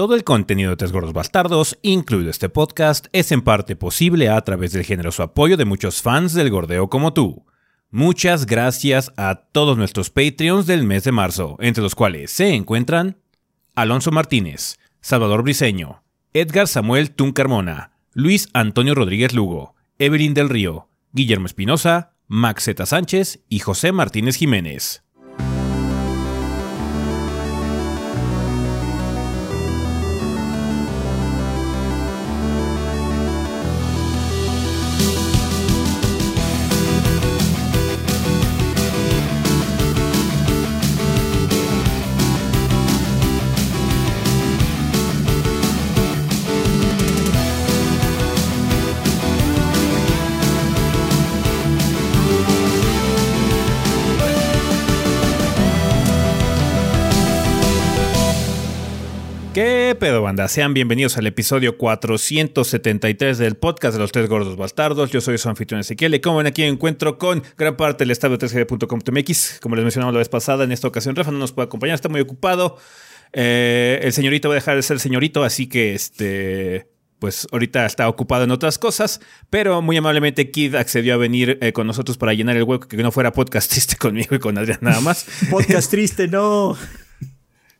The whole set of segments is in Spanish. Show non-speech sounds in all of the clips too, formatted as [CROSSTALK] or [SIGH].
Todo el contenido de Tres Gordos Bastardos, incluido este podcast, es en parte posible a través del generoso apoyo de muchos fans del gordeo como tú. Muchas gracias a todos nuestros Patreons del mes de marzo, entre los cuales se encuentran Alonso Martínez, Salvador Briseño, Edgar Samuel Tuncarmona, Luis Antonio Rodríguez Lugo, Evelyn del Río, Guillermo Espinosa, Max Zeta Sánchez y José Martínez Jiménez. Pedo, banda? Sean bienvenidos al episodio 473 del podcast de los tres gordos bastardos. Yo soy su anfitrión Ezequiel y como ven aquí encuentro con gran parte del estado de 3gb.com.mx. Como les mencionamos la vez pasada, en esta ocasión Rafa no nos puede acompañar, está muy ocupado. Eh, el señorito va a dejar de ser señorito, así que este pues ahorita está ocupado en otras cosas, pero muy amablemente Kid accedió a venir eh, con nosotros para llenar el hueco que no fuera podcast [LAUGHS] triste conmigo y con Adrián nada más. podcast triste, no.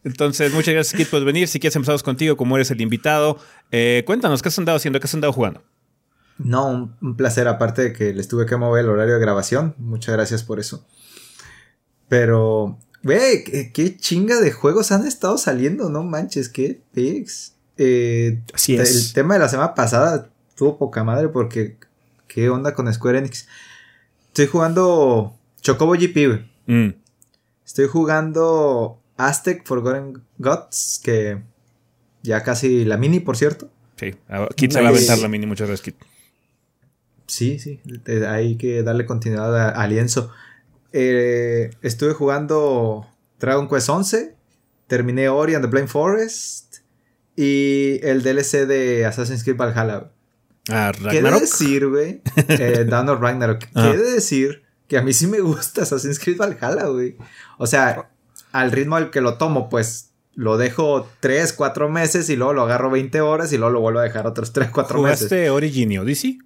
Entonces, muchas gracias, Kit, por venir. Si quieres, empezamos contigo, como eres el invitado. Eh, cuéntanos, ¿qué has andado haciendo? ¿Qué has andado jugando? No, un, placer, aparte de que les tuve que mover el horario de grabación. Muchas gracias por eso. Pero, güey, ¿qué, chinga de juegos han estado saliendo, no manches, qué pigs. Eh, Así es. El tema de la semana pasada tuvo poca madre porque, ¿qué onda con Square Enix? Estoy jugando Chocobo GP, güey. Mm. Estoy jugando Aztec Forgotten Gods, que ya casi la mini, por cierto. Sí, Kit se va a aventar la mini muchas veces, Kit. Sí, sí, hay que darle continuidad al lienzo. Eh, estuve jugando Dragon Quest 11, terminé Ori and the Blind Forest y el DLC de Assassin's Creed Valhalla. Ah, ¿Qué de decir, güey? [LAUGHS] Eh, Dawn of Ragnarok. ¿Qué de decir? Que a mí sí me gusta Assassin's Creed Valhalla, güey. O sea, al ritmo al que lo tomo, pues lo dejo 3, 4 meses y luego lo agarro 20 horas y luego lo vuelvo a dejar otros 3, 4 meses. ¿Jugaste Origin y Odyssey?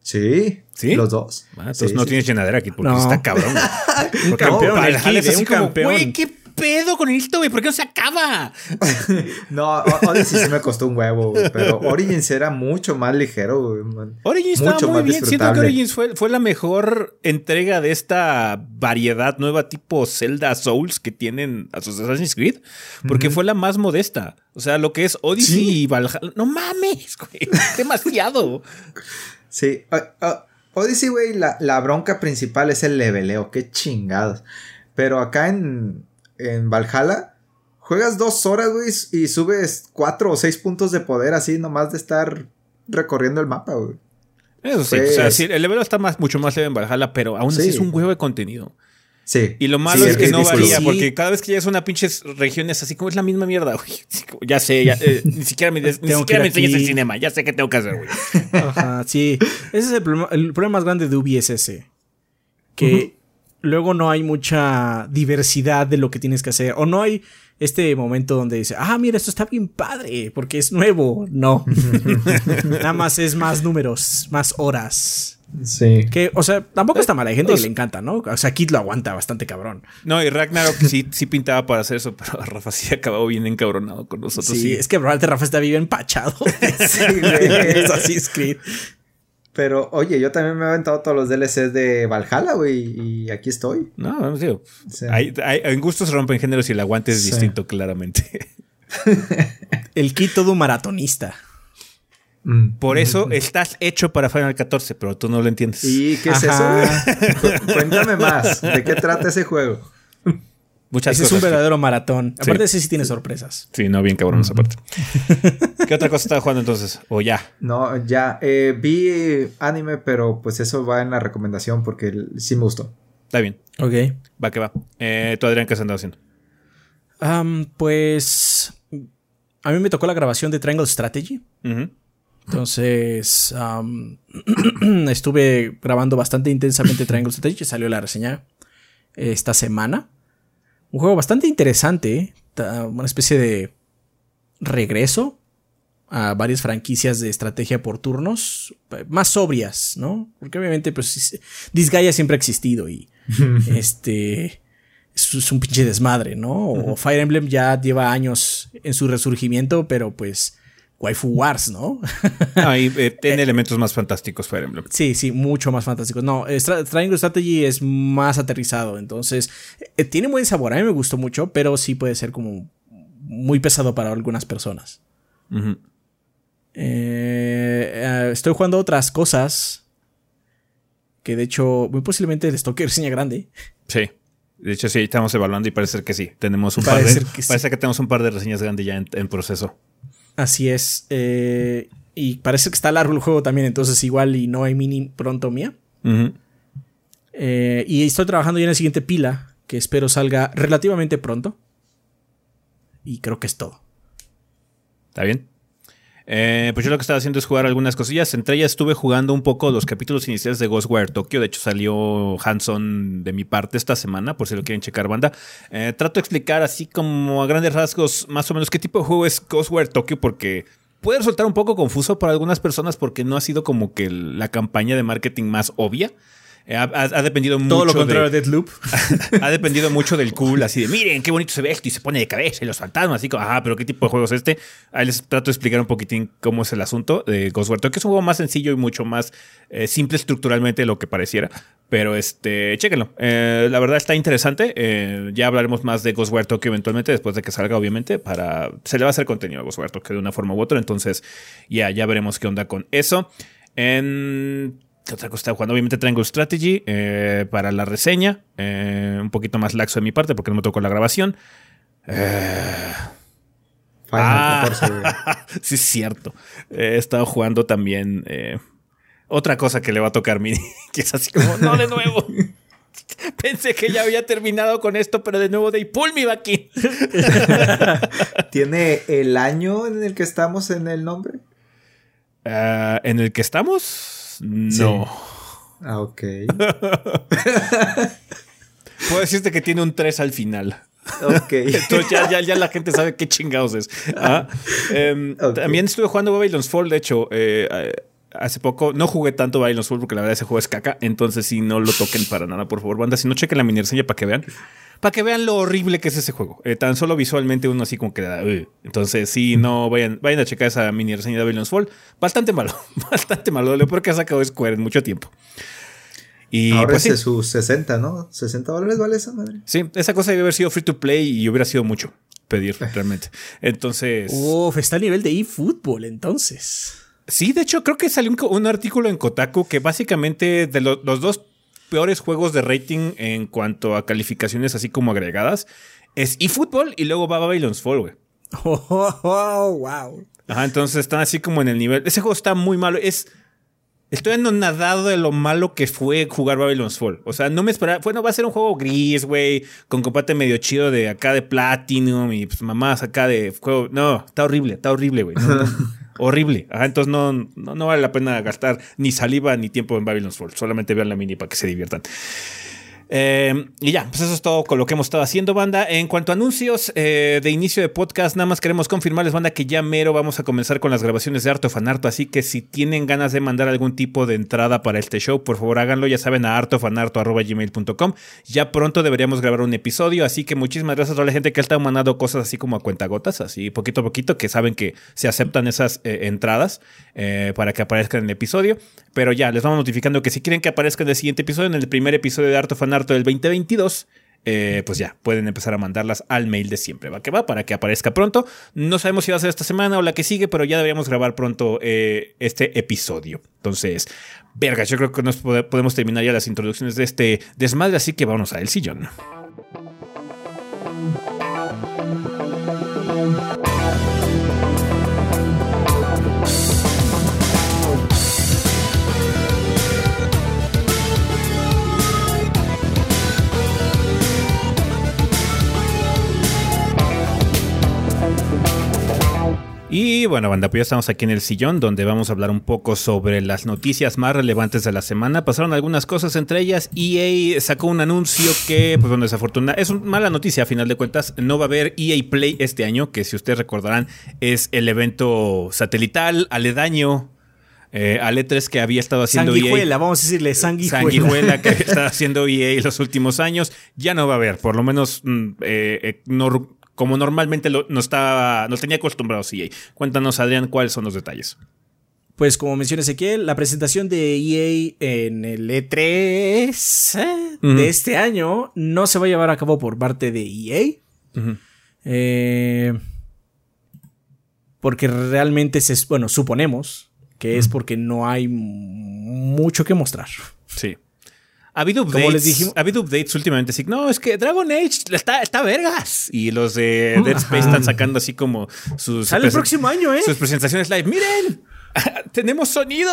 Sí. ¿Sí? Los dos. Ah, entonces Sí, no sí. tienes llenadera aquí porque No. está cabrón. [LAUGHS] Un campeón, el es Kid, así un como, campeón. Güey, ¿qué pedo con esto, güey? ¿Por qué no se acaba? [LAUGHS] No, Odyssey sí me costó un huevo, güey, pero Origins era mucho más ligero, güey. man. Origins estaba Mucho muy más bien. Siento que. Origins fue, fue la mejor entrega de esta variedad nueva tipo Zelda Souls que tienen a sus Assassin's Creed. Porque fue la más modesta. O sea, lo que es Odyssey Sí. y Valhalla. No mames, güey. [LAUGHS] Demasiado. Sí. Odyssey, güey, la, la bronca principal es el leveleo, qué chingados. Pero acá en, en Valhalla, juegas dos horas, güey, y subes cuatro o seis puntos de poder así nomás de estar recorriendo el mapa, güey. Eso sí. Pues- o sea, sí, el level está más, mucho más leve en Valhalla, pero aún así Sí. es un huevo de contenido. Sí. Y lo malo Sí, es que no ridículo. varía, Sí. porque cada vez que llegas a una pinche región es así como es la misma mierda, [LAUGHS] güey. Ya sé, ya, eh, ni siquiera me, ni siquiera me enseñas el cinema, ya sé qué tengo que hacer, güey. Ajá, sí. Ese es el problema, el problema más grande de Ubi es ese. Que luego no hay mucha diversidad de lo que tienes que hacer. O no hay este momento donde dice, ah, mira, esto está bien padre, porque es nuevo. No. [LAUGHS] Nada más es más números, más horas. Sí. Que, o sea, tampoco está mal. Hay gente o que le encanta, ¿no? O sea, Kit lo aguanta bastante cabrón. No, y Ragnarok sí, sí pintaba para hacer eso, pero [LAUGHS] Rafa sí acabó bien encabronado con nosotros. Sí, sí. es que probablemente Rafa está bien empachado. [LAUGHS] Sí, güey. es Assassin's Creed. Pero, oye, yo también me he aventado todos los DLCs de Valhalla, güey, y aquí estoy. No, no, digo, Sí. hay, hay- en gustos se rompen géneros y el aguante es Sí. distinto, claramente. [LAUGHS] El Kit todo maratonista. Mm. Por eso estás hecho para Final 14, pero tú no lo entiendes. ¿Y qué es Ajá. [LAUGHS] eso, Cuéntame más. ¿De qué trata ese juego? Muchas Ese es un verdadero maratón. Aparte, ese sí tiene sorpresas. Sí, no, bien cabrón esa parte. [LAUGHS] ¿Qué otra cosa estaba jugando entonces? O ya. No, ya. eh, vi anime, pero pues eso va en la recomendación porque sí me gustó. Está bien. Ok. Va que va. Eh, tú, Adrián, ¿qué has andado haciendo? Pues. A mí me tocó la grabación de Triangle Strategy. Entonces. [CLEARS THROAT] estuve grabando bastante intensamente Triangle Strategy. Salió la reseña esta semana. Un juego bastante interesante. ta- Una especie de regreso a varias franquicias de estrategia por turnos más sobrias, ¿no? Porque obviamente, pues, Disgaea siempre ha existido y [LAUGHS] este es, un pinche desmadre, ¿no? O Fire Emblem ya lleva años en su resurgimiento, pero pues Waifu Wars, ¿no? [LAUGHS] Ahí eh, tiene elementos más fantásticos Fire Emblem. Sí, sí, mucho más fantásticos. No, Triangle Strategy es más aterrizado, entonces eh, tiene buen sabor, a mí me gustó mucho, pero sí puede ser como muy pesado para algunas personas. Eh, estoy jugando otras cosas que de hecho muy posiblemente les toque reseña grande. Sí. De hecho, sí, estamos evaluando y parece que sí. Tenemos un par de. Que parece que tenemos un par de reseñas grandes ya en, proceso. Así es. Eh, y parece que está largo el juego también, entonces igual y no hay mini pronto mía. Eh, y estoy trabajando ya en la siguiente pila, que espero salga relativamente pronto. Y creo que es todo. ¿Está bien? Eh, pues yo lo que estaba haciendo es jugar algunas cosillas. Entre ellas estuve jugando un poco los capítulos iniciales de Ghostwire Tokyo. De hecho, salió Hanson de mi parte esta semana, por si lo quieren checar, banda. Eh, trato de explicar así como a grandes rasgos más o menos qué tipo de juego es Ghostwire Tokyo, porque puede resultar un poco confuso para algunas personas porque no ha sido como que la campaña de marketing más obvia. Eh, ha, dependido mucho. Todo lo contrario de, Deadloop. [LAUGHS] ha dependido mucho del cool, así de miren qué bonito se ve esto y se pone de cabeza y los fantasmas, así como, ah, pero qué tipo de juego es este. Ahí les trato de explicar un poquitín cómo es el asunto de Ghostwire que es un juego más sencillo y mucho más eh, simple estructuralmente de lo que pareciera. Pero este, chéquenlo. Eh, la verdad está interesante. ya hablaremos más de Ghostwire Tokyo eventualmente, después de que salga, obviamente, para. Se le va a hacer contenido a Ghostwire Tokyo de una forma u otra. Entonces, ya, ya veremos qué onda con eso. En ¿Qué otra cosa está jugando? Obviamente Triangle Strategy eh, para la reseña. Eh, un poquito más laxo de mi parte porque no me tocó la grabación. Eh, ah, [LAUGHS] sí, es cierto. he estado jugando también otra cosa que le va a tocar mini, [LAUGHS] que es así como, no de nuevo. [LAUGHS] Pensé que ya había terminado con esto, pero de nuevo de pull me back ¿Tiene el año en el que estamos en el nombre? ¿En el que estamos? No. Ah, ok. [LAUGHS] Puedo decirte que tiene un 3 al final. Ok. [LAUGHS] Entonces ya, ya, la gente sabe qué chingados es. Ah, [LAUGHS] em, también estuve jugando Babylon's Fall, de hecho, eh, hace poco. No jugué tanto Babylon's Fall porque la verdad ese juego es caca. Entonces, si no lo toquen para nada, por favor, banda. Si no, chequen la mini reseña para que vean para que vean lo horrible que es ese juego. Eh, tan solo visualmente uno así como que Entonces, sí, no, vayan, vayan a checar esa mini reseña de Babylon's Fall. Bastante malo, [LAUGHS] bastante malo. Lo porque ha sacado Square en mucho tiempo. Y Ahora pues, es sus 60, ¿no? 60 dólares vale esa madre. Sí, esa cosa debe haber sido free to play y hubiera sido mucho pedir [LAUGHS] realmente. Entonces. Uf, está a nivel de eFootball entonces. Sí, de hecho, creo que salió un, artículo en Kotaku que básicamente de los dos peores juegos de rating en cuanto a calificaciones así como agregadas es eFootball y luego va Babylon's Fall, güey. [LAUGHS] Oh, wow. Ajá, entonces están así como en el nivel. Ese juego está muy malo. Es. Estoy anonadado de lo malo que fue jugar Babylon's Fall. O sea, no me esperaba. Bueno, va a ser un juego gris, güey. Con combate medio chido de acá de Platinum y pues mamás acá de juego. No, está horrible, está horrible, güey. [LAUGHS] horrible. entonces no, no, vale la pena gastar ni saliva ni tiempo en Babylon's Fall. Solamente vean la mini para que se diviertan. Eh, y ya, pues eso es todo con lo que hemos estado haciendo, banda. En cuanto a anuncios eh, de inicio de podcast, nada más queremos confirmarles, banda, que ya mero vamos a comenzar con las grabaciones de Arto Fanarto. Así que si tienen ganas de mandar algún tipo de entrada para este show, por favor háganlo. Ya saben, a artofanarto.gmail.com. Ya pronto deberíamos grabar un episodio. Así que muchísimas gracias a toda la gente que ha estado mandando cosas así como a cuentagotas, así poquito a poquito, que saben que se aceptan esas eh, entradas para que aparezcan en el episodio. Pero ya, les vamos notificando que si quieren que aparezca en el siguiente episodio, en el primer episodio de Arto Fanarto del 2022, eh, pues ya, pueden empezar a mandarlas al mail de siempre, va que va, para que aparezca pronto. No sabemos si va a ser esta semana o la que sigue, pero ya deberíamos grabar pronto eh, este episodio. Entonces, verga, yo creo que nos podemos terminar ya las introducciones de este desmadre, así que vamos a el sillón. Y bueno, banda, pues ya estamos aquí en el sillón donde vamos a hablar un poco sobre las noticias más relevantes de la semana. Pasaron algunas cosas, entre ellas EA sacó un anuncio que, pues bueno, desafortunadamente, es una mala noticia a final de cuentas. No va a haber EA Play este año, que si ustedes recordarán es el evento satelital, aledaño eh, al E3 que había estado haciendo e sanguijuela, vamos a decirle sanguijuela. Sanguijuela que [LAUGHS] está haciendo EA los últimos años, ya no va a haber, por lo menos mm, eh, eh, no, como normalmente lo, no estaba, nos tenía acostumbrados EA. Cuéntanos, Adrián, cuáles son los detalles. Pues como menciona Ezequiel, la presentación de EA en el E3 de este año no se va a llevar a cabo por parte de EA. porque realmente, se, bueno, suponemos que es porque no hay mucho que mostrar. Sí. Ha habido updates, les dijimos, ha habido updates últimamente así, no, es que Dragon Age está, está vergas. Y los de [LAUGHS] Dead Space están sacando así como sus... Sale el próximo año, ¿eh? Sus presentaciones live. ¡Miren! [LAUGHS] tenemos sonido.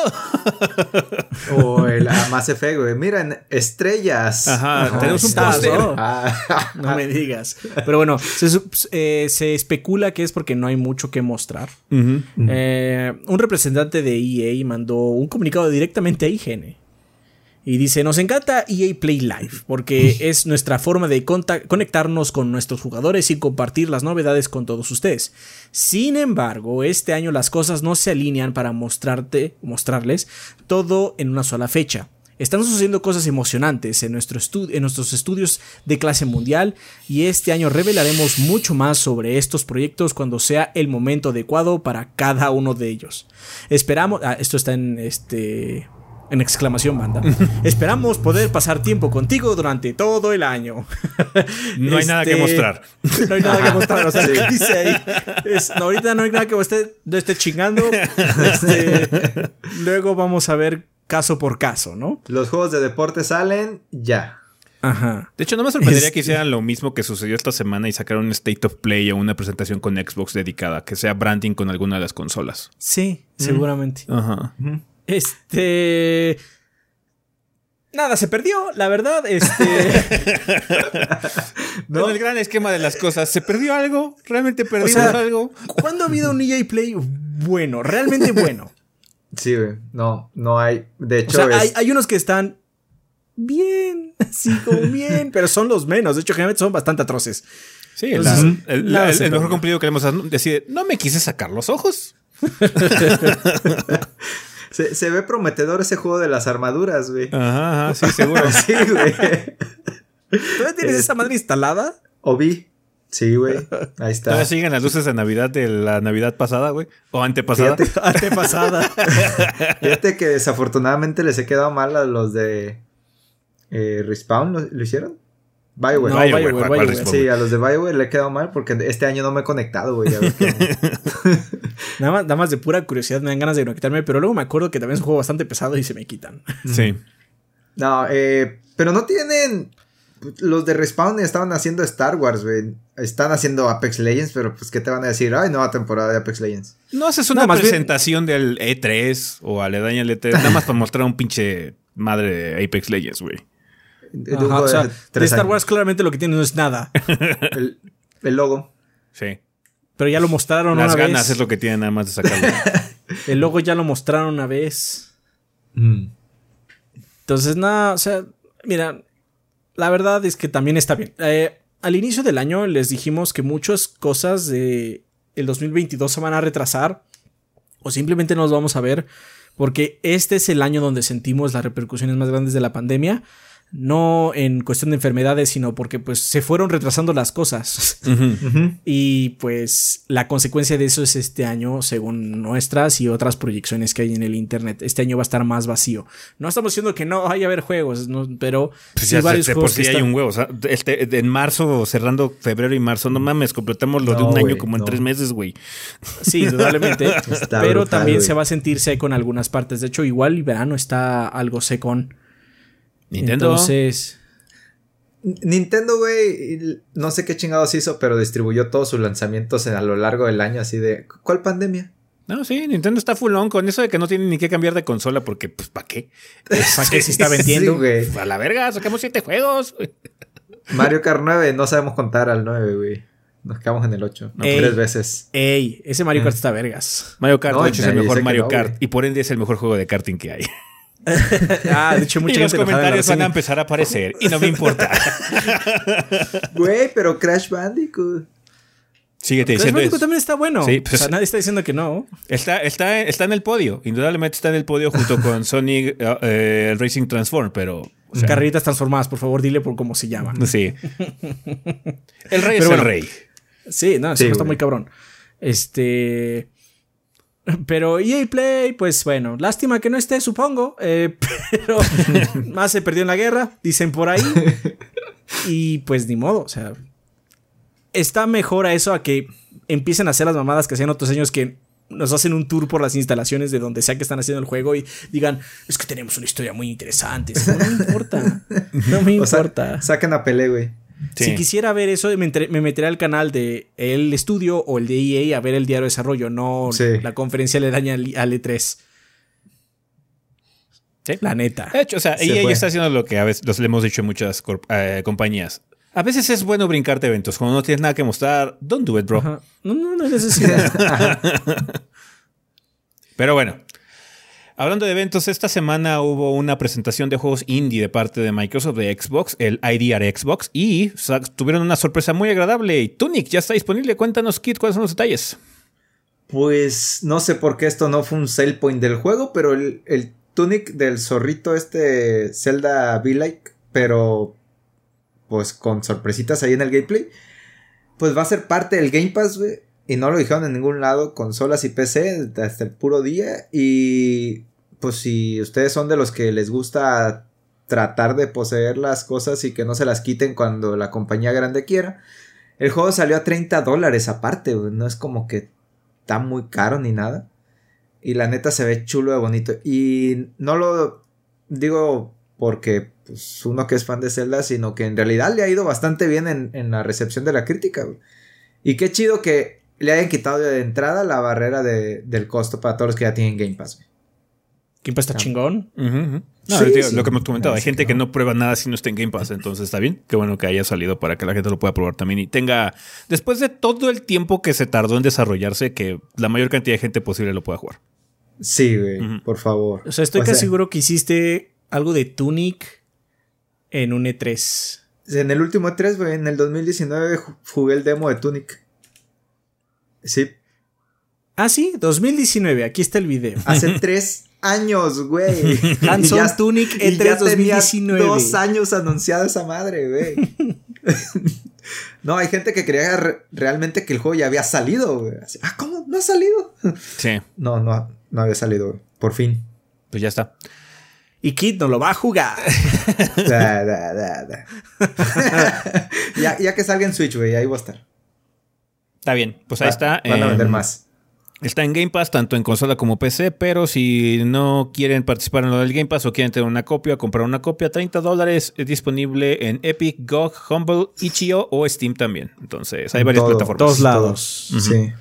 [LAUGHS] o el Mass Effect, güey. Miren, estrellas. Ajá, tenemos un póster. Ah. ¿no? me digas. Pero bueno, eh, se, especula que es porque no hay mucho que mostrar. Eh, un representante de EA mandó un comunicado directamente a IGN y dice, nos encanta EA Play Live porque es nuestra forma de conectarnos con nuestros jugadores y compartir las novedades con todos ustedes. Sin embargo, este año las cosas no se alinean para mostrarte, mostrarles todo en una sola fecha. Están sucediendo cosas emocionantes en, nuestro en nuestros estudios de clase mundial y este año revelaremos mucho más sobre estos proyectos cuando sea el momento adecuado para cada uno de ellos. Esperamos, ah, esto está en este en exclamación banda. Esperamos poder pasar tiempo contigo durante todo el año. [LAUGHS] no hay nada que este, mostrar. [LAUGHS] No hay nada que mostrar. O sea, ¿qué [LAUGHS] dice ahí? ahorita no hay nada que usted esté chingando. Este, luego vamos a ver caso por caso, ¿no? Los juegos de deporte salen ya. Ajá. De hecho, no me sorprendería que hicieran lo mismo que sucedió esta semana y sacaran un State of Play o una presentación con Xbox dedicada, que sea branding con alguna de las consolas. Sí, seguramente. Ajá. Este. Nada, se perdió, la verdad. Este. [LAUGHS] no. el gran esquema de las cosas. ¿Se perdió algo? ¿Realmente perdimos algo? ¿Cuándo ha habido un EA Play bueno? Realmente bueno. Sí, güey. No, no hay. De hecho, hay, unos que están bien, [LAUGHS] sí, como bien, pero son los menos. De hecho, generalmente son bastante atroces. Sí, el, mejor cumplido que hemos decir, no me quise sacar los ojos. [LAUGHS] Se, ve prometedor ese juego de las armaduras, güey. Ajá, ajá, sí, seguro. [LAUGHS] sí, güey. ¿Todavía tienes esa madre instalada? O vi. Sí, güey. [LAUGHS] Ahí está. ¿Todavía siguen las luces de Navidad de la Navidad pasada, güey? ¿O antepasada? [LAUGHS] antepasada. Fíjate que desafortunadamente les he quedado mal a los de eh, Respawn. ¿Lo, hicieron? Bioware. No, Bioware, Sí, a los de Bioware le he quedado mal porque este año no me he conectado, güey. [LAUGHS] nada, más, nada más de pura curiosidad me dan ganas de conectarme, pero luego me acuerdo que también es un juego bastante pesado y se me quitan. Sí. No, eh, pero no tienen... Los de Respawn estaban haciendo Star Wars, güey. Están haciendo Apex Legends, pero pues, ¿qué te van a decir? Ay, nueva temporada de Apex Legends. No haces una presentación del E3 o aledaña al E3, nada más para mostrar un pinche madre de Apex Legends, güey de, Star Wars claramente lo que tiene no es nada. el, logo. Sí. Pero ya lo mostraron Las una ganas es lo que tiene nada más de sacarlo. [LAUGHS] el logo ya lo mostraron una vez. Mm. Entonces, nada, o sea, mira, la verdad es que también está bien. Eh, al inicio del año les dijimos que muchas cosas de el 2022 se van a retrasar o simplemente no los vamos a ver porque este es el año donde sentimos las repercusiones más grandes de la pandemia no en cuestión de enfermedades, sino porque pues se fueron retrasando las cosas. [LAUGHS] Y pues la consecuencia de eso es este año, según nuestras y otras proyecciones que hay en el internet. Este año va a estar más vacío. No estamos diciendo que no vaya a haber juegos, pero pues sí varios juegos. Por hay un huevo. este, en marzo, cerrando febrero y marzo, no mames, completamos lo de un año como en tres meses, güey. Sí, [LAUGHS] indudablemente. pero también se va a sentir seco en algunas partes. De hecho, igual el verano está algo secón. Nintendo. Entonces. Nintendo, güey, no sé qué chingados hizo, pero distribuyó todos sus lanzamientos a lo largo del año, así de. ¿Cuál pandemia? No, sí, Nintendo está full on con eso de que no tiene ni que cambiar de consola, porque, pues, ¿para qué? [LAUGHS] ¿Para qué si está vendiendo? Pues, a la verga, sacamos siete juegos. [LAUGHS] Mario Kart 9, no sabemos contar al 9, güey. Nos quedamos en el 8. Ey. Tres veces. Ey, ese Mario Kart está vergas. Mario Kart No, 8 es el mejor Mario no, Kart y por ende es el mejor juego de karting que hay. [LAUGHS] ah, de hecho, mucha y los gente comentarios van a empezar a aparecer y no me importa. [LAUGHS] Güey, pero Crash Bandicoot. Síguete Crash diciendo Bandicoot también está bueno. Sí, pues- o sea, nadie está diciendo que no. Está, está, está en el podio. Indudablemente está en el podio junto [LAUGHS] con Sonic eh, eh, Racing Transform, pero. o sea, Carreritas transformadas, por favor, dile por cómo se llama. Sí. El rey es Pero bueno. el rey. Sí, no, Sí, está muy cabrón. Este. Pero EA Play, pues bueno, lástima que no esté, supongo. eh, [LAUGHS] pero [LAUGHS] más se perdió en la guerra, dicen por ahí. [LAUGHS] Y pues ni modo, o sea. Está mejor a eso a que empiecen a hacer las mamadas que hacían otros años que nos hacen un tour por las instalaciones de donde sea que están haciendo el juego y digan, es que tenemos una historia muy interesante. No me importa. No me O sea, importa. sacan a Pelé, güey. Sí. Si quisiera ver eso, me, entre- me meteré al canal de el estudio o el de EA a ver el diario de desarrollo, no Sí. la conferencia le daña al, al E3. Sí. La neta. De hecho, o sea, Se EA fue. está haciendo lo que a veces los le hemos dicho a muchas eh, compañías. A veces es bueno brincarte eventos. Cuando no tienes nada que mostrar, don't do it, bro. Ajá. No, no, no hay necesidad. [LAUGHS] Pero bueno, hablando de eventos, esta semana hubo una presentación de juegos indie de parte de Microsoft de Xbox, el IDR Xbox, y tuvieron una sorpresa muy agradable. Tunic ya está disponible. Cuéntanos, Kit, cuáles son los detalles. Pues no sé por qué esto no fue un sell point del juego, pero el, tunic del zorrito este Zelda V-like, pero pues con sorpresitas ahí en el gameplay, pues va a ser parte del Game Pass, güey. Y no lo dijeron en ningún lado, consolas y PC, hasta el puro día. Y pues si ustedes son de los que les gusta tratar de poseer las cosas y que no se las quiten cuando la compañía grande quiera, el juego salió a 30 dólares aparte. No es como que está muy caro ni nada. Y la neta se ve chulo de bonito. Y no lo digo porque pues, uno que es fan de Zelda, sino que en realidad le ha ido bastante bien en, la recepción de la crítica. Y qué chido que le hayan quitado de entrada la barrera de- del costo para todos los que ya tienen Game Pass. ¿Quién está chingón? No, Sí, sí. Lo que hemos comentado, hay gente que no prueba nada si no está en Game Pass, entonces está bien. Qué bueno que haya salido para que la gente lo pueda probar también y tenga, después de todo el tiempo que se tardó en desarrollarse, que la mayor cantidad de gente posible lo pueda jugar. Sí, güey, por favor. O sea, estoy O casi sea, seguro que hiciste algo de Tunic en un E E3. En el último 3, güey, en el 2019 ju- jugué el demo de Tunic. Sí, Ah, sí, 2019. Aquí está el video. hace [LAUGHS] tres años, güey. [LAUGHS] Hands Y on ya- Tunic y E3 ya tenía 2019. dos años anunciada esa madre, güey. [LAUGHS] no, hay gente que creía re- realmente que el juego ya había salido, güey. Así, ah, ¿cómo? ¿No ha salido? [LAUGHS] Sí, no, no, no había salido, güey. Por fin. pues ya está. Y Kid no lo va a jugar. Da, da, da, da. ya, ya que salga en Switch, güey, ahí va a estar. Está bien, pues ahí está. Van a vender más. Está en Game Pass, tanto en consola como PC, pero si no quieren participar en lo del Game Pass o quieren tener una copia, comprar una copia, 30 dólares, es disponible en Epic, GOG, Humble, Itch.io o Steam también. Entonces, hay varias todo. plataformas. Dos lados. Sí.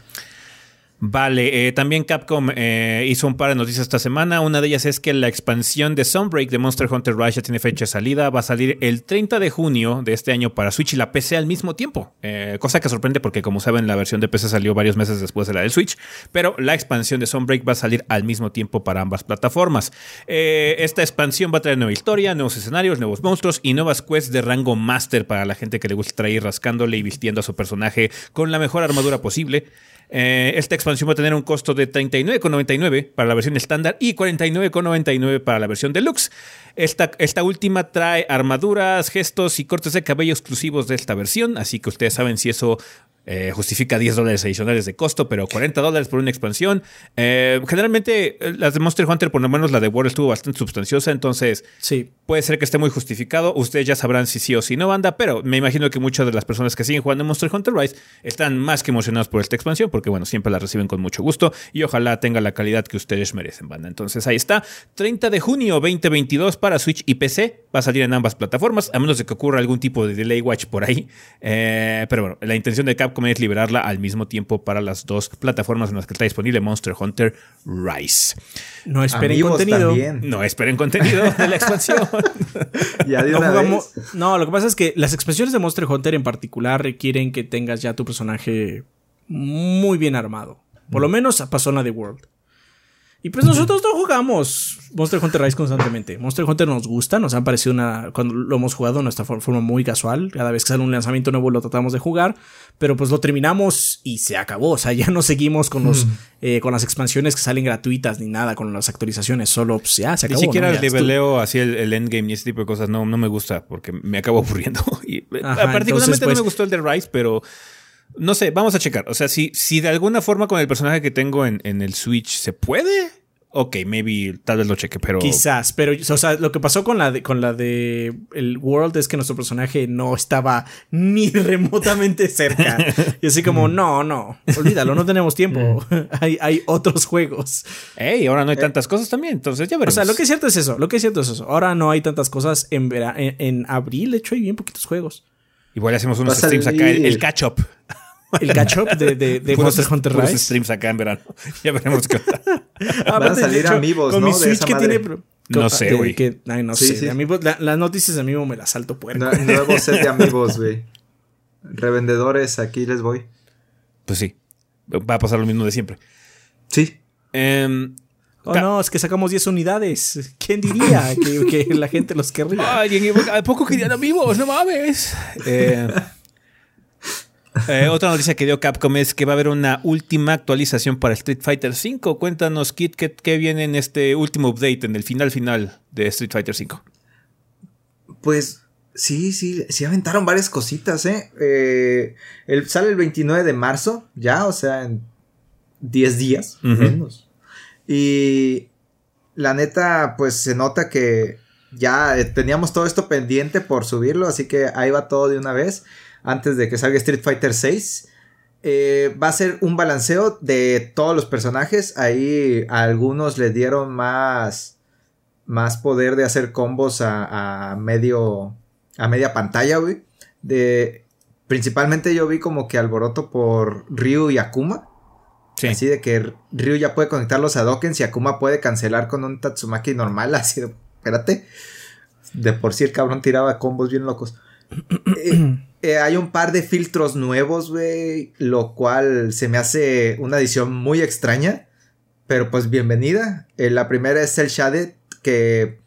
Vale, eh, también Capcom eh, hizo un par de noticias esta semana. Una de ellas es que la expansión de Sunbreak de Monster Hunter Rise ya tiene fecha de salida. Va a salir el 30 de junio de este año para Switch y la PC al mismo tiempo. Eh, cosa que sorprende porque, como saben, la versión de PC salió varios meses después de la del Switch. Pero la expansión de Sunbreak va a salir al mismo tiempo para ambas plataformas. Eh, esta expansión va a traer nueva historia, nuevos escenarios, nuevos monstruos y nuevas quests de rango Master para la gente que le gusta traer rascándole y vistiendo a su personaje con la mejor armadura posible. Eh, esta expansión va a tener un costo de 39,99 para la versión estándar y 49,99 para la versión deluxe. Esta, esta última trae armaduras, gestos y cortes de cabello exclusivos de esta versión, así que ustedes saben si eso eh, justifica 10 dólares adicionales de costo, pero 40 dólares por una expansión. Eh, generalmente eh, las de Monster Hunter, por lo menos la de World estuvo bastante sustanciosa, entonces Sí. Puede ser que esté muy justificado. Ustedes ya sabrán si sí o si no, banda. Pero me imagino que muchas de las personas que siguen jugando Monster Hunter Rise están más que emocionados por esta expansión. Porque, bueno, siempre la reciben con mucho gusto. Y ojalá tenga la calidad que ustedes merecen, banda. Entonces ahí está. 30 de junio 2022 para para Switch y PC. Va a salir en ambas plataformas, a menos de que ocurra algún tipo de delay watch por ahí. Eh, pero bueno, la intención de Capcom es liberarla al mismo tiempo para las dos plataformas en las que está disponible Monster Hunter Rise. No esperen Amigos contenido. también. No esperen contenido de la expansión. [LAUGHS] Ya de No, una jugamos- vez. no, lo que pasa es que las expansiones de Monster Hunter en particular requieren que tengas ya tu personaje muy bien armado. Por lo menos pasó en la de World. Y pues nosotros no jugamos Monster Hunter Rise constantemente. Monster Hunter nos gusta, nos ha parecido una. Cuando lo hemos jugado nuestra for- forma muy casual. Cada vez que sale un lanzamiento nuevo lo tratamos de jugar. Pero pues lo terminamos y se acabó. O sea, ya no seguimos con los eh, con las expansiones que salen gratuitas ni nada, con las actualizaciones. Solo pues ya se Ni acabó. siquiera ¿no? el leveleo, así el, el endgame y ese tipo de cosas, no, no me gusta porque me acabo [LAUGHS] aburriendo. Y, eh, Ajá, particularmente entonces, no pues- me gustó el de Rise, pero no sé, vamos a checar. O sea, si, si de alguna forma con el personaje que tengo en, en el Switch se puede, ok, maybe tal vez lo cheque, pero. Quizás, pero o sea, lo que pasó con la de con la de el World es que nuestro personaje no estaba ni [LAUGHS] remotamente cerca. Y así como, no, no, olvídalo, no tenemos tiempo. [LAUGHS] hay, hay otros juegos. Hey, ahora no hay tantas cosas también, entonces ya O veremos. sea, lo que es cierto es eso, lo que es cierto es eso. Ahora no hay tantas cosas en, vera- en, en abril, de hecho hay bien poquitos juegos. Igual hacemos unos streams acá, el, el catch up. [LAUGHS] El catch up de, de, de Puros- Monster Hunter puros Rise. streams acá en verano. [LAUGHS] Ya veremos qué onda. [LAUGHS] Aparte, de salir hecho, amigos, con ¿no? mi de Switch esa que madre. tiene... No sé, güey. que- Ay, no Sí, sé. sí. la- las noticias de Amiibo me las salto puerco. Nue- Nuevo set de amigos, güey. Revendedores, aquí les voy. Pues sí, va a pasar lo mismo de siempre. Sí. Em, Oh, no, es que sacamos 10 unidades. ¿Quién diría que, que la gente los querría? Ay, ¿a poco querían amigos? No mames. Eh, eh, otra noticia que dio Capcom es que va a haber una última actualización para Street Fighter V. Cuéntanos, Kit, ¿qué, qué viene en este último update, en el final final de Street Fighter V? Pues sí, sí, sí aventaron varias cositas, ¿eh? Eh, el, sale el 29 de marzo, ya, o sea, en 10 días, menos. Y la neta, pues se nota que ya teníamos todo esto pendiente por subirlo, así que ahí va todo de una vez, antes de que salga Street Fighter 6. va a ser un balanceo de todos los personajes. Ahí a algunos le dieron más, más poder de hacer combos a, a medio, a media pantalla, güey. De, principalmente yo vi como que alboroto por Ryu y Akuma. Sí. Así de que Ryu ya puede conectar los Hadokens y Akuma puede cancelar con un Tatsumaki normal. [LAUGHS] Así de, espérate. De por sí el cabrón tiraba combos bien locos. [CLEARS THROAT] Eh, eh, hay un par de filtros nuevos, güey. Lo cual se me hace una edición muy extraña. Pero pues bienvenida. Eh, la primera es el Shaded. Que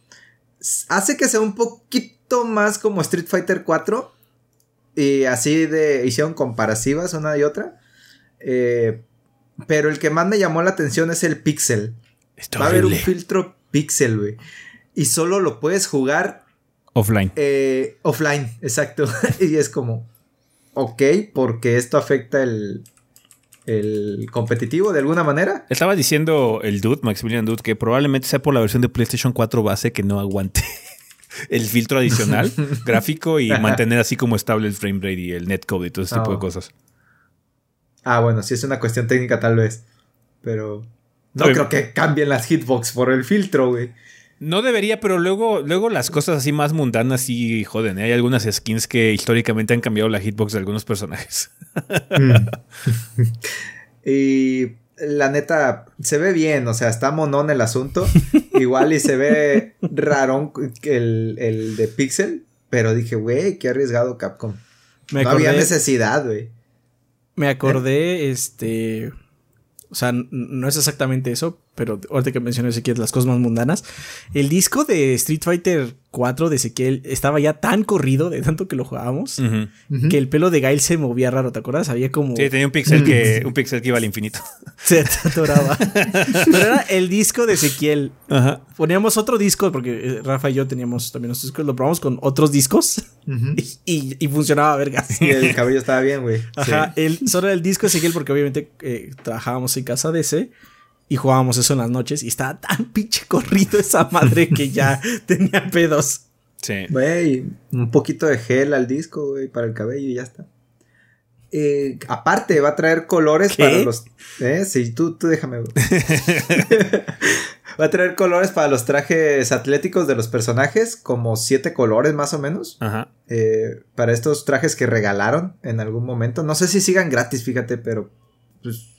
hace que sea un poquito más como Street Fighter 4. Y así de. Hicieron comparativas una y otra. Eh, pero el que más me llamó la atención es el Pixel. Está Va a haber un filtro Pixel, güey. Y solo lo puedes jugar Offline. eh, offline, exacto. [LAUGHS] y es como, ok, porque esto afecta el, el competitivo de alguna manera. Estaba diciendo el Dude, Maximilian Dude, que probablemente sea por la versión de PlayStation 4 base que no aguante [LAUGHS] el filtro adicional [LAUGHS] gráfico y mantener así como estable el frame rate y el netcode y todo ese tipo de Oh. cosas. Ah, bueno, sí es una cuestión técnica tal vez. Pero no Oye. creo que cambien las hitbox por el filtro, güey. No debería, pero luego, luego las cosas así más mundanas sí joden. ¿eh? Hay algunas skins que históricamente han cambiado la hitbox de algunos personajes. [LAUGHS] y la neta, se ve bien, o sea, está monón el asunto. [LAUGHS] Igual y se ve rarón el, el de Pixel. Pero dije, güey, qué arriesgado Capcom. Me no acordé, había necesidad, güey. me acordé, este. O sea, no es exactamente eso, pero ahorita que mencioné Ezequiel las cosas más mundanas. El disco de Street Fighter 4 de Ezequiel estaba ya tan corrido de tanto que lo jugábamos Ujú. Ujú. que el pelo de Gail se movía raro, ¿te acuerdas? Había como. Sí, tenía un pixel que, un pixel que iba al infinito. [LAUGHS] Se atoraba. Pero era el disco de Ezequiel. Ajá. Poníamos otro disco, porque eh, Rafa y yo teníamos también nuestros discos, lo probamos con otros discos Ujú. y, [LAUGHS] y- y funcionaba vergas. Y el cabello estaba bien, güey. Ajá, Sí. el, solo el disco de Ezequiel, porque obviamente eh, trabajábamos en casa de ese y jugábamos eso en las noches y estaba tan [LAUGHS] pinche corrido esa madre que ya [LAUGHS] tenía pedos. Sí. Güey, un poquito de gel al disco, güey, para el cabello y ya está. Eh, aparte, va a traer colores ¿Qué? para los. Eh, sí, tú, tú déjame. [LAUGHS] Va a tener colores para los trajes atléticos de los personajes, como siete colores más o menos. Ajá. Eh, para estos trajes que regalaron en algún momento. No sé si sigan gratis, fíjate, pero pues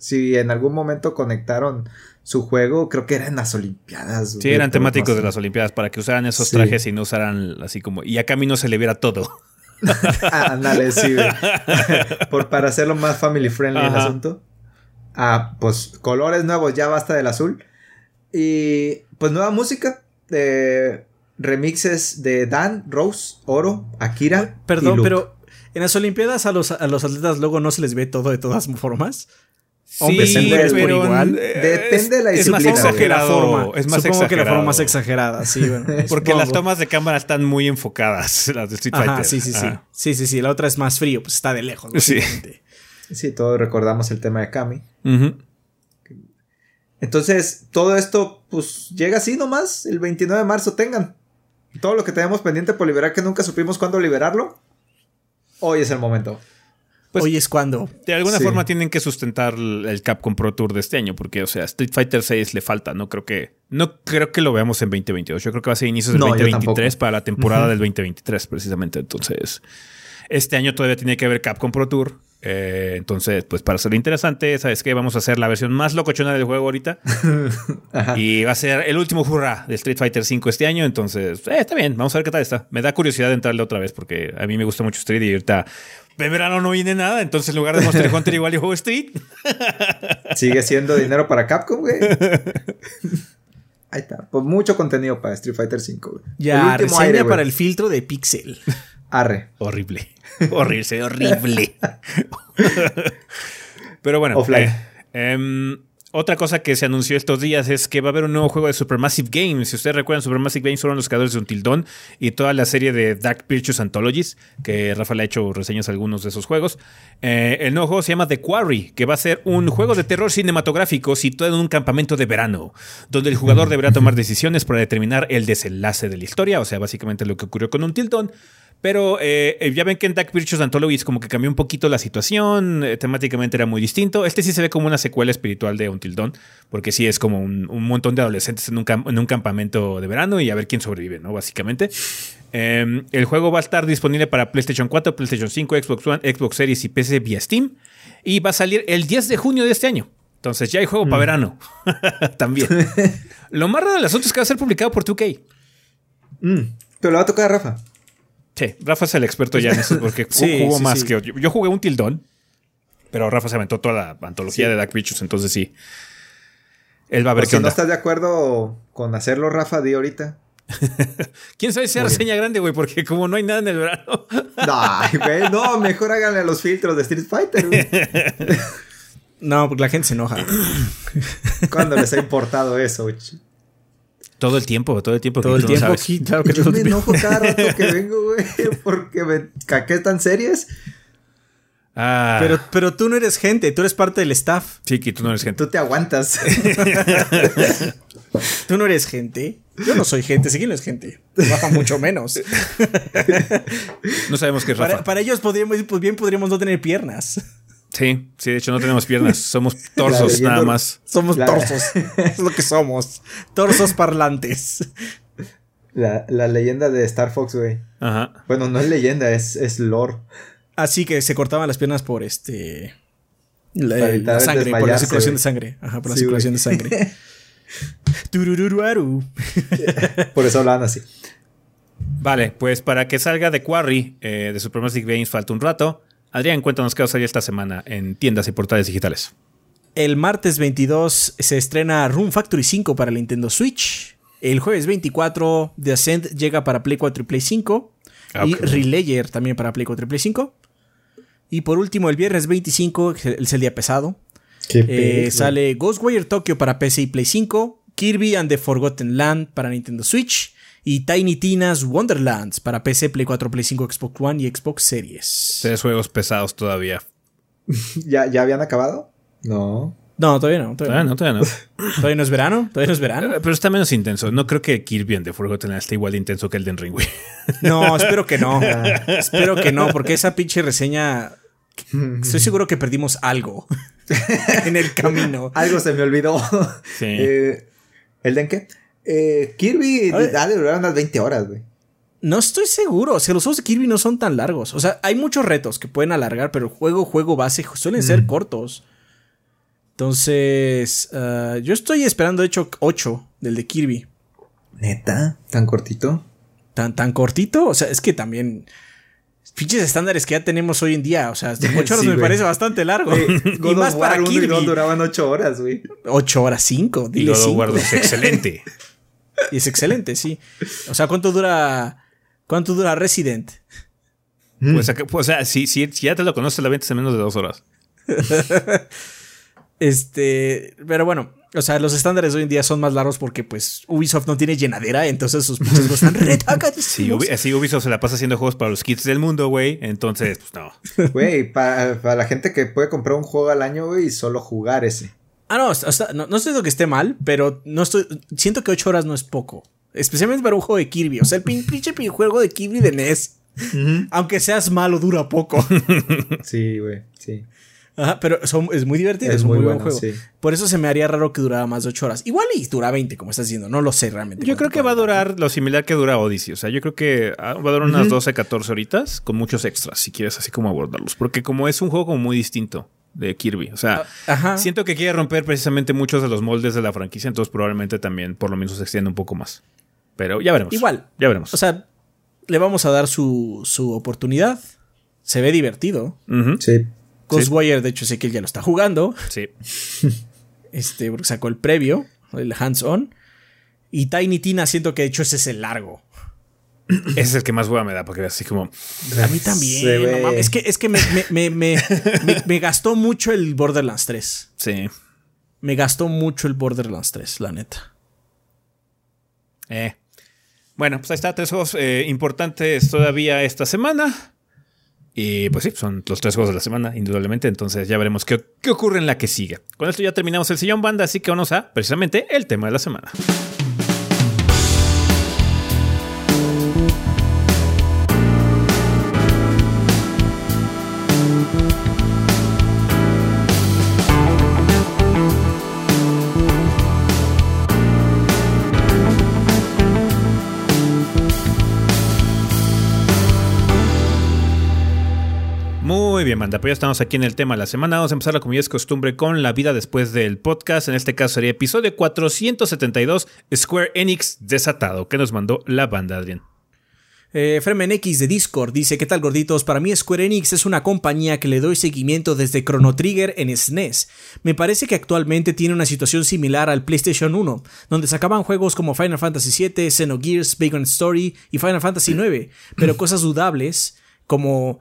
si en algún momento conectaron su juego, creo que eran las Olimpiadas. Sí, eran temáticos de las Olimpiadas para que usaran esos Sí. trajes y no usaran así como. Y a Cami no se le viera todo. Ah, [LAUGHS] Ándale, sí. [LAUGHS] Por, para hacerlo más family friendly el asunto. Ah, pues colores nuevos, ya basta del azul. Y pues nueva música. De remixes de Dan, Rose, Oro, Akira. y Perdón, Luke. pero en las Olimpiadas a los, a los atletas luego no se les ve todo de todas formas. Hombres y mujeres por igual. Depende de la es más disciplina, güey. exagerado. Es más Supongo que la forma exagerado. más exagerada, sí, bueno. [LAUGHS] Porque las tomas de cámara están muy enfocadas, [LAUGHS] las de Street Ajá, Fighter. sí, sí, sí. Ajá. Sí, sí, sí. La otra es más frío, pues está de lejos. Sí. Sí, todos recordamos el tema de Kami. Entonces, todo esto, pues llega así nomás. El 29 de marzo tengan. Todo lo que tenemos pendiente por liberar, que nunca supimos cuándo liberarlo. Hoy es el momento. Pues- Hoy es cuando. De alguna Sí. forma tienen que sustentar el Capcom Pro Tour de este año, porque, o sea, Street Fighter 6 le falta. No creo que, no creo que lo veamos en 2022. Yo creo que va a ser inicios del No, yo 2023 tampoco. para la temporada del 2023, precisamente. Entonces, este año todavía tiene que haber Capcom Pro Tour. Eh, entonces, pues para ser interesante, ¿sabes qué? Vamos a hacer la versión más locochona del juego ahorita. [LAUGHS] Y va a ser el último hurra de Street Fighter 5 este año. Entonces, eh, está bien, vamos a ver qué tal está. Me da curiosidad de entrarle otra vez porque a mí me gusta mucho Street y ahorita de verano no viene nada. Entonces, en lugar de Monster Hunter, igual yo juego Street. [LAUGHS] Sigue siendo dinero para Capcom, güey. Ahí está. Pues mucho contenido para Street Fighter 5, güey. Ya, El último reseña aire, güey. para el filtro de Pixel. Arre. Horrible. [LAUGHS] Horrible, se ve horrible. [LAUGHS] Pero bueno. Offline. eh, em, otra cosa que se anunció estos días es que va a haber un nuevo juego de Supermassive Games. Si ustedes recuerdan, Supermassive Games fueron los creadores de Until Dawn y toda la serie de Dark Pictures Anthologies, que Rafael ha hecho reseñas a algunos de esos juegos. Eh, el nuevo juego se llama The Quarry, que va a ser un juego de terror cinematográfico situado en un campamento de verano, donde el jugador [LAUGHS] deberá tomar decisiones para determinar el desenlace de la historia, o sea, básicamente lo que ocurrió con Until Dawn. Pero eh, eh, ya ven que en Dark Pictures Anthologies como que cambió un poquito la situación, eh, temáticamente era muy distinto. Este sí se ve como una secuela espiritual de Until Dawn, porque sí es como un, un montón de adolescentes en un, en un campamento de verano y a ver quién sobrevive, ¿no? Básicamente. Eh, el juego va a estar disponible para PlayStation 4, PlayStation 5, Xbox One, Xbox Series y PC vía Steam. Y va a salir el 10 de junio de este año. Entonces ya hay juego para verano. [LAUGHS] También. [LAUGHS] Lo más raro del asunto es que va a ser publicado por 2K. Mm, Pero le va a tocar a Rafa. Sí, Rafa es el experto ya en eso porque [LAUGHS] Sí, jugó sí, más sí. que yo. Yo jugué un tildón, pero Rafa se aventó toda la antología de Dark Pictures, entonces sí. Él va a ver O qué si no estás de acuerdo con hacerlo, Rafa, di ahorita. [LAUGHS] ¿Quién sabe si sea reseña grande, güey? Porque como no hay nada en el verano. [LAUGHS] Ay, güey, no, mejor háganle los filtros de Street Fighter, güey. No, porque la gente se enoja. ¿Cuándo les ha importado eso, güey? Todo el tiempo, todo el tiempo. Todo que el no tiempo aquí, claro que [LAUGHS] Yo no me enojo cada rato que vengo, [LAUGHS] güey, porque me caquetan series. Ah, Pero, pero tú no eres gente, tú eres parte del staff. sí, que tú no eres gente. Tú te aguantas. [LAUGHS] Tú no eres gente. Yo no soy gente, si no es gente. Baja mucho menos. No sabemos qué es Rafa. Para, para ellos podríamos, pues bien podríamos no tener piernas. Sí, sí, de hecho no tenemos piernas. [LAUGHS] Somos torsos leyenda- nada más. Somos La- torsos. es lo que somos. Torsos parlantes. La, la leyenda de Star Fox, güey. Ajá. Bueno, no es leyenda, es, es lore. Así que se cortaban las piernas por este. La, sangre, por la circulación de sangre. Ajá, por la Sí, circulación de sangre. [LAUGHS] Turururuaru. [LAUGHS] Por eso hablaban así. Vale, pues para que salga de Quarry eh, de Supermassive Games falta un rato. Adrián, cuéntanos qué va a salir esta semana en tiendas y portales digitales. El martes 22 se estrena Room Factory 5 para la Nintendo Switch. El jueves 24 The Ascent llega para Play 4 y Play 5. Ah, Y. Relayer también para Play 4 y Play 5. Y por último, el viernes 25, que es el día pesado, Qué eh, sale Ghostwire Tokyo para PC y Play 5. Kirby and the Forgotten Land para Nintendo Switch. Y Tiny Tina's Wonderlands para PC, Play 4, Play 5, Xbox One y Xbox Series. Tres juegos pesados todavía. [LAUGHS] ¿Ya, ¿Ya habían acabado? No. No, todavía no. Todavía, Todavía no. no, todavía no. [LAUGHS] ¿Todavía no es verano. Todavía no es verano. Eh, Pero está menos intenso. No creo que Kirby and the Forgotten Land esté igual de intenso que el de Ring, güey. [LAUGHS] No, espero que no. espero que no, porque esa pinche reseña. Estoy seguro que perdimos algo en el camino. Algo se me olvidó. Sí. Eh, ¿El de qué? Eh, Kirby ha de durar unas 20 horas, güey. No estoy seguro. O sea, los juegos de Kirby no son tan largos. O sea, hay muchos retos que pueden alargar, pero el juego, juego base suelen ser cortos. Entonces, ah, yo estoy esperando, de hecho, 8 del de Kirby. Neta, tan cortito. Tan, tan cortito. O sea, es que también. Pinches estándares que ya tenemos hoy en día. O sea, [LAUGHS] 8 horas Sí, me parece bastante largo. [LAUGHS] y God más of War para 1 y Kirby. 2 duraban 8 horas, güey. 8 horas 5. Y Dile God of 5. War 2 es excelente. [LAUGHS] Y es excelente, sí. O sea, ¿cuánto dura. ¿Cuánto dura Resident? Pues, acá- pues, o sea, si, si, si ya te lo conoces, la ventas en menos de dos horas. [LAUGHS] Este, pero bueno, o sea, los estándares hoy en día son más largos porque pues Ubisoft no tiene llenadera, entonces sus juegos [LAUGHS] están Sí. Ubi- así Ubisoft se la pasa haciendo juegos para los kits del mundo, güey. Entonces, pues no. Güey, para, para la gente que puede comprar un juego al año, güey, y solo jugar ese. Ah, no, o sea, no, no estoy diciendo que esté mal, pero no estoy. Siento que 8 horas no es poco. Especialmente para un juego de Kirby. O sea, el pin- pinche pin- juego de Kirby de NES. Aunque seas malo, dura poco. [LAUGHS] Sí, güey, sí. Ajá, pero son- es muy divertido, es, Es un muy, muy buen bueno, juego. sí. Por eso se me haría raro que durara más de 8 horas. Igual y dura 20, como estás diciendo. No lo sé realmente. Yo creo que va a durar lo similar que dura Odyssey. O sea, yo creo que ah, va a durar unas 12, 14 horitas con muchos extras, si quieres así como abordarlos. Porque como es un juego como muy distinto de Kirby. O sea, Ajá. siento que quiere romper precisamente muchos de los moldes de la franquicia, entonces probablemente también por lo menos se extienda un poco más. Pero ya veremos. Igual. Ya veremos. O sea, le vamos a dar su, su oportunidad. Se ve divertido. Ujú. Sí. Ghostwire, de hecho, sé que él ya lo está jugando. Sí. [LAUGHS] Este, porque sacó el previo, el hands-on. Y Tiny Tina, siento que de hecho ese es el largo. Ese es el que más hueva me da, porque así como. A mí también. No es que, es que me, me, me, me, me- me gastó mucho el Borderlands 3. Sí. Me gastó mucho el Borderlands 3, la neta. Eh. Bueno, pues ahí está, tres juegos eh, importantes todavía esta semana. Y pues sí, son los tres juegos de la semana, indudablemente. Entonces ya veremos qué, qué ocurre en la que sigue. Con esto ya terminamos el sillón banda, así que vamos a precisamente el tema de la semana. Muy bien, manda. Pues ya estamos aquí en el tema de la semana. Vamos a empezar, como ya es costumbre, con la vida después del podcast. En este caso sería episodio 472, Square Enix desatado, que nos mandó la banda, Adrián. Eh, Fremen X de Discord dice: ¿Qué tal, gorditos? Para mí, Square Enix es una compañía que le doy seguimiento desde Chrono Trigger en SNES. Me parece que actualmente tiene una situación similar al PlayStation 1, donde sacaban juegos como Final Fantasy VII, Xenogears, Bacon Story y Final Fantasy IX, pero cosas dudables como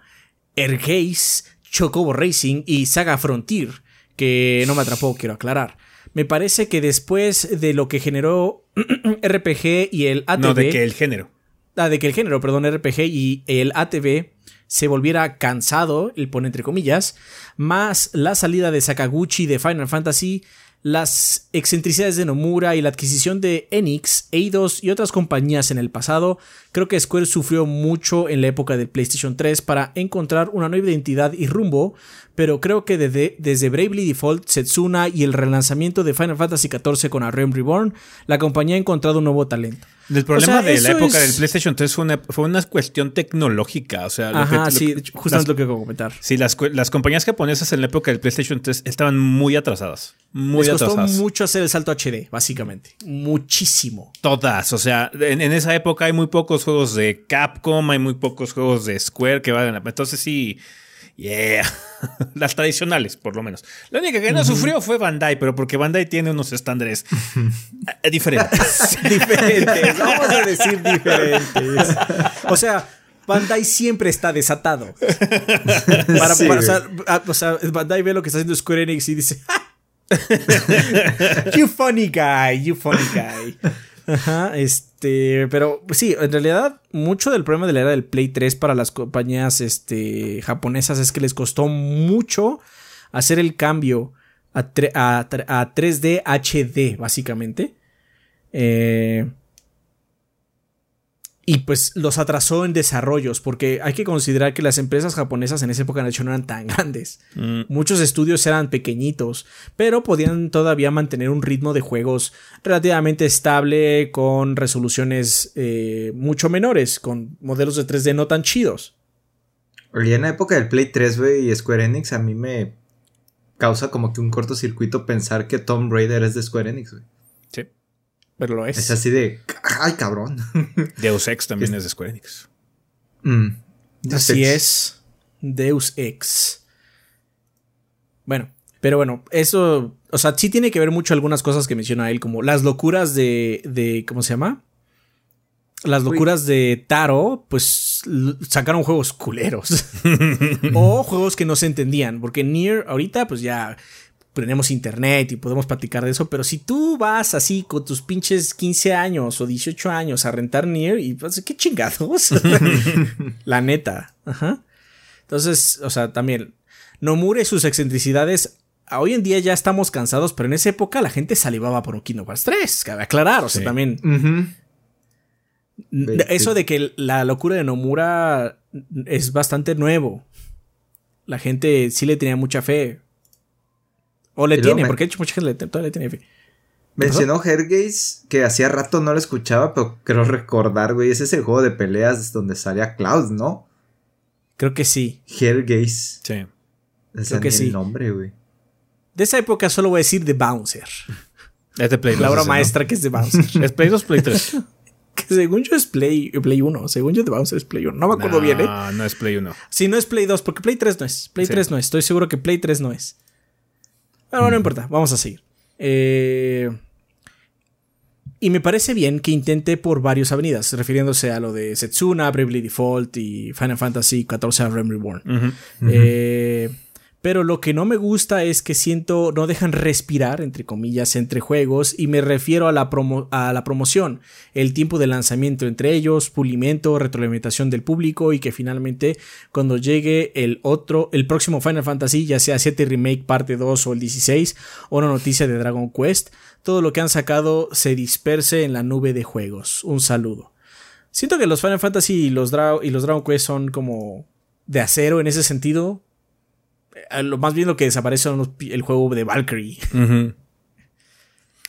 Ergeis, Chocobo Racing y Saga Frontier, que no me atrapó, quiero aclarar. Me parece que después de lo que generó [CLEARS THROAT] RPG y el ATV. No, de que el género. Ah, de que el género, perdón, RPG y el ATV se volviera cansado, el pone entre comillas, más la salida de Sakaguchi de Final Fantasy, las excentricidades de Nomura y la adquisición de Enix, Eidos y otras compañías en el pasado, creo que Square sufrió mucho en la época del PlayStation 3 para encontrar una nueva identidad y rumbo, pero creo que desde, desde Bravely Default, Setsuna y el relanzamiento de Final Fantasy XIV con Realm Reborn, la compañía ha encontrado un nuevo talento. El problema sea, de la época es- del PlayStation 3 fue una, fue una cuestión tecnológica. O sea, lo Ajá, lo sí, que- justo las- es lo que comentar. Sí, las, las compañías japonesas en la época del PlayStation 3 estaban muy atrasadas. Muy Les costó atrasadas. mucho hacer el salto HD, básicamente. Muchísimo. Todas, o sea, en, en esa época hay muy pocos juegos de Capcom, hay muy pocos juegos de Square que valgan la pena. Entonces sí, yeah, [LAUGHS] las tradicionales por lo menos. La única que no sufrió fue Bandai, pero porque Bandai tiene unos estándares eh, diferentes. [LAUGHS] diferentes, vamos a decir diferentes. O sea, Bandai siempre está desatado. Para, Sí, para- o, güey. sea, o sea, Bandai ve lo que está haciendo Square Enix y dice: [LAUGHS] You funny guy, you funny guy. Ajá, este, pero pues sí, en realidad mucho del problema de la era del Play 3 para las compañías este, japonesas es que les costó mucho hacer el cambio a, a a 3D HD, básicamente. Eh, y pues los atrasó en desarrollos, porque hay que considerar que las empresas japonesas en esa época de hecho no eran tan [LAUGHS] grandes. Mm. Muchos estudios eran pequeñitos, pero podían todavía mantener un ritmo de juegos relativamente estable, con resoluciones eh, mucho menores, con modelos de 3D no tan chidos. Oye, en la época del Play 3, güey, y Square Enix, a mí me causa como que un cortocircuito pensar que Tomb Raider es de Square Enix, güey. Sí. Pero lo es. Es así de, ay, cabrón. [LAUGHS] Deus Ex también es de Square Enix. Mm. Así es. Deus Ex. Bueno, pero bueno, eso, o sea, sí tiene que ver mucho algunas cosas que menciona él, como las locuras de, de ¿cómo se llama? Las locuras de Taro, pues sacaron juegos culeros. [LAUGHS] o juegos que no se entendían, porque Nier ahorita pues ya tenemos internet y podemos platicar de eso, pero si tú vas así con tus pinches 15 años o 18 años a rentar Nier y pues qué chingados. [LAUGHS] La neta. Ajá. Entonces, o sea, también Nomura y sus excentricidades hoy en día ya estamos cansados, pero en esa época la gente salivaba por un Kingdom Hearts 3, cabe aclarar, o sea, Sí. también Eso de que la locura de Nomura es bastante nuevo. La gente sí le tenía mucha fe. O le tiene, me- porque de hecho mucha gente le, todavía le tiene fe. Mencionó Hergaze que hacía rato no lo escuchaba, pero creo recordar, güey. Ese es el juego de peleas donde salía Cloud, ¿no? Creo que sí. Hergaze. Sí. Ese Creo que sí. el nombre, güey. De esa época solo voy a decir The Bouncer. [LAUGHS] Es de Play 2. La obra ese, ¿no? maestra que es The Bouncer. [LAUGHS] ¿Es Play 2 Play 3? [LAUGHS] que según yo es Play, Play 1. Según yo The Bouncer es Play 1. No me acuerdo bien, ¿eh? No, no es Play 1. Si no es Play 2, porque Play 3 no es. Play Sí. 3 no es. Estoy seguro que Play 3 no es. Pero no importa, vamos a seguir. Eh, y me parece bien que intente por varias avenidas, refiriéndose a lo de Setsuna, Bravely Default y Final Fantasy XIV Realm Reborn. Eh, pero lo que no me gusta es que siento no dejan respirar, entre comillas, entre juegos y me refiero a la, promo- a la promoción, el tiempo de lanzamiento entre ellos, pulimento, retroalimentación del público y que finalmente cuando llegue el otro, el próximo Final Fantasy, ya sea 7 Remake parte 2 o el 16 o una noticia de Dragon Quest, todo lo que han sacado se disperse en la nube de juegos. Un saludo. Siento que los Final Fantasy y los, Dra- y los Dragon Quest son como de acero en ese sentido. Lo más bien lo que desaparece son los el juego de Valkyrie. Ujú.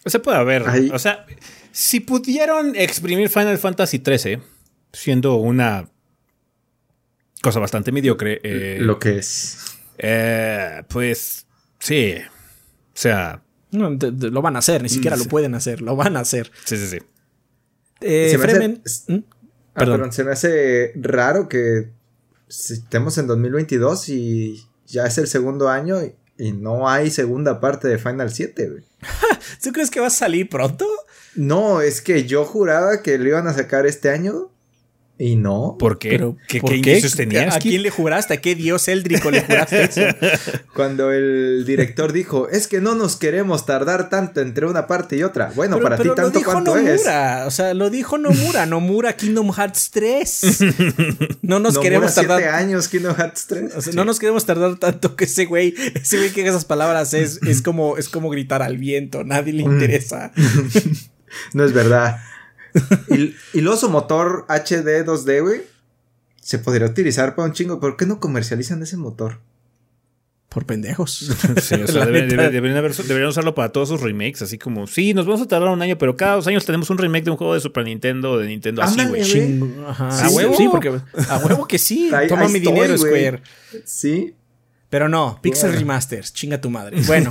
Se puede haber. Ahí- O sea, si pudieron exprimir Final Fantasy XIII, siendo una cosa bastante mediocre, eh, Lo que es. eh, pues sí. O sea, No, de- de- lo van a hacer, ni siquiera lo pueden hacer, lo van a hacer. sí, sí, sí. Eh, Se hace- Fremen- ¿Mm? Ah, Perdón. perdón, se me hace raro que estemos en 2022 y ya es el segundo año y, y no hay segunda parte de Final 7, güey. [LAUGHS] ¿Tú crees que va a salir pronto? No, es que yo juraba que lo iban a sacar este año y no. ¿Por qué? Pero, ¿Qué, ¿por qué qué? indicios tenías? ¿A quién le juraste? ¿A qué dios éldrico le juraste eso? [LAUGHS] Cuando el director dijo, es que no nos queremos tardar tanto entre una parte y otra. Bueno, Pero- para pero ti tanto dijo cuánto es. Nomura, O sea, lo dijo Nomura. Nomura Kingdom Hearts 3. [LAUGHS] No nos Nomura, queremos siete tardar. años Kingdom Hearts 3. O sea, No nos queremos tardar tanto que ese güey, ese güey que haga esas palabras es, es como, es como gritar al viento, nadie Mm. le interesa. [LAUGHS] No es verdad. [LAUGHS] y, y luego su motor HD 2D, güey, se podría utilizar para un chingo. ¿Por qué no comercializan ese motor? Por pendejos. [LAUGHS] Sí, o sea, deberían, haber- deberían usarlo para todos sus remakes, así como, sí, nos vamos a tardar un año, pero cada dos años tenemos un remake de un juego de Super Nintendo o de Nintendo así, Ándale, güey. güey. Ching- ajá. Sí, ¿A huevo? sí. Porque a huevo que sí. [LAUGHS] Ahí- Toma ahí mi estoy, dinero. Square. Sí. Pero no, Pixel Bueno. Remasters, chinga tu madre. Bueno,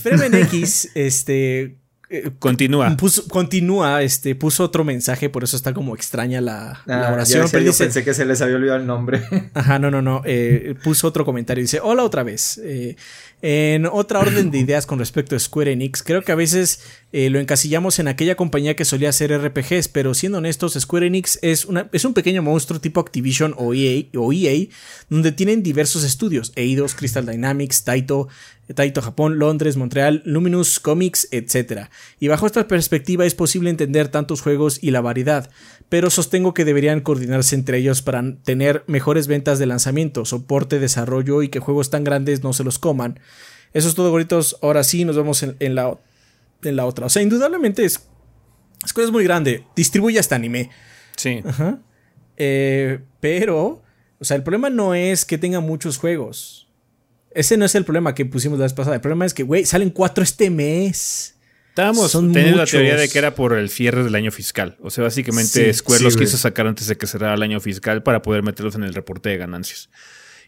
Fremen X, este. Eh, Continúa. puso- continúa, este, puso otro mensaje, por eso está como extraña la, la Ah, ya oración. decía, pero yo dice, pensé que se les había olvidado el nombre. [LAUGHS] Ajá, no, no, no. eh, puso otro comentario. Dice, hola otra vez. Eh, en otra orden de [LAUGHS] ideas con respecto a Square Enix, creo que a veces eh, lo encasillamos en aquella compañía que solía hacer RPGs, pero siendo honestos, Square Enix es, es un pequeño monstruo tipo Activision o EA, EA, donde tienen diversos estudios, Eidos, Crystal Dynamics, Taito, Taito Japón, Londres, Montreal, Luminous, Comics, etc. Y bajo esta perspectiva es posible entender tantos juegos y la variedad, pero sostengo que deberían coordinarse entre ellos para tener mejores ventas de lanzamiento, soporte, desarrollo y que juegos tan grandes no se los coman. Eso es todo, goritos. Ahora sí, nos vemos en, en la, en la otra. O sea, indudablemente es, es muy grande. Distribuye este anime. Sí. Ajá. Eh, pero, o sea, el problema no es que tenga muchos juegos. Ese no es el problema que pusimos la vez pasada. El problema es que, güey, salen cuatro este mes. Estábamos Son teniendo la teoría de que era por el cierre del año fiscal. O sea, básicamente Sí, Square sí, los quiso sacar antes de que cerrara el año fiscal para poder meterlos en el reporte de ganancias.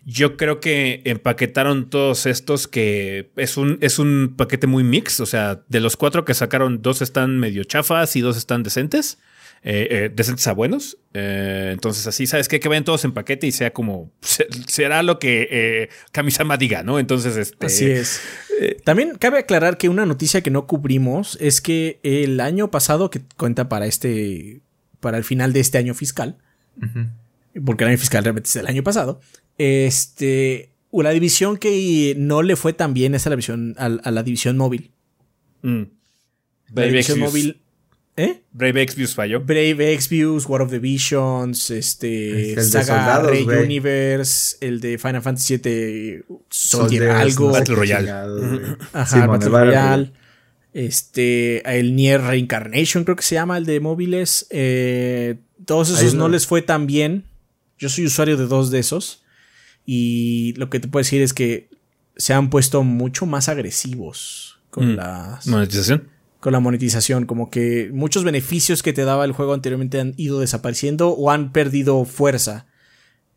Yo creo que empaquetaron todos estos que es un, es un paquete muy mix. O sea, de los cuatro que sacaron, dos están medio chafas y dos están decentes. eh, eh, decentes a buenos. Eh, entonces, así, ¿sabes qué? Que vayan todos en paquete y sea como. [LAUGHS] se- será lo que eh, Kamisama diga, ¿no? Entonces, este. Así es. También cabe aclarar que una noticia que no cubrimos es que el año pasado, que cuenta para este. para el final de este año fiscal, porque el año fiscal realmente es el año pasado. Este. La división que no le fue tan bien es a la división, a, a la división móvil. mm. La Brave división Exvius. móvil. ¿Eh? Brave Exvius falló. Brave Exvius, War of the Visions, este, El de Saga soldados, Rey. Universe, el de Final Fantasy VII Soldier Soldiers, algo, no sé Battle Royale. ajá, Simón, Battle el Royale, este, el Nier Reincarnation creo que se llama, el de móviles, eh, todos esos no- no les fue tan bien, yo soy usuario de dos de esos y lo que te puedo decir es que se han puesto mucho más agresivos con Mm. las Monetización. con la monetización, como que muchos beneficios que te daba el juego anteriormente han ido desapareciendo o han perdido fuerza.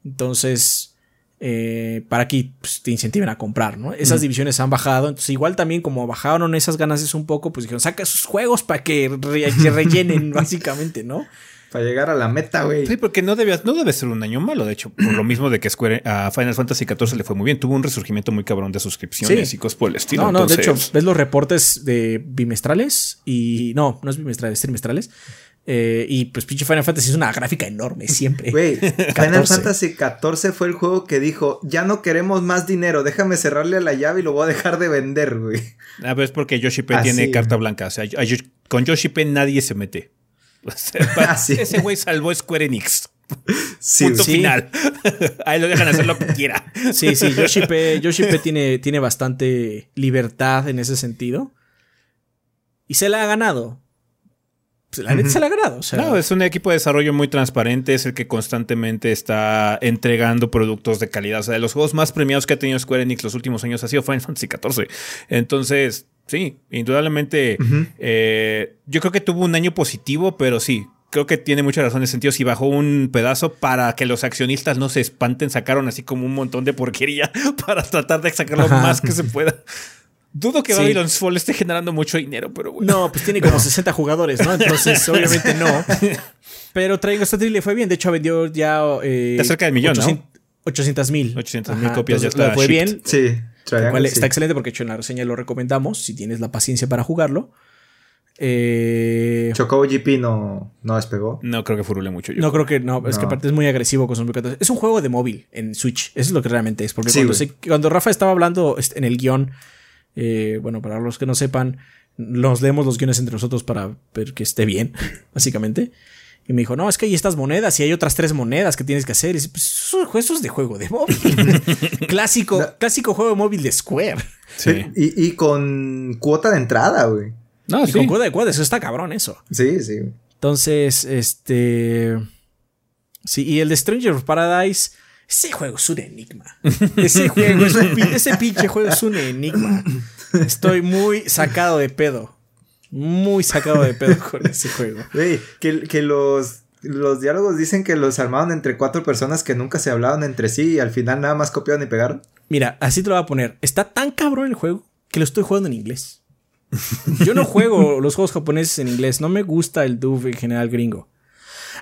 Entonces, eh, para que pues, te incentiven a comprar, ¿no? Esas divisiones han bajado, entonces igual también como bajaron esas ganancias un poco, pues dijeron, saca sus juegos para que, re- que rellenen, [LAUGHS] básicamente, ¿no? Para llegar a la meta, güey. Sí, porque no debe, no debe ser un año malo, de hecho, por lo mismo de que Square a Final Fantasy XIV le fue muy bien. Tuvo un resurgimiento muy cabrón de suscripciones Sí. y cosas por el estilo. No, no, de hecho, ves los reportes de bimestrales y... No, no es bimestrales, trimestrales. Eh, y pues pinche Final Fantasy es una gráfica enorme siempre. [LAUGHS] Güey, [LAUGHS] Final 14. Fantasy XIV fue el juego que dijo, ya no queremos más dinero, déjame cerrarle a la llave y lo voy a dejar de vender, güey. Ah, pero es porque Yoshi P Ah, tiene carta blanca. O sea, con Yoshi P nadie se mete. O sea, Ah, sí. Ese güey salvó Square Enix. Sí, Punto Sí. final. [LAUGHS] Ahí lo dejan hacer lo que [LAUGHS] quiera. Sí, sí, Yoshi P, Yoshi P tiene, tiene bastante libertad en ese sentido. Y se la ha ganado. Pues, La neta se la ha ganado. O sea, No, es un equipo de desarrollo muy transparente, es el que constantemente está entregando productos de calidad. O sea, de los juegos más premiados que ha tenido Square Enix los últimos años ha sido Final Fantasy XIV. Entonces, sí, indudablemente, eh, yo creo que tuvo un año positivo, pero sí. Creo que tiene mucha razón en ese sentido. Si bajó un pedazo para que los accionistas no se espanten, sacaron así como un montón de porquería [LAUGHS] para tratar de sacar lo más que se pueda. Dudo que Sí. Babylon's Fall esté generando mucho dinero, pero bueno. no, pues tiene como 60 jugadores, ¿no? Entonces, [LAUGHS] obviamente no. [LAUGHS] Pero Triangle Strategy le fue bien. De hecho, vendió ya. Eh, Está cerca del millón, ¿no? 800 mil. 800,000 copias ya está Le fue shipped. bien. Sí, cual está excelente porque de hecho en la reseña lo recomendamos si tienes la paciencia para jugarlo. Eh, Chocobo GP no, no despegó. No creo que furule mucho. Yo. no creo que no, es que No. aparte es muy agresivo con sus. Es un juego de móvil en Switch, eso es lo que realmente es. Porque Sí, cuando, güey. se- cuando Rafa estaba hablando en el guion, eh, bueno, para los que no sepan, nos leemos los guiones entre nosotros para ver que esté bien, [LAUGHS] básicamente. Y me dijo, no, es que hay estas monedas y hay otras tres monedas que tienes que hacer. Y dice, pues eso, es de juego de móvil. [LAUGHS] clásico, clásico juego de móvil de Square. Sí. Y, y con cuota de entrada, güey. No, Y sí. con cuerda de cuerda, eso está cabrón eso. Sí, sí. Entonces, este. Sí, y el de Stranger of Paradise. Ese juego es un enigma. [LAUGHS] Ese juego es un pin- ese pinche juego es un enigma. Estoy muy sacado de pedo. Muy sacado de pedo con ese juego. Güey, que, que los, los diálogos dicen que los armaron entre cuatro personas que nunca se hablaban entre sí y al final nada más copiaron y pegaron. Mira, así te lo voy a poner. Está tan cabrón el juego que lo estoy jugando en inglés. Yo no juego [LAUGHS] los juegos japoneses en inglés. No me gusta el dub en general gringo.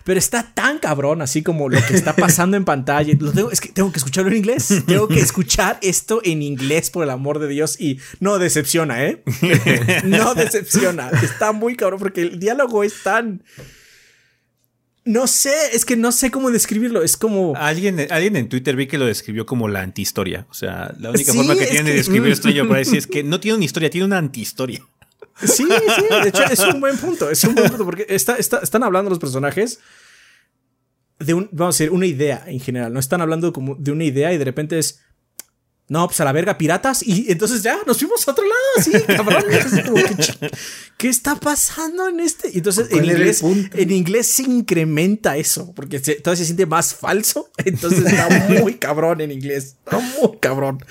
Pero está tan cabrón, así como lo que está pasando en pantalla. Lo tengo- es que tengo que escucharlo en inglés. Tengo que escuchar esto en inglés, por el amor de Dios. Y no decepciona, ¿eh? [LAUGHS] No decepciona. Está muy cabrón porque el diálogo es tan. No sé, es que no sé cómo describirlo. Es como. Alguien, alguien en Twitter vi que lo describió como la antihistoria. O sea, la única Sí, forma que tiene de describir Stranger Paradise [LAUGHS] es que no tiene una historia, tiene una antihistoria. Sí, sí, de hecho es un buen punto, es un buen punto porque está, está- están hablando los personajes de un, vamos a decir, una idea en general, no están hablando como de una idea y de repente es, no, pues a la verga, piratas. Y entonces ya nos fuimos a otro lado, sí, [LAUGHS] cabrón. ¿qué, está pasando en este? Y entonces en inglés, en inglés se incrementa eso, porque se, se siente más falso. [LAUGHS] Entonces está muy cabrón en inglés. Está muy cabrón.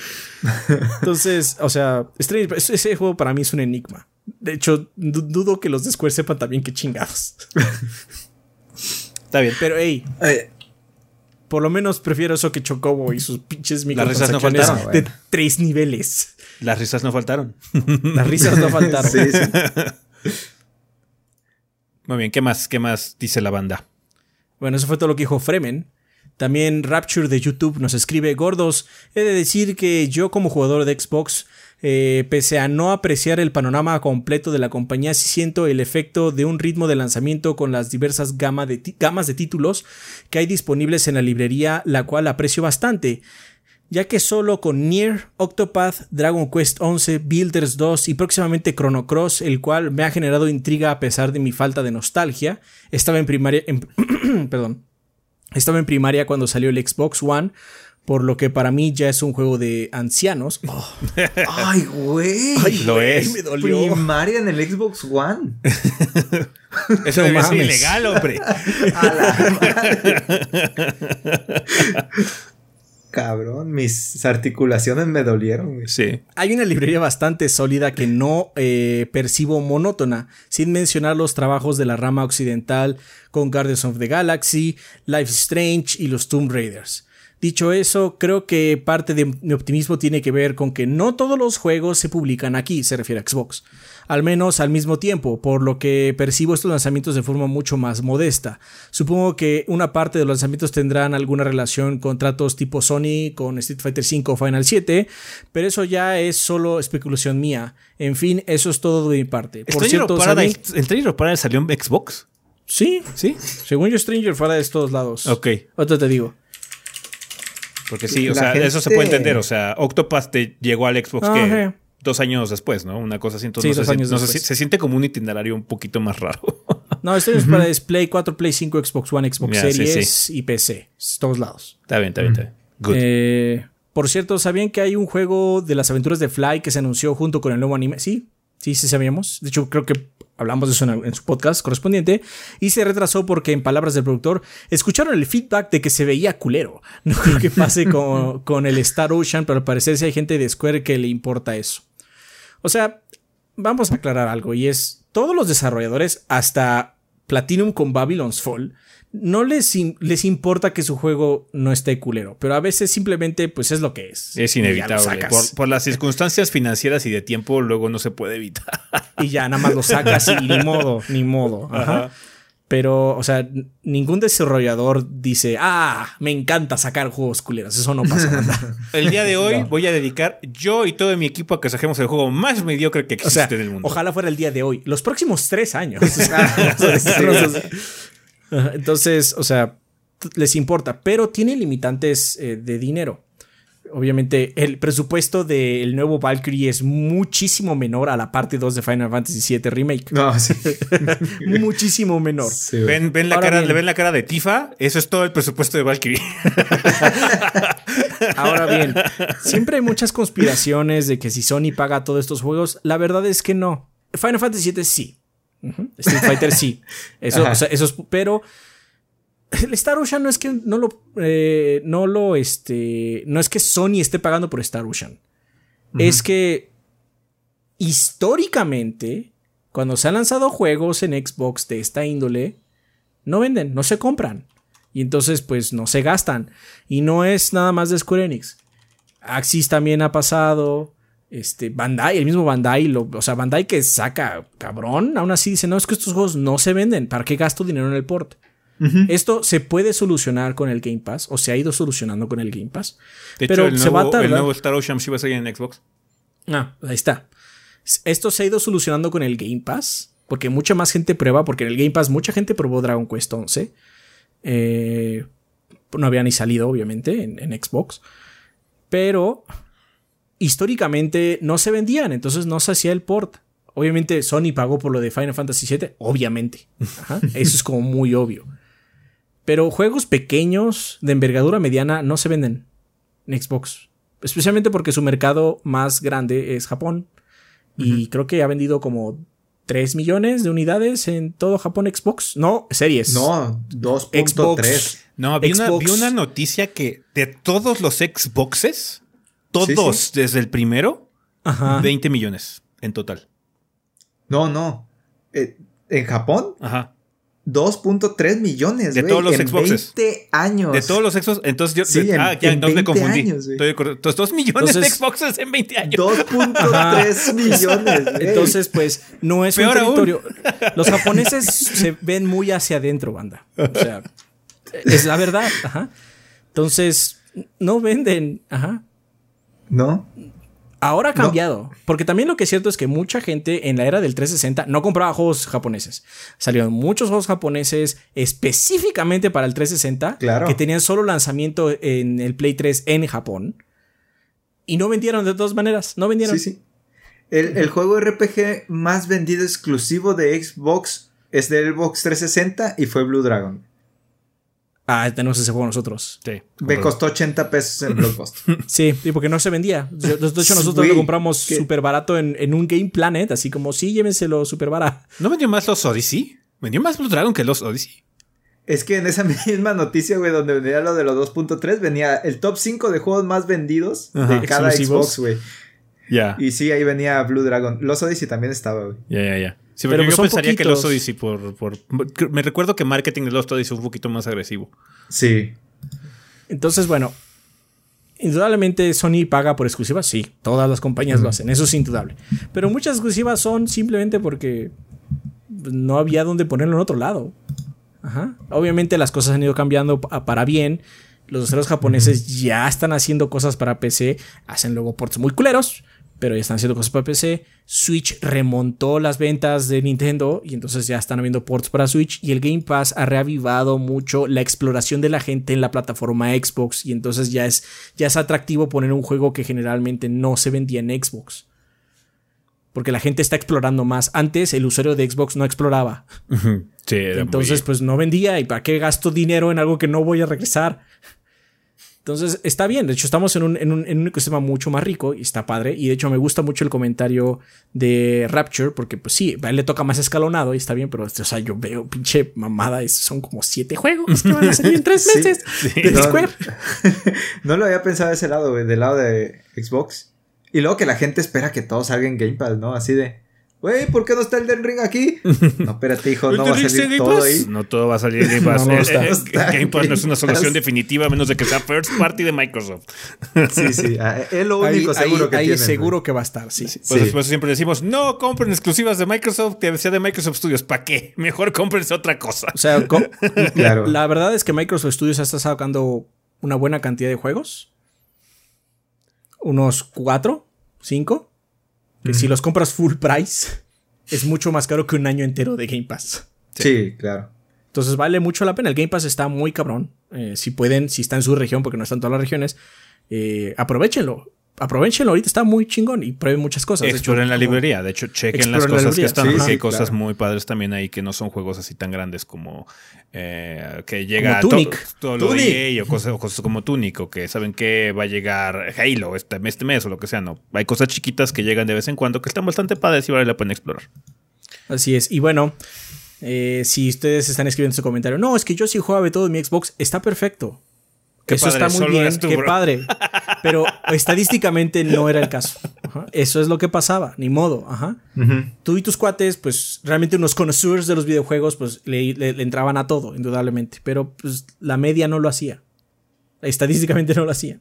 Entonces, o sea, ese juego para mí es un enigma. De hecho, dudo que los de Square sepan también qué chingados. Está bien. Pero, hey. Eh, por lo menos prefiero eso que Chocobo y sus pinches microtransacciones Las risas no faltaron, de tres niveles. Las risas no faltaron. [LAUGHS] Las risas no faltaron. sí, sí. [LAUGHS] Muy bien, ¿qué más? ¿Qué más dice la banda? Bueno, eso fue todo lo que dijo Fremen. También Rapture de YouTube nos escribe, gordos, he de decir que yo como jugador de Xbox eh, pese a no apreciar el panorama completo de la compañía, siento el efecto de un ritmo de lanzamiento con las diversas gamas de títulos que hay disponibles en la librería, la cual aprecio bastante ya que solo con Nier, Octopath, Dragon Quest 11, Builders 2 y próximamente Chrono Cross, el cual me ha generado intriga a pesar de mi falta de nostalgia, estaba en primaria, [CLEARS THROAT] perdón, estaba en primaria cuando salió el Xbox One, por lo que para mí ya es un juego de ancianos. [LAUGHS] Ay, güey. Lo es. Me dolió. Primaria en el Xbox One. [LAUGHS] Eso debe ser ilegal, hombre. [LAUGHS] Cabrón, mis articulaciones me dolieron. Sí. Hay una librería bastante sólida que no eh, percibo monótona, sin mencionar los trabajos de la rama occidental con Guardians of the Galaxy, Life Strange y los Tomb Raiders. Dicho eso, creo que parte de mi optimismo tiene que ver con que no todos los juegos se publican aquí, se refiere a Xbox, al menos al mismo tiempo, por lo que percibo estos lanzamientos de forma mucho más modesta. Supongo que una parte de los lanzamientos tendrán alguna relación con tratos tipo Sony con Street Fighter V o Final 7, pero eso ya es solo especulación mía. En fin, eso es todo de mi parte. Por cierto, ¿el Stranger Paradise salió en Xbox? Sí, sí. Según yo, Stranger Paradise todos lados. Ok. Otro te digo. Porque sí, o sea, eso se puede entender. O sea, Octopath te llegó al Xbox que dos años después, ¿no? Una cosa así. Entonces, sí, no, se, se, siente como un itinerario un poquito más raro. [LAUGHS] no, esto es para Play 4, Play 5, Xbox One, Xbox Series y PC. Todos lados. Está bien, está bien, está bien. Good. Eh, por cierto, ¿sabían que hay un juego de las aventuras de Fly que se anunció junto con el nuevo anime? Sí, sí, sí sabíamos. De hecho, creo que hablamos de eso en, su podcast correspondiente, y se retrasó porque, en palabras del productor, escucharon el feedback de que se veía culero. [LAUGHS] No creo que pase [LAUGHS] con, con el Star Ocean, pero al parecer sí hay gente de Square que le importa eso. O sea, vamos a aclarar algo, y es, todos los desarrolladores, hasta Platinum con Babylon's Fall, no les, les importa que su juego no esté culero, pero a veces simplemente pues es lo que es. Es inevitable. Por, las circunstancias financieras y de tiempo luego no se puede evitar. [LAUGHS] Y ya nada más lo sacas y ni modo, ni modo. Pero, o sea, ningún desarrollador dice, ah, me encanta sacar juegos culeros. Eso no pasa nada. [LAUGHS] El día de hoy voy a dedicar yo y todo mi equipo a que saquemos el juego más mediocre que existe en el mundo. Ojalá fuera el día de hoy. Los próximos tres años. [LAUGHS] Entonces, o sea, les importa, pero tiene limitantes eh, de dinero. Obviamente, el presupuesto del nuevo Valkyrie es muchísimo menor a la parte 2 de Final Fantasy VII Remake. No, sí. [LAUGHS] muchísimo menor. ¿Ven, ven, la cara, ¿Le ven la cara de Tifa? Eso es todo el presupuesto de Valkyrie. [LAUGHS] Ahora bien, siempre hay muchas conspiraciones de que si Sony paga todos estos juegos. La verdad es que no. Final Fantasy VII sí. Street Fighter sí. [LAUGHS] Eso, o sea, eso es, pero el Star Ocean no es que no lo, eh, no lo, este, no es que Sony esté pagando por Star Ocean. Es que históricamente, cuando se han lanzado juegos en Xbox de esta índole, no venden, no se compran. Y entonces, pues, no se gastan. Y no es nada más de Square Enix. Axis también ha pasado. Este, Bandai, el mismo Bandai, lo, o sea, Bandai que saca cabrón, aún así dice, no, es que estos juegos no se venden, ¿para qué gasto dinero en el port? Esto se puede solucionar con el Game Pass, o se ha ido solucionando con el Game Pass. pero el se nuevo, va a El nuevo Star Ocean sí va a salir en Xbox. Ah, ahí está. Esto se ha ido solucionando con el Game Pass, porque mucha más gente prueba, porque en el Game Pass mucha gente probó Dragon Quest 11. Eh, no había ni salido, obviamente, en, en Xbox. Pero históricamente no se vendían, entonces no se hacía el port. Obviamente Sony pagó por lo de Final Fantasy VII, obviamente. [LAUGHS] eso es como muy obvio. Pero juegos pequeños de envergadura mediana no se venden en Xbox. Especialmente porque su mercado más grande es Japón. Y creo que ha vendido como 3 millones de unidades en todo Japón Xbox. No, series. No, 2.3. No, vi una, vi una, noticia que de todos los Xboxes, todos desde el primero, 20 millones en total. No, no. Eh, ¿En Japón? Ajá. 2.3 millones, De todos los en Xboxes. 20 años. De todos los Xboxes. Entonces yo. Sí, en- ah, ya, en entonces me 20 confundí. años. Estoy de acuerdo. Entonces, 2 millones de Entonces- Xboxes en 20 años. 2.3 millones. [LAUGHS] güey. Entonces, pues, no es Peor un aún. territorio. Los japoneses se ven muy hacia adentro, banda. O sea, es la verdad. Ajá. Entonces, no venden. Ajá. ¿No? Ahora ha cambiado. Porque también lo que es cierto es que mucha gente en la era del 360 no compraba juegos japoneses. Salieron muchos juegos japoneses específicamente para el 360 Claro. que tenían solo lanzamiento en el Play 3 en Japón. Y no vendieron de todas maneras. No vendieron. Sí, sí. El, el juego RPG más vendido exclusivo de Xbox es del Xbox 360 y fue Blue Dragon. Ah, tenemos ese juego nosotros. Sí. Me costó 80 pesos en Blockbuster. [LAUGHS] Sí, sí, porque no se vendía. De hecho, nosotros lo compramos súper barato en, en un Game Planet, así como sí, llévenselo súper barato. ¿No vendió más los Odyssey? Vendió más Blue Dragon que los Odyssey. es que en esa [LAUGHS] misma noticia, güey, donde venía lo de los 2.3, venía el top 5 de juegos más vendidos Ajá. de cada Exclusivos. Xbox, güey. Ya. Y sí, ahí venía Blue Dragon. Los Odyssey también estaba, güey. Ya, ya, ya. Sí, Pero pero pues yo pensaría que los poquitos. Odyssey por, por. Me recuerdo que marketing de los Odyssey fue un poquito más agresivo. Sí. Entonces, bueno, indudablemente Sony paga por exclusivas. Sí, todas las compañías lo hacen, eso es indudable. Pero muchas exclusivas son simplemente porque no había donde ponerlo en otro lado. Ajá. Obviamente las cosas han ido cambiando pa- para bien. Los desarrolladores japoneses ya están haciendo cosas para PC. Hacen luego ports muy culeros, pero ya están haciendo cosas para PC. Switch remontó las ventas de Nintendo y entonces ya están habiendo ports para Switch. Y el Game Pass ha reavivado mucho la exploración de la gente en la plataforma Xbox. Y entonces ya es, ya es atractivo poner un juego que generalmente no se vendía en Xbox. Porque la gente está explorando más. Antes el usuario de Xbox no exploraba. Sí, Entonces, pues no vendía. ¿Y para qué gasto dinero en algo que no voy a regresar? Entonces, está bien. De hecho, estamos en un, en un, en un ecosistema mucho más rico y está padre. Y de hecho, me gusta mucho el comentario de Rapture, porque, pues sí, a él le toca más escalonado y está bien, pero, o sea, yo veo pinche mamada. y son como siete juegos que van a salir en tres [LAUGHS] Sí, meses de No, Square. [LAUGHS] no lo había pensado de ese lado, güey, del lado de Xbox. Y luego que la gente espera que todo salga en Game Pass, ¿no? Así de, güey, ¿por qué no está el Den Ring aquí? [LAUGHS] No, espérate, hijo, no va a salir todo ahí. No todo va a salir en Game Pass. [LAUGHS] No, no Eh, está. eh, Está Game Pass no es una solución Pass. definitiva a menos de que sea first party de Microsoft. [LAUGHS] Sí, sí, ah, es lo Ahí, único seguro ahí- que ahí tienen, seguro que va a estar, sí. Sí. eso, por eso siempre decimos, no compren exclusivas de Microsoft que sea de Microsoft Studios. ¿Para qué? Mejor cómprense otra cosa. O sea, Claro. la verdad es que Microsoft Studios está sacando una buena cantidad de juegos. Unos cuatro, cinco. Que si los compras full price, es mucho más caro que un año entero de Game Pass. Sí, claro. Entonces vale mucho la pena. El Game Pass está muy cabrón. Eh, si pueden, si está en su región, porque no están todas las regiones, eh, aprovechenlo. Aprovechenlo, ahorita está muy chingón y prueben muchas cosas. De hecho, Exploren la librería. De hecho, chequen las Exploren la cosas que están. Sí, porque sí, hay cosas claro. muy padres también ahí que no son juegos así tan grandes como eh, que llega Como Tunic. todo lo Tunic. de EA o cosas, o cosas como Tunic o que saben que va a llegar Halo este, este mes o lo que sea. No, hay cosas chiquitas que llegan de vez en cuando que están bastante padres y vale la pena explorar. Así es. Y bueno, eh, si ustedes están escribiendo su comentario, no, es que yo sí jugaba todo en mi Xbox, está perfecto. Qué Eso padre, está muy bien, qué bro. padre. [LAUGHS] Pero estadísticamente no era el caso. Ajá. Eso es lo que pasaba, ni modo. Ajá. Tú y tus cuates, pues realmente unos connoisseurs de los videojuegos, pues le, le- le entraban a todo, indudablemente. Pero pues la media no lo hacía. Estadísticamente no lo hacían.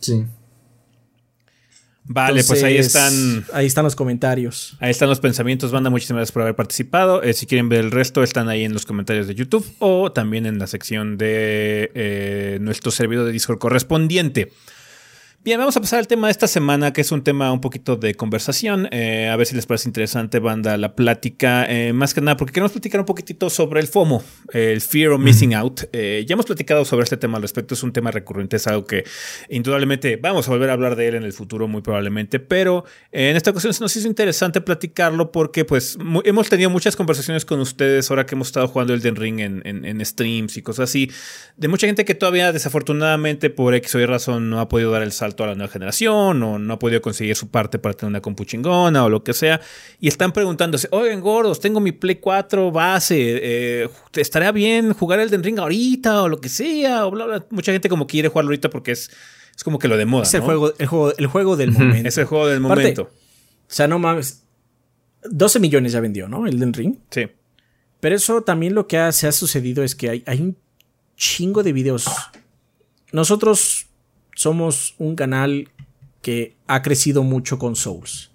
Sí. Vale, pues ahí están. Ahí están los comentarios. Ahí están los pensamientos, banda. Muchísimas gracias por haber participado. Eh, si quieren ver el resto, están ahí en los comentarios de YouTube o también en la sección de eh, nuestro servidor de Discord correspondiente. Bien, vamos a pasar al tema de esta semana, que es un tema un poquito de conversación. Eh, a ver si les parece interesante, banda, la plática. Eh, más que nada, porque queremos platicar un poquitito sobre el FOMO, el Fear of Missing Out. Eh, ya hemos platicado sobre este tema al respecto. Es un tema recurrente, es algo que indudablemente vamos a volver a hablar de él en el futuro, muy probablemente. Pero en esta ocasión se nos hizo interesante platicarlo porque, pues, hemos tenido muchas conversaciones con ustedes ahora que hemos estado jugando el Den Ring en, en- en streams y cosas así. De mucha gente que todavía, desafortunadamente, por X o Y razón, no ha podido dar el salto saltó a la nueva generación o no ha podido conseguir su parte para tener una compu chingona o lo que sea. Y están preguntándose, oigan, gordos, tengo mi Play 4 base, eh, ¿estaría bien jugar el Den Ring ahorita o lo que sea? O bla, bla. Mucha gente como quiere jugarlo ahorita porque es, es como que lo de moda. Es el, ¿no? juego, el, juego, el juego del momento. Es el juego del momento. O sea, no mames. 12 millones ya vendió, ¿no? El Den Ring. Sí. Pero eso también lo que ha, se ha sucedido es que hay, hay un chingo de videos. Nosotros somos un canal que ha crecido mucho con Souls.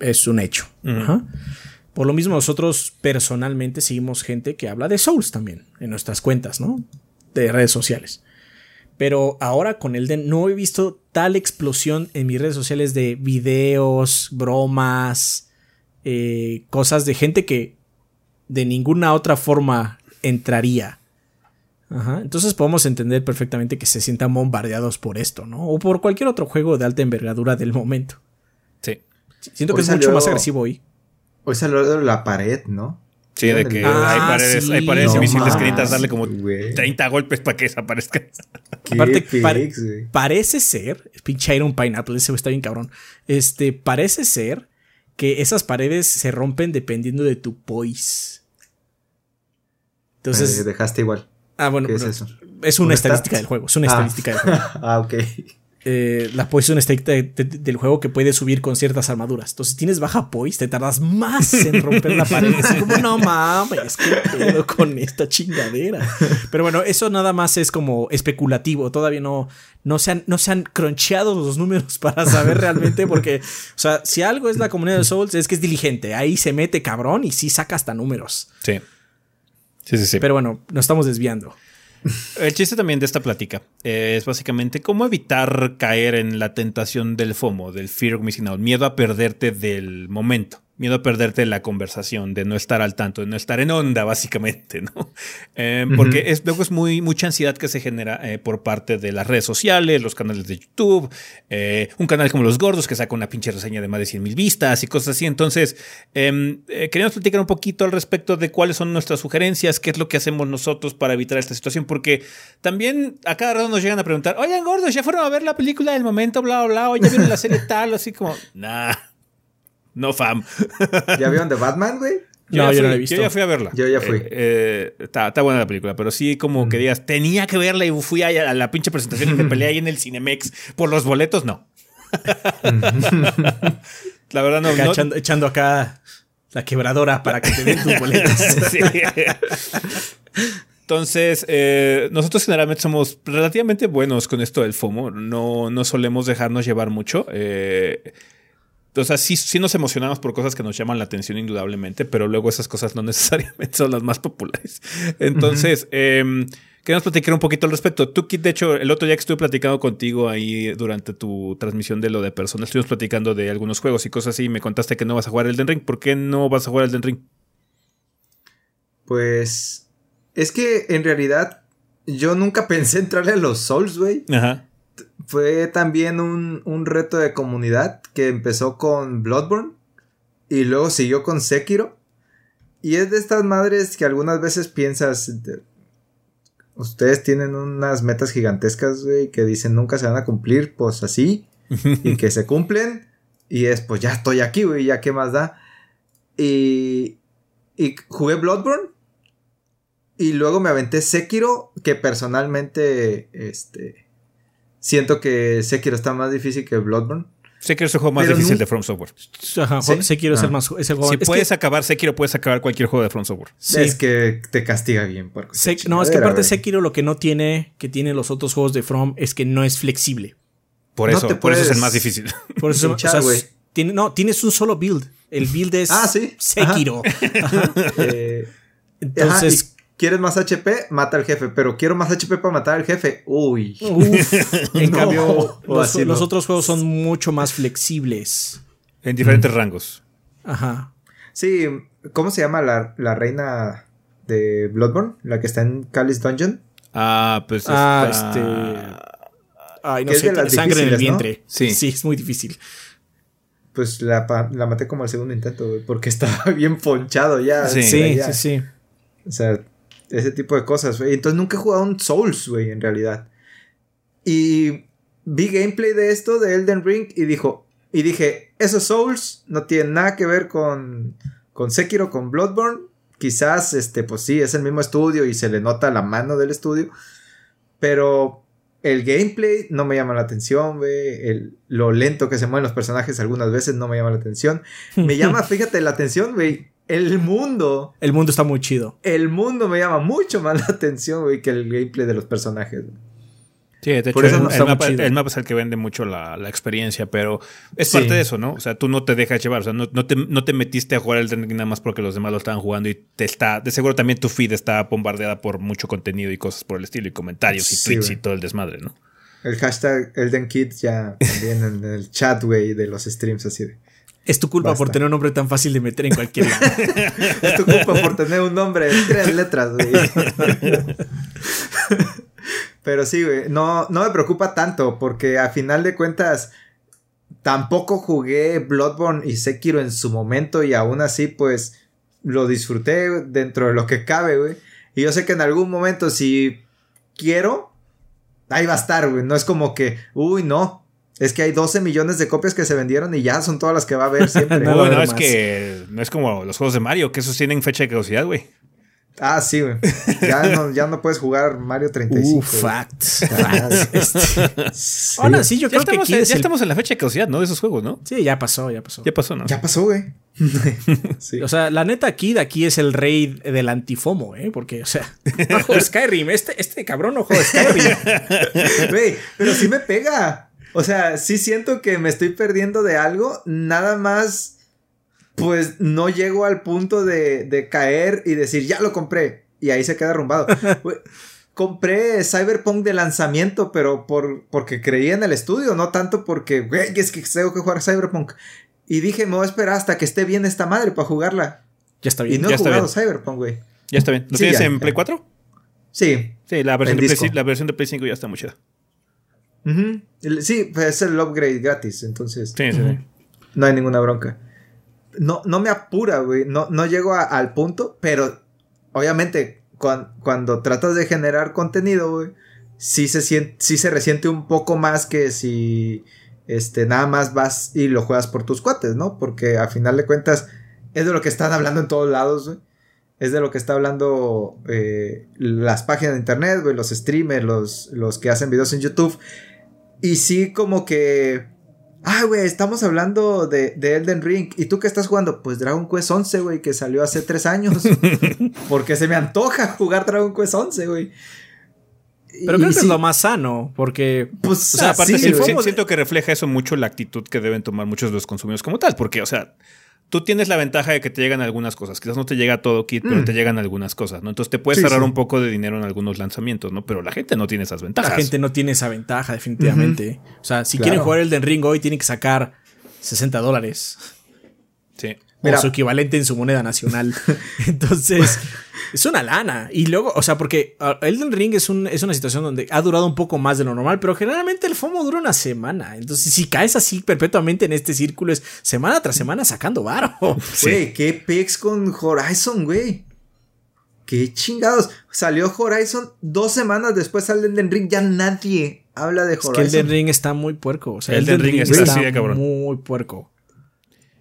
Es un hecho. Ajá. Por lo mismo, nosotros personalmente seguimos gente que habla de Souls también en nuestras cuentas, ¿no? De redes sociales. Pero ahora con Elden no he visto tal explosión en mis redes sociales de videos, bromas, eh, cosas de gente que de ninguna otra forma entraría. Ajá. Entonces podemos entender perfectamente que se sientan bombardeados por esto, ¿no? O por cualquier otro juego de alta envergadura del momento. Sí. Siento Hoy que es mucho más agresivo hoy. Hoy salió la pared, ¿no? Sí, de que Ah, hay paredes, sí. hay paredes No invisibles que mames, necesitas darle como güey. 30 golpes para que desaparezcan. [LAUGHS] Aparte, pare- parece ser, pinche Iron Pineapple, ese está bien cabrón. Este, parece ser que esas paredes se rompen dependiendo de tu poise. Entonces, Eh, dejaste igual. Ah, bueno, ¿Qué es no, eso? es una ¿Un estadística stat? del juego, es una Ah. estadística del juego. [LAUGHS] ah, ok. Eh, la poise es una estadística de- de- del juego que puede subir con ciertas armaduras. Entonces, si tienes baja poise, te tardas más en romper la pared. Es como, no mames, qué pedo con esta chingadera. Pero bueno, eso nada más es como especulativo. Todavía no, no, se han, no se han croncheado los números [LAUGHS] para saber realmente. Porque, o sea, si algo es la comunidad de Souls, es que es diligente. Ahí se mete cabrón y sí saca hasta números. Sí. Sí, sí, sí. Pero bueno, nos estamos desviando. El chiste también de esta plática eh, es básicamente cómo evitar caer en la tentación del FOMO, del fear of missing out, miedo a perderte del momento, miedo a perderte de la conversación, de no estar al tanto, de no estar en onda, básicamente, ¿no? [LAUGHS] Eh, porque es, luego es muy, mucha ansiedad que se genera eh, por parte de las redes sociales, los canales de YouTube, eh, un canal como Los Gordos que saca una pinche reseña de más de 100 mil vistas y cosas así. Entonces, em, queríamos platicar un poquito al respecto de cuáles son nuestras sugerencias, qué es lo que hacemos nosotros para evitar esta situación, porque también a cada rato nos llegan a preguntar, oigan, gordos, ¿ya fueron a ver la película del momento, bla, bla, bla, o ya vieron la serie tal, así como, [LAUGHS] nah, no fam. ¿Ya vieron de Batman, güey? No, ya yo no fui- la he visto. Yo ya fui a verla. Yo ya fui. Eh, eh, está, está buena la película, pero sí como que digas, tenía que verla y fui a, a la pinche presentación de [LAUGHS] pelea ahí en el Cinemex por los boletos, no. [LAUGHS] la verdad no. Acá no- echando, echando acá la quebradora para que te den tus boletos. [LAUGHS] Sí. Entonces, eh, nosotros generalmente somos relativamente buenos con esto del FOMO. No, no solemos dejarnos llevar mucho. Eh, o sea, sí, sí nos emocionamos por cosas que nos llaman la atención indudablemente, pero luego esas cosas no [LAUGHS] necesariamente son las más populares. Entonces, queremos platicar un poquito al respecto. Tú, Kit, de hecho, el otro día que estuve platicando contigo ahí durante tu transmisión de lo de personas, estuvimos platicando de algunos juegos y cosas así y me contaste que no vas a jugar el Den Ring. ¿Por qué no vas a jugar el Den Ring? Pues. Es que en realidad. Yo nunca pensé [LAUGHS] entrarle a los Souls, güey. Ajá. Fue también un, un reto de comunidad que empezó con Bloodborne. Y luego siguió con Sekiro. Y es de estas madres que algunas veces piensas. de- ustedes tienen unas metas gigantescas, güey, que dicen nunca se van a cumplir, pues así. [LAUGHS] y que se cumplen. Y es, pues ya estoy aquí, güey, ya qué más da. Y, y jugué Bloodborne. Y luego me aventé Sekiro, que personalmente, este, siento que Sekiro está más difícil que Bloodborne. Sekiro es el juego más Pero difícil de From Software. Ajá, ¿Sí? sí quiero ser Ah. más. Es el juego- Si es puedes que- acabar Sekiro, puedes acabar cualquier juego de From Software. sí. Es que te castiga bien. Por no, es que aparte Sekiro lo que no tiene, que tienen los otros juegos de From, es que no es flexible. Por eso, por eso es el más difícil. [LAUGHS] Por eso, o sea, tiene, no, tienes un solo build. El build es Ah, sí. Sekiro. [LAUGHS] Eh, Entonces, ajá, y ¿Quieres más HP? Mata al jefe. Pero quiero más HP para matar al jefe. Uy. uf, [LAUGHS] en No, cambio, los, otros juegos son mucho más flexibles. En diferentes rangos. Ajá. Sí, ¿cómo se llama la, la reina de Bloodborne? La que está en Calice Dungeon. Ah, pues Ah, está- este. Ay, no es sé, tiene sangre en el vientre. Sí. Sí, es muy difícil. Pues la, la maté como al segundo intento, güey, porque [LAUGHS] estaba bien ponchado ya. Sí. Sí, ya. sí, sí. O sea, ese tipo de cosas, güey. Entonces nunca he jugado un Souls, güey, en realidad. Y vi gameplay de esto, de Elden Ring, y dijo, y dije, esos Souls no tienen nada que ver con, con Sekiro, con Bloodborne. Quizás, este, pues sí, es el mismo estudio y se le nota la mano del estudio. Pero el gameplay no me llama la atención, güey. Lo lento que se mueven los personajes algunas veces no me llama la atención. Me llama, [LAUGHS] fíjate, la atención, güey. El mundo. El mundo está muy chido. El mundo me llama mucho más la atención, güey, que el gameplay de los personajes. Sí, de hecho, el, mapa, el, mapa, es el que vende mucho la, la experiencia, pero es parte de eso, ¿no? O sea, tú no te dejas llevar, o sea, no, no, te, no te, metiste a jugar el Ring nada más porque los demás lo estaban jugando y te está, de seguro también tu feed está bombardeada por mucho contenido y cosas por el estilo, y comentarios y tweets y todo el desmadre, ¿no? El hashtag EldenKid ya también en el chat, güey, de los streams así de... Es tu culpa por tener un nombre tan fácil de meter en cualquier lado. [LAUGHS] es tu culpa por tener un nombre de tres letras, güey. [LAUGHS] Pero sí, güey, no, no me preocupa tanto porque a final de cuentas tampoco jugué Bloodborne y Sekiro en su momento y aún así pues lo disfruté dentro de lo que cabe, güey. Y yo sé que en algún momento si quiero, ahí va a estar, güey. No es como que, uy, no, es que hay 12 millones de copias que se vendieron y ya son todas las que va a haber siempre. [LAUGHS] no, no, es que no es como los juegos de Mario, que esos tienen fecha de caducidad, güey. Ah, sí, güey. Ya [LAUGHS] no, ya no puedes jugar Mario 35. Uh, facts. Ahora sí, [LAUGHS] yo creo que aquí ya estamos en la fecha de caducidad, ¿no? De esos juegos, ¿no? Sí, ya pasó, ya pasó. Ya pasó, ¿no? Ya pasó, güey. sí. O sea, la neta aquí de aquí es el rey del antifomo, ¿eh? Porque, o sea, no Skyrim. Este, este cabrón no juega Skyrim. Güey, pero sí me pega. O sea, sí siento que me estoy perdiendo de algo, nada más, pues no llego al punto de, caer y decir, ya lo compré, y ahí se queda arrumbado. [LAUGHS] compré Cyberpunk de lanzamiento, pero por, porque creía en el estudio, no tanto porque, güey, es que tengo que jugar Cyberpunk. Y dije, me voy a esperar hasta que esté bien esta madre para jugarla. Ya está bien. Y no he jugado Cyberpunk, güey. Ya está bien. ¿Lo tienes en Play 4? Sí. Sí, la versión, de Play, la versión de Play 5 ya está muy chida. Sí, pues, es el upgrade gratis, entonces. No hay ninguna bronca. No, no me apura, güey. No, no llego al punto, pero obviamente cuando, tratas de generar contenido, güey, sí se, siente, sí se resiente un poco más que si este, nada más vas y lo juegas por tus cuates, ¿no? Porque a final de cuentas es de lo que están hablando en todos lados, güey. Es de lo que está hablando eh, las páginas de internet, güey, los streamers, los, los que hacen videos en YouTube. Y sí, como que. Ah, güey, estamos hablando de, Elden Ring. ¿Y tú qué estás jugando? Pues Dragon Quest 11, güey, que salió hace tres años. [LAUGHS] porque se me antoja jugar Dragon Quest 11, güey. Pero creo que es lo más sano, porque. Pues, o sea, aparte, siento que refleja eso mucho la actitud que deben tomar muchos de los consumidores como tal, porque, o sea, tú tienes la ventaja de que te llegan algunas cosas. Quizás no te llega todo kit, pero mm. te llegan algunas cosas, ¿no? Entonces te puedes cerrar un poco de dinero en algunos lanzamientos, ¿no? Pero la gente no tiene esas ventajas. La gente no tiene esa ventaja, definitivamente. O sea, si quieren jugar el Den Ring hoy, tienen que sacar 60 dólares. Sí. O su equivalente en su moneda nacional. [LAUGHS] Entonces, es una lana. Y luego, o sea, porque uh, Elden Ring es, un, es una situación donde ha durado un poco más de lo normal, pero generalmente el FOMO dura una semana. Entonces, si caes así perpetuamente en este círculo, es semana tras semana sacando varo. Güey, [LAUGHS] qué pex con Horizon, güey. Qué chingados. Salió Horizon dos semanas después sale Elden Ring. Ya nadie habla de Horizon. Es que Elden Ring está muy puerco. O sea, Elden, Ring, está, muy puerco.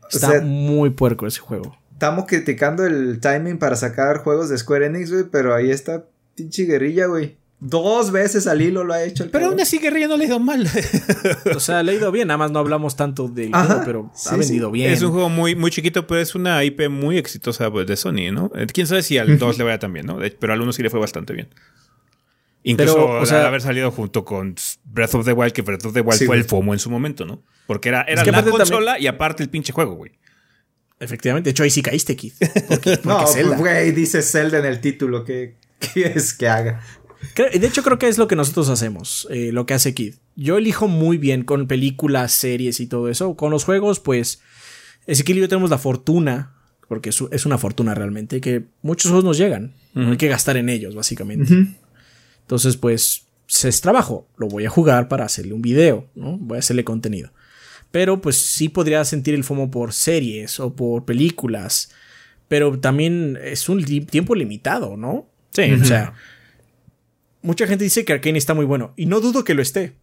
Está muy puerco ese juego. Estamos criticando el timing para sacar juegos de Square Enix, güey, pero ahí está pinche guerrilla, güey. Dos veces al hilo lo ha hecho. El pero aún así Guerrilla no le ha ido mal. [LAUGHS] o sea, le ha ido bien. Nada más no hablamos tanto de pero ha vendido bien. Es un juego muy, muy chiquito, pero es una IP muy exitosa pues, de Sony, ¿no? Eh, Quién sabe si al 2 le vaya también, ¿no? Pero al 1 sí le fue bastante bien. Incluso o sea, haber salido junto con Breath of the Wild, que Breath of the Wild fue el FOMO en su momento, ¿no? Porque era, era la consola y aparte el pinche juego, güey. Efectivamente, de hecho ahí sí caíste, Keith. [LAUGHS] no, pues güey, dice Zelda en el título, ¿qué quieres que haga? De hecho, creo que es lo que nosotros hacemos, eh, lo que hace Kid. Yo elijo muy bien con películas, series y todo eso. Con los juegos, pues, Ezequiel y yo tenemos la fortuna, porque es una fortuna realmente, que muchos juegos nos llegan. No hay que gastar en ellos, básicamente. Entonces, pues, es trabajo. Lo voy a jugar para hacerle un video, ¿no? Voy a hacerle contenido. Pero pues sí podría sentir el FOMO por series o por películas. Pero también es un tiempo limitado, ¿no? Sí. O sea, mucha gente dice que Arkane está muy bueno. Y no dudo que lo esté.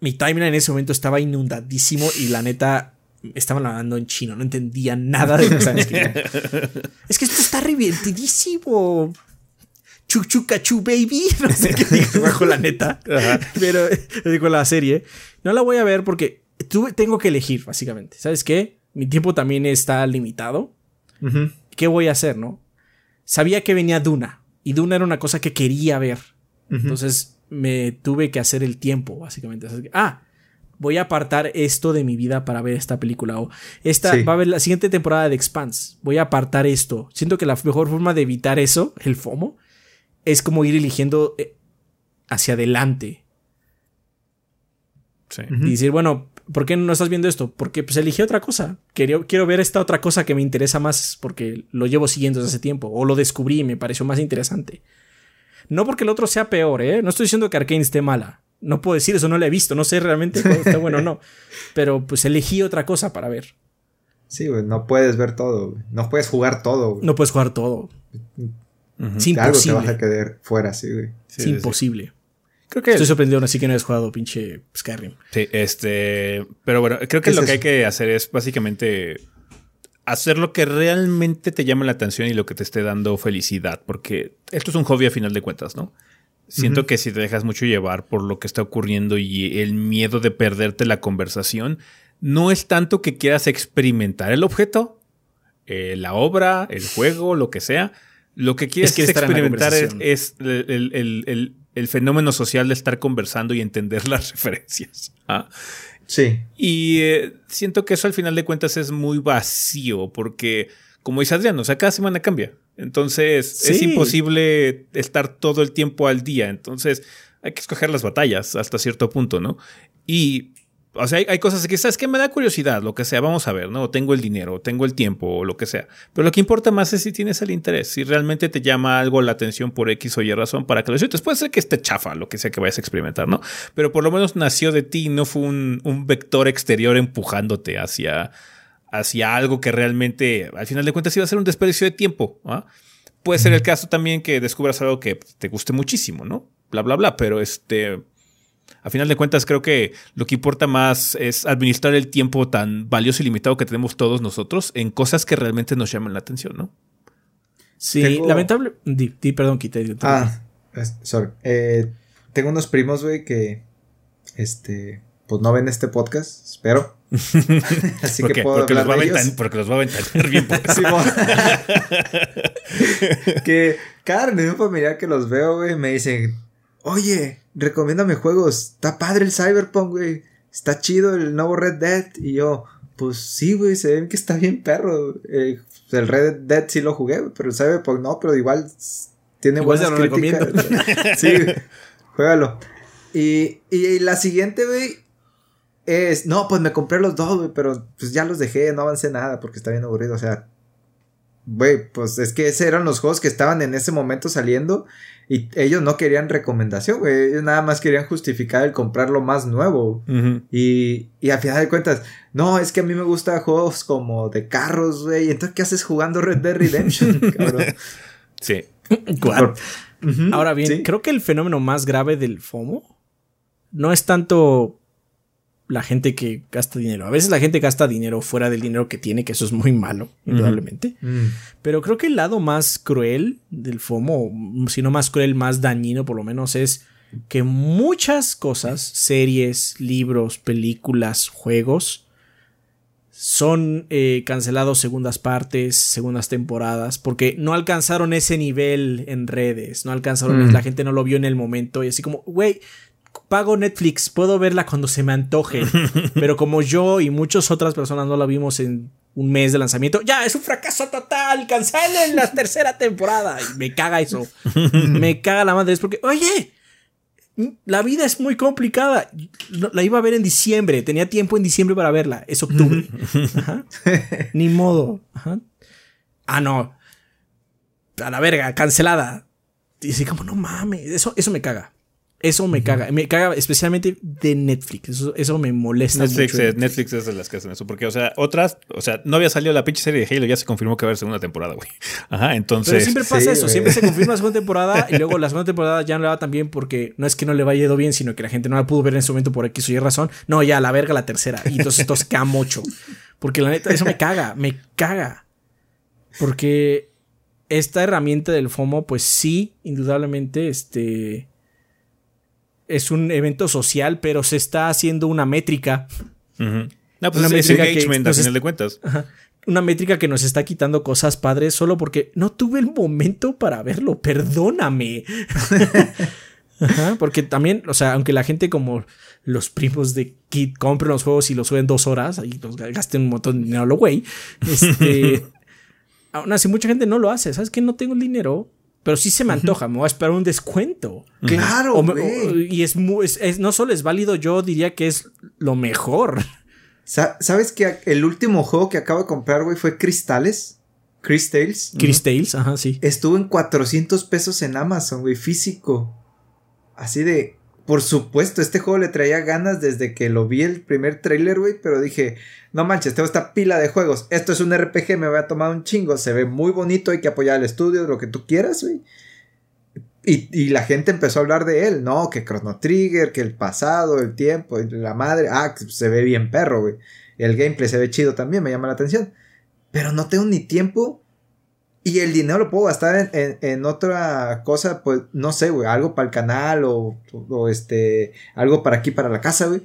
Mi timeline en ese momento estaba inundadísimo y la neta estaban hablando en chino. No entendía nada de lo que estaban escribiendo. [LAUGHS] es que esto está revertidísimo. Chuchucachu baby. [LAUGHS] No sé qué dijo [LAUGHS] la neta. Pero digo la serie. No la voy a ver porque tuve, tengo que elegir, básicamente. ¿Sabes qué? Mi tiempo también está limitado. ¿Qué voy a hacer, no? Sabía que venía Duna. Y Duna era una cosa que quería ver. Entonces me tuve que hacer el tiempo, básicamente. Ah, voy a apartar esto de mi vida para ver esta película. O esta va a ver la siguiente temporada de Expanse. Voy a apartar esto. Siento que la mejor forma de evitar eso, el FOMO, es como ir eligiendo eh, hacia adelante. Sí. Y decir, bueno, ¿por qué no estás viendo esto? Porque pues elegí otra cosa. Quiero, quiero ver esta otra cosa que me interesa más porque lo llevo siguiendo desde hace tiempo. O lo descubrí y me pareció más interesante. No porque el otro sea peor, ¿eh? No estoy diciendo que Arkane esté mala. No puedo decir eso, no la he visto. No sé realmente si está bueno o no. [LAUGHS] Pero pues elegí otra cosa para ver. Sí, güey, no puedes ver todo. No puedes jugar todo. No puedes jugar todo. Es imposible. Algo te vas a quedar fuera, sí, güey. es imposible. Creo que Estoy sorprendido así que no has jugado pinche Skyrim. Sí, este. Pero bueno, creo que lo que hay que hacer es básicamente hacer lo que realmente te llama la atención y lo que te esté dando felicidad, porque esto es un hobby a final de cuentas, ¿no? Siento que si te dejas mucho llevar por lo que está ocurriendo y el miedo de perderte la conversación, no es tanto que quieras experimentar el objeto, eh, la obra, el juego, lo que sea. Lo que quieres es experimentar es, el, fenómeno social de estar conversando y entender [LAUGHS] las referencias. ¿ah? Sí. Y eh, siento que eso al final de cuentas es muy vacío porque, como dice Adrián, o sea, cada semana cambia. Entonces es imposible estar todo el tiempo al día. Entonces hay que escoger las batallas hasta cierto punto, ¿no? Y o sea, hay, cosas que, ¿sabes que Me da curiosidad, lo que sea, vamos a ver, ¿no? Tengo el dinero, tengo el tiempo, o lo que sea. Pero lo que importa más es si tienes el interés, si realmente te llama algo la atención por X o Y razón para que lo disfrutes. Puede ser que esté chafa, lo que sea que vayas a experimentar, ¿no? Pero por lo menos nació de ti, no fue un, un vector exterior empujándote hacia, hacia algo que realmente, al final de cuentas, iba a ser un desperdicio de tiempo. ¿ah? Puede ser el caso también que descubras algo que te guste muchísimo, ¿no? Bla, bla, bla, pero este a final de cuentas, creo que lo que importa más es administrar el tiempo tan valioso y limitado que tenemos todos nosotros en cosas que realmente nos llaman la atención, ¿no? Sí, lamentable. Di, perdón, quité. Ah, sorry. Eh, tengo unos primos, güey, que. Este. Pues no ven este podcast, espero. [LAUGHS] Así que puedo porque, los va a porque los va a ventanear [LAUGHS] bien. [LAUGHS] que cada reunión familiar que los veo, güey, me dicen: Oye, recomiéndame juegos. Está padre el Cyberpunk, güey. Está chido el nuevo Red Dead. Y yo, pues sí, güey, se ve que está bien perro. Eh, el Red Dead sí lo jugué, pero el Cyberpunk no, pero igual tiene buenas críticas. [LAUGHS] sí, juégalo. Y, y la siguiente, güey, es, no, pues me compré los dos, güey, pero pues ya los dejé, no avancé nada porque está bien aburrido, o sea, güey, pues es que esos eran los juegos que estaban en ese momento saliendo y ellos no querían recomendación, güey. Ellos nada más querían justificar el comprar lo más nuevo. y, y al final de cuentas, no, es que a mí me gustan juegos como de carros, güey. Entonces, ¿qué haces jugando Red Dead Redemption, [LAUGHS] cabrón? Sí. Ahora bien, creo que el fenómeno más grave del FOMO no es tanto la gente que gasta dinero. A veces la gente gasta dinero fuera del dinero que tiene, que eso es muy malo, indudablemente. Mm. Pero creo que el lado más cruel del FOMO, si no más cruel, más dañino por lo menos, es que muchas cosas, series, libros, películas, juegos, son eh, cancelados segundas partes, segundas temporadas, porque no alcanzaron ese nivel en redes, no alcanzaron, mm. la gente no lo vio en el momento y así como, güey, pago Netflix, puedo verla cuando se me antoje. [LAUGHS] pero como yo y muchas otras personas no la vimos en un mes de lanzamiento, ya es un fracaso total, cancelen la [LAUGHS] tercera temporada. Y me caga eso. me caga la madre. Es porque, oye, la vida es muy complicada. La iba a ver en diciembre, tenía tiempo en diciembre para verla. Es octubre. [LAUGHS] Ni modo. Ah, no. A la verga, cancelada. Y así como, no mames, eso, eso me caga. Eso me caga. Me caga especialmente de Netflix. Eso, eso me molesta Netflix, mucho. es, Netflix es de las que hacen eso. Porque, o sea, otras, o sea, no había salido la pinche serie de Halo, ya se confirmó que va a haber segunda temporada, güey. [LAUGHS] Ajá, entonces. Pero siempre pasa Sí, eso. güey. Siempre se confirma la segunda [LAUGHS] temporada y luego la segunda temporada ya no le va tan bien porque no es que no le vaya ido bien, sino que la gente no la pudo ver en ese momento por X o Y razón. No, ya, la verga la tercera. Y entonces esto se queda mucho. Porque la neta, eso me caga. Me caga. Porque esta herramienta del FOMO, pues sí, indudablemente, este. Es un evento social, pero se está haciendo una métrica. No, pues Una es, métrica que, engagement, a pues, final de cuentas. Ajá. Una métrica que nos está quitando cosas padres solo porque no tuve el momento para verlo. Perdóname. [LAUGHS] Ajá, porque también, o sea, aunque la gente como los primos de Kid compren los juegos y los suben dos horas y los gasten un montón de dinero a lo güey, este, [LAUGHS] aún así mucha gente no lo hace. ¿Sabes qué? No tengo el dinero, pero sí se me antoja. Me voy a esperar un descuento. Claro, O me- güey. o- y es, mu- es- es- no solo es válido, yo diría que es lo mejor. Sa- ¿Sabes que el último juego que acabo de comprar, güey, fue Cristales? Crystales. Chris Tales, ajá, sí. Estuvo en 400 pesos en Amazon, güey, físico. Así de, por supuesto, este juego le traía ganas desde que lo vi el primer trailer, güey, pero dije, no manches, tengo esta pila de juegos. Esto es un RPG, me voy a tomar un chingo, se ve muy bonito, hay que apoyar al estudio, lo que tú quieras, güey. Y, y la gente empezó a hablar de él, no, que Chrono Trigger, que el pasado, el tiempo, la madre, ah, se ve bien perro, güey. El gameplay se ve chido también, me llama la atención. Pero no tengo ni tiempo y el dinero lo puedo gastar en, en- en otra cosa, pues no sé, güey, algo para el canal o, o, este, algo para aquí, para la casa, güey.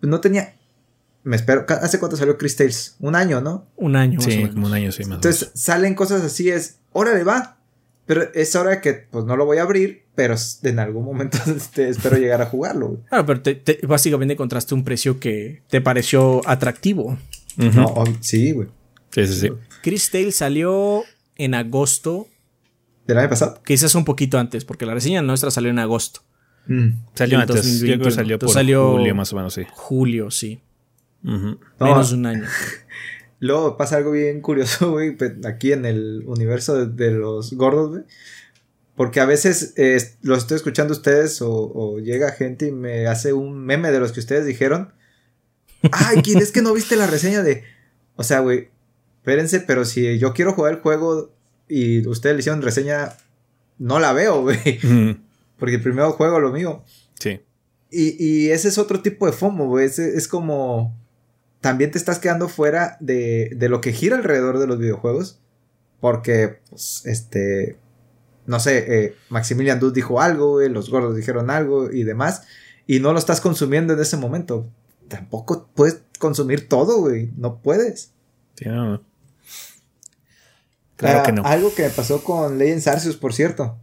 No tenía, me espero, ¿hace cuánto salió Chris Tales? Un año, ¿no? Un año más o Sí, menos. como un año, sí, más Entonces salen cosas así, es, órale, va. Pero es hora que, pues no lo voy a abrir, pero en algún momento [LAUGHS] este, espero llegar a jugarlo, güey. Claro, pero te- te- básicamente encontraste un precio que te pareció atractivo. No, ob- sí, güey. Sí, sí, sí. Chris Tale salió en agosto, ¿Del año pasado? quizás un poquito antes, porque la reseña nuestra salió en agosto. Mm. Salió Del antes. Yo creo 2021. que salió por Entonces salió- julio, más o menos, sí. Julio, sí. Menos de un año. [LAUGHS] Luego pasa algo bien curioso, güey, aquí en el universo de, de los gordos, güey. Porque a veces eh, los estoy escuchando a ustedes o, o llega gente y me hace un meme de los que ustedes dijeron. [LAUGHS] Ay, Kid, es que no viste la reseña de... O sea, güey, espérense, pero si yo quiero jugar el juego y ustedes le hicieron reseña, no la veo, [LAUGHS] güey. Ujú. Porque primero juego lo mío. Sí. Y, y ese es otro tipo de FOMO, güey. Es, es como. También te estás quedando fuera de, de lo que gira alrededor de los videojuegos. Porque, pues, este. No sé, eh, Maximilian Dude dijo algo, güey, los gordos dijeron algo y demás. Y no lo estás consumiendo en ese momento. Tampoco puedes consumir todo, güey. No puedes. Sí, no, no. Claro Ah, que no. Algo que me pasó con Legends Arceus, por cierto.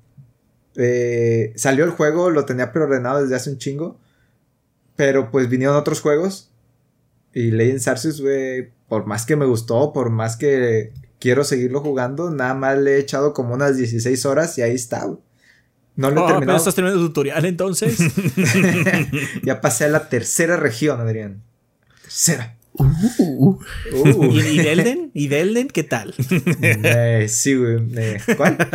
Eh, salió el juego, lo tenía preordenado desde hace un chingo. Pero pues vinieron otros juegos. Y Legends Arceus, güey, por más que me gustó, por más que quiero seguirlo jugando, nada más le he echado como unas 16 horas y ahí está, güey. No lo he Oh, pero estás terminando el tutorial entonces. [LAUGHS] ya pasé a la tercera región, Adrián. Tercera. [LAUGHS] ¿Y, Uh. y Delden? ¿Y Delden qué tal? Eh, sí, güey. eh, ¿Cuál? [LAUGHS]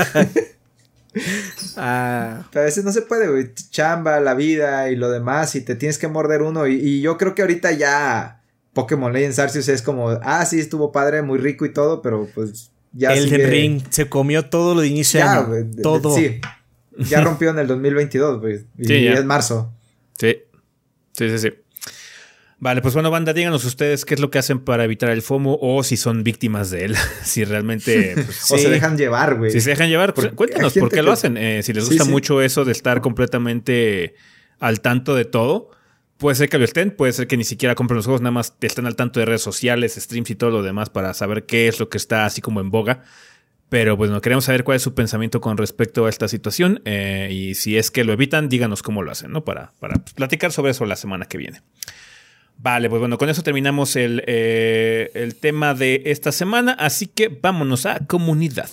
Ah, Pero a veces no se puede, güey. Chamba, la vida y lo demás, y te tienes que morder uno. Y, y yo creo que ahorita ya Pokémon Legends Arceus es como, ah, sí, estuvo padre, muy rico y todo, pero pues ya. Elden sigue- Ring se comió todo lo de inicio Ya, año. güey. de- de- todo. Sí. Ya rompió en el 2022, güey. Y Sí, ya. es marzo. Sí. Sí, sí, sí. Vale, pues bueno, banda, díganos ustedes qué es lo que hacen para evitar el FOMO o si son víctimas de él. [LAUGHS] si realmente. pues, O se dejan llevar, güey. Si se dejan llevar, pues, Porque cuéntenos hay por qué lo hacen. Eh, si les gusta sí. mucho eso de estar completamente al tanto de todo, puede ser que lo estén, puede ser que ni siquiera compren los juegos, nada más estén al tanto de redes sociales, streams y todo lo demás para saber qué es lo que está así como en boga. Pero pues no queremos saber cuál es su pensamiento con respecto a esta situación eh, y si es que lo evitan, díganos cómo lo hacen, ¿no? Para, para pues, platicar sobre eso la semana que viene. Vale, pues bueno, con eso terminamos el, eh, el tema de esta semana, así que vámonos a comunidad.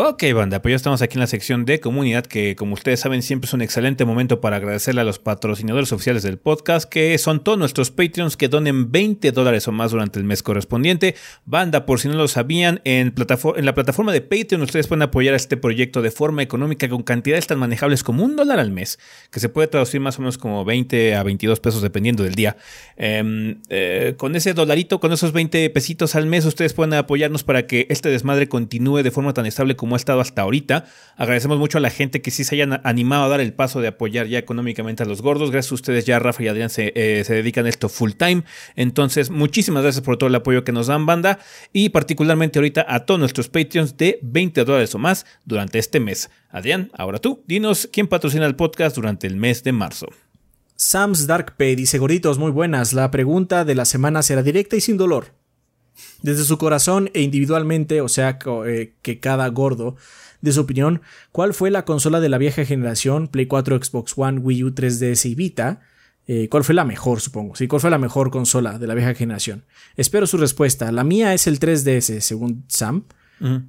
Ok, banda, pues ya estamos aquí en la sección de comunidad, que como ustedes saben siempre es un excelente momento para agradecerle a los patrocinadores oficiales del podcast, que son todos nuestros Patreons que donen 20 dólares o más durante el mes correspondiente. Banda, por si no lo sabían, en, la plataforma de Patreon ustedes pueden apoyar a este proyecto de forma económica con cantidades tan manejables como un dólar al mes, que se puede traducir más o menos como 20 a 22 pesos dependiendo del día. Em, eh, con ese dolarito, con esos 20 pesitos al mes, ustedes pueden apoyarnos para que este desmadre continúe de forma tan estable como ha estado hasta ahorita. Agradecemos mucho a la gente que sí se hayan animado a dar el paso de apoyar ya económicamente a los gordos. Gracias a ustedes ya Rafa y Adrián se, eh, se dedican a esto full time. Entonces, muchísimas gracias por todo el apoyo que nos dan, banda. Y particularmente ahorita a todos nuestros Patreons de 20 dólares o más durante este mes. Adrián, ahora tú, dinos quién patrocina el podcast durante el mes de marzo. Sam's Dark Pay dice, gorditos, muy buenas. La pregunta de la semana será directa y sin dolor. Desde su corazón e individualmente, o sea, eh, que cada gordo de su opinión, ¿cuál fue la consola de la vieja generación, Play 4, Xbox One, Wii U, 3DS y Vita? Eh, ¿Cuál fue la mejor, supongo? Sí, ¿cuál fue la mejor consola de la vieja generación? Espero su respuesta. La mía es el 3DS, según Sam.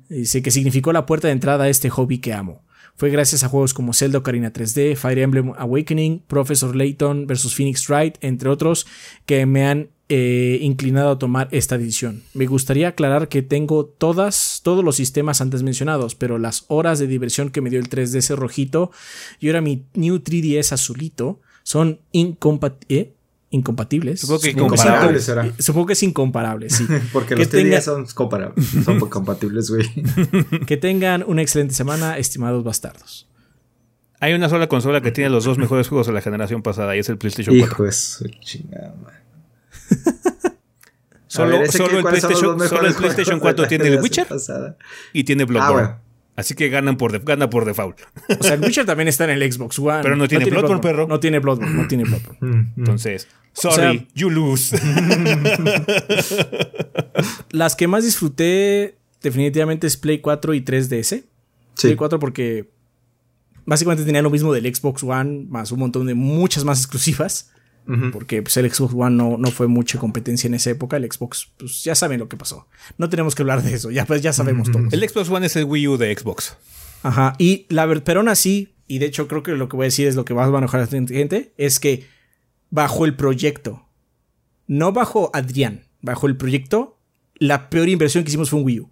Dice que significó la puerta de entrada a este hobby que amo. Fue gracias a juegos como Zelda Ocarina 3D, Fire Emblem Awakening, Professor Layton vs. Phoenix Wright, entre otros, que me han eh, inclinado a tomar esta decisión. Me gustaría aclarar que tengo todas, todos los sistemas antes mencionados, pero las horas de diversión que me dio el 3DS rojito y ahora mi New 3DS azulito son ¿eh? incompatibles. Supongo que incomparables será. Eh, supongo que es incomparable, sí. [LAUGHS] Porque los 3DS son comparables, son [LAUGHS] compatibles, güey. [LAUGHS] que tengan una excelente semana, estimados bastardos. Hay una sola consola que tiene los dos mejores juegos de la generación pasada y es el PlayStation 4. Hijo de chingada, [LAUGHS] solo, el PlayStation, 4 tiene el Witcher y tiene Bloodborne. Ah, Así que ganan por, gana por default. O sea, el Witcher también está en el Xbox One. Pero no tiene, Bloodborne, perro. No tiene Bloodborne, no tiene [CLEARS THROAT] Bloodborne. Mm, mm. Entonces, sorry, you lose. [LAUGHS] las que más disfruté definitivamente es Play 4 y 3DS. Play 4 porque básicamente tenía lo mismo del Xbox One, más un montón de muchas más exclusivas porque pues, el Xbox One no, no, fue mucha competencia en esa época. El Xbox, pues ya saben lo que pasó. No tenemos que hablar de eso, ya, pues, ya sabemos todo. El Xbox One es el Wii U de Xbox. Ajá, y la verdad, pero aún así, y de hecho creo que lo que voy a decir es lo que más va a enojar a la gente, es que bajo el proyecto, no bajo Adrián, bajo el proyecto, la peor inversión que hicimos fue un Wii U.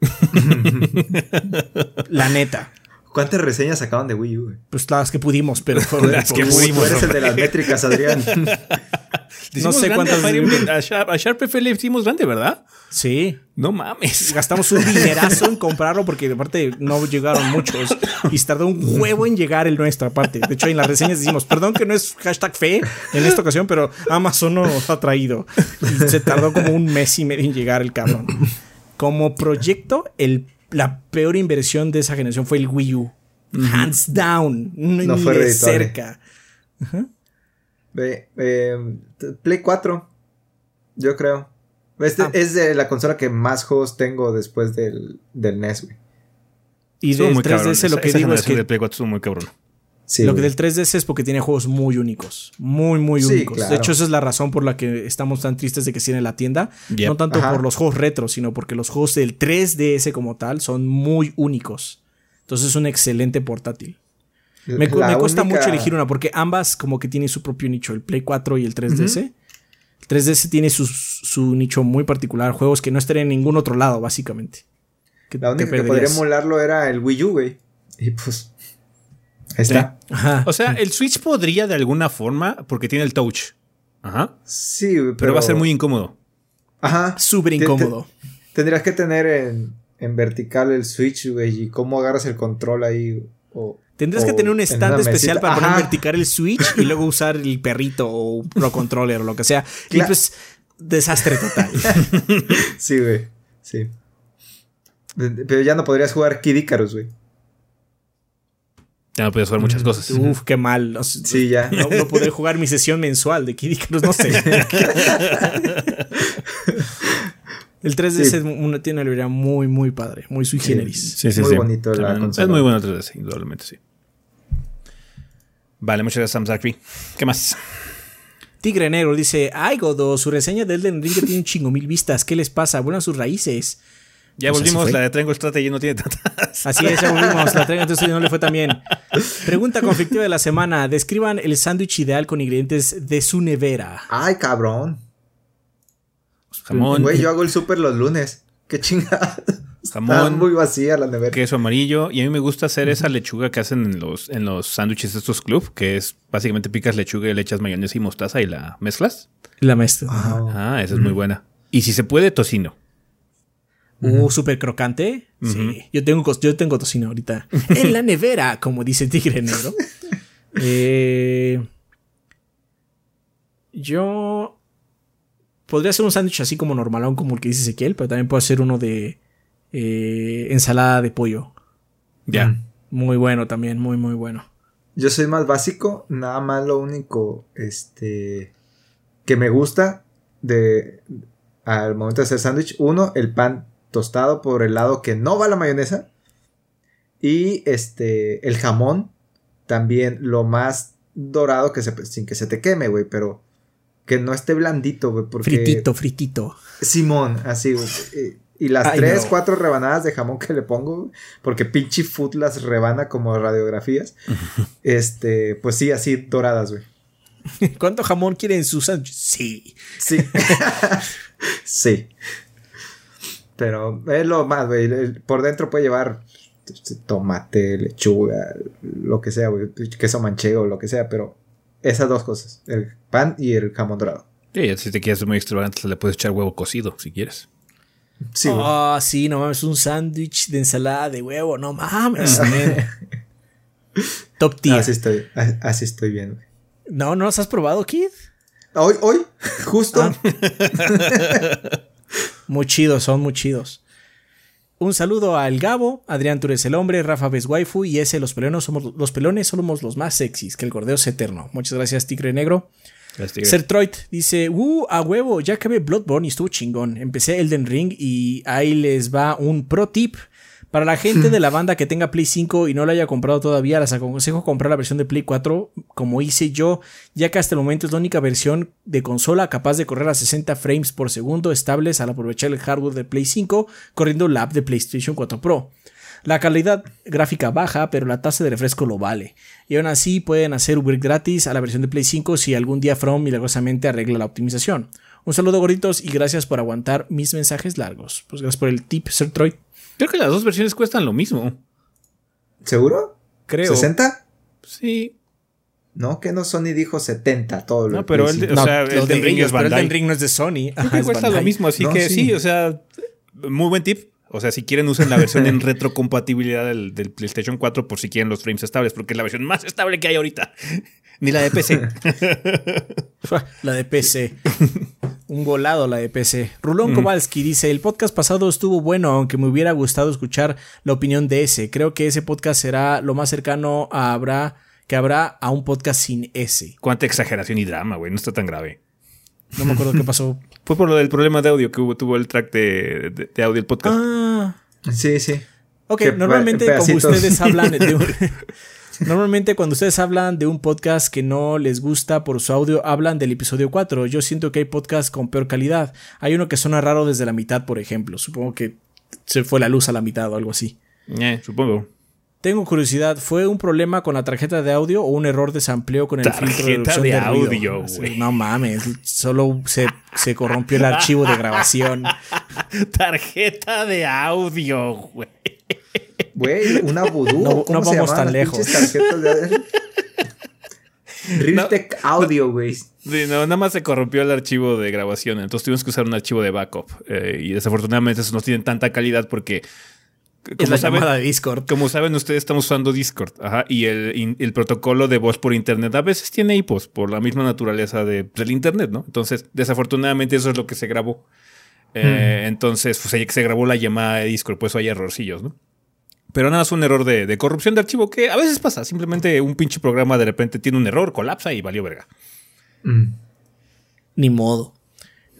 [LAUGHS] la neta. ¿Cuántas reseñas sacaban de Wii U? Pues las que pudimos, pero [LAUGHS] fueron las que pudimos. Tú eres el de las [LAUGHS] métricas, Adrián. no sé cuántas. A, Sharp, a Sharp FL hicimos grande, ¿verdad? Sí. No mames. Gastamos un dinerazo en comprarlo porque aparte no llegaron muchos y se tardó un huevo en llegar el nuestro aparte. De hecho, en las reseñas decimos, perdón que no es hashtag fe en esta ocasión, pero Amazon no nos ha traído. Y se tardó como un mes y medio en llegar el cabrón. Como proyecto, el la peor inversión de esa generación fue el Wii U. Hands down. No, fue de cerca. Play 4. Yo creo. Este ah. Es de la consola que más juegos tengo después del, del NES, Y del 3DS lo que digo es que... Play 4 muy cabrón lo que del 3DS es porque tiene juegos muy únicos. Muy, muy únicos. De hecho, esa es la razón por la que estamos tan tristes de que esté en la tienda. No tanto por los juegos retro, sino porque los juegos del 3DS como tal son muy únicos. Entonces es un excelente portátil. Me, cuesta mucho elegir una porque ambas como que tienen su propio nicho, el Play 4 y el 3DS. El 3DS tiene su, su, nicho muy particular, juegos que no estarían en ningún otro lado, básicamente. la única que podría emularlo era el Wii U, güey. Y pues está. O sea, el Switch podría de alguna forma, porque tiene el touch. Ajá. Sí, pero, va a ser muy incómodo. Ajá. Súper incómodo. tendrías que tener en, vertical el Switch, güey, y cómo agarras el control ahí. Tendrías que tener un stand especial para poner en vertical el Switch y luego usar el perrito o Pro Controller o lo que sea. Y pues, desastre total. [LAUGHS] sí, güey. Sí. Pero ya no podrías jugar Kid Icarus, güey. Ya no puedes jugar muchas cosas. Uf, qué mal. sí, ya. No, no poder jugar mi sesión mensual de Kid Icarus, no sé. [LAUGHS] El 3DS tiene una librería muy, muy padre, muy sui generis. Sí, sí, muy bonito la Es muy bueno el 3DS, indudablemente, sí. Vale, muchas gracias, Sam Zachary. ¿Qué más? Tigre Negro dice: Ay, Godo, su reseña de Elden Ring tiene un chingo mil vistas. ¿Qué les pasa? Bueno, sus raíces. Ya Pues volvimos, la de Triangle Strategy no tiene tantas. Así es, ya volvimos. La traigo, entonces no le fue tan bien. [LAUGHS] Pregunta conflictiva de la semana. Describan el sándwich ideal con ingredientes de su nevera. Ay, cabrón. Jamón, Güey, yo hago el súper los lunes. Qué chingada. Está jamón, muy vacía la nevera. queso amarillo. Y a mí me gusta hacer esa lechuga que hacen en los, en los sándwiches de estos club, que es básicamente picas lechuga y le echas mayonesa y mostaza y la mezclas. La mezcla. Ah, esa es muy buena. Y si se puede, tocino. Uh, súper crocante. Sí. Yo tengo, yo tengo tocino ahorita. [LAUGHS] en la nevera, como dice Tigre Negro. Eh, yo podría hacer un sándwich así como normalón, como el que dice Ezequiel, pero también puedo hacer uno de eh, ensalada de pollo. Ya. Muy bueno también, muy, muy bueno. Yo soy más básico, nada más lo único este que me gusta de al momento de hacer sándwich, uno, el pan tostado por el lado que no va la mayonesa y este el jamón también lo más dorado que se sin que se te queme, güey, pero que no esté blandito, güey, porque Fritito, fritito. Simón, así, güey. eh, Y las Ay, tres, no. cuatro rebanadas de jamón que le pongo, güey, porque pinche food las rebana como radiografías. [LAUGHS] este, pues sí, así doradas, güey. ¿Cuánto jamón quieren en su sándwich? Sí. Sí. [LAUGHS] [LAUGHS] sí. Pero es lo más, güey. Por dentro puede llevar este, tomate, lechuga, lo que sea, güey. Queso manchego, lo que sea, pero esas dos cosas, el pan y el jamón dorado. Sí, si te quieres muy extravagante, le puedes echar huevo cocido si quieres. Sí. Ah, sí, no mames, un sándwich de ensalada de huevo, no mames. [LAUGHS] Top tier. así estoy, así estoy bien, güey. No, ¿no los has probado, Kid? Hoy, hoy, justo. Ah. [LAUGHS] Muy chidos, son muy chidos. Un saludo a El Gabo, Adrián Túrez el hombre, Rafa Ves Waifu y ese los pelones somos los pelones somos los más sexys, que el gordeo es eterno. Muchas gracias, Tigre Negro. Sertroid dice, uh, a huevo, ya acabé Bloodborne y estuvo chingón. Empecé Elden Ring y ahí les va un pro tip. Para la gente de la banda que tenga Play 5 y no la haya comprado todavía, les aconsejo comprar la versión de Play 4 como hice yo, ya que hasta el momento es la única versión de consola capaz de correr a 60 frames por segundo estables al aprovechar el hardware de Play 5 corriendo la app de PlayStation 4 Pro. La calidad gráfica baja, pero la tasa de refresco lo vale. Y aún así pueden hacer Uber gratis a la versión de Play 5 si algún día From milagrosamente arregla la optimización. Un saludo gorditos y gracias por aguantar mis mensajes largos. Pues gracias por el tip, Sir Troy. Creo que las dos versiones cuestan lo mismo. ¿Seguro? Creo. ¿60? Sí. No, que no Sony dijo 70 todo lo No, pero el de- o sea, Elden de Ring ellos, es pero Bandai. Elden Ring no es de Sony. Ajá, es cuesta lo mismo, así No, que sí. sí. o sea, muy buen tip. O sea, si quieren usen la versión en [LAUGHS] retrocompatibilidad del, del PlayStation 4 por si quieren los frames estables, porque es la versión más estable que hay ahorita. [LAUGHS] Ni la de PC. [LAUGHS] La de PC. Un volado la de PC. Rulón Kowalski dice: El podcast pasado estuvo bueno, aunque me hubiera gustado escuchar la opinión de ese. Creo que ese podcast será lo más cercano a habrá que habrá a un podcast sin ese. Cuánta exageración y drama, güey. No está tan grave. No me acuerdo qué pasó. [LAUGHS] Fue por lo del problema de audio que hubo, tuvo el track de, de- de audio del podcast. Ah. Sí, sí. Ok, Que normalmente pedacitos. ustedes hablan de un- [LAUGHS] [LAUGHS] Normalmente cuando ustedes hablan de un podcast que no les gusta por su audio, hablan del episodio 4. Yo siento que hay podcasts con peor calidad. Hay uno que suena raro desde la mitad, por ejemplo. Supongo que se fue la luz a la mitad o algo así. Eh, supongo. Tengo curiosidad, ¿fue un problema con la tarjeta de audio o un error de sampleo con el filtro de de de, ruido? audio, güey. No mames, solo se, se corrompió el archivo de grabación. [LAUGHS] Tarjeta de audio, güey. Güey, una vudú. No- ¿cómo no se vamos tan lejos. [LAUGHS] Realtek Audio, güey. Sí, no, nada más se corrompió el archivo de grabación, entonces tuvimos que usar un archivo de backup. eh, y desafortunadamente esos no tienen tanta calidad porque, Es como la saben, llamada de Discord. como saben ustedes, estamos usando Discord. Ajá, y el, in- el protocolo de voz por internet a veces tiene hipos por la misma naturaleza de, del internet, ¿no? Entonces, desafortunadamente eso es lo que se grabó. Eh, Entonces, pues se grabó la llamada de Discord, pues hay errorcillos, ¿no? Pero nada, es un error de, de corrupción de archivo que a veces pasa. Simplemente un pinche programa de repente tiene un error, colapsa y valió verga. Mm. Ni modo.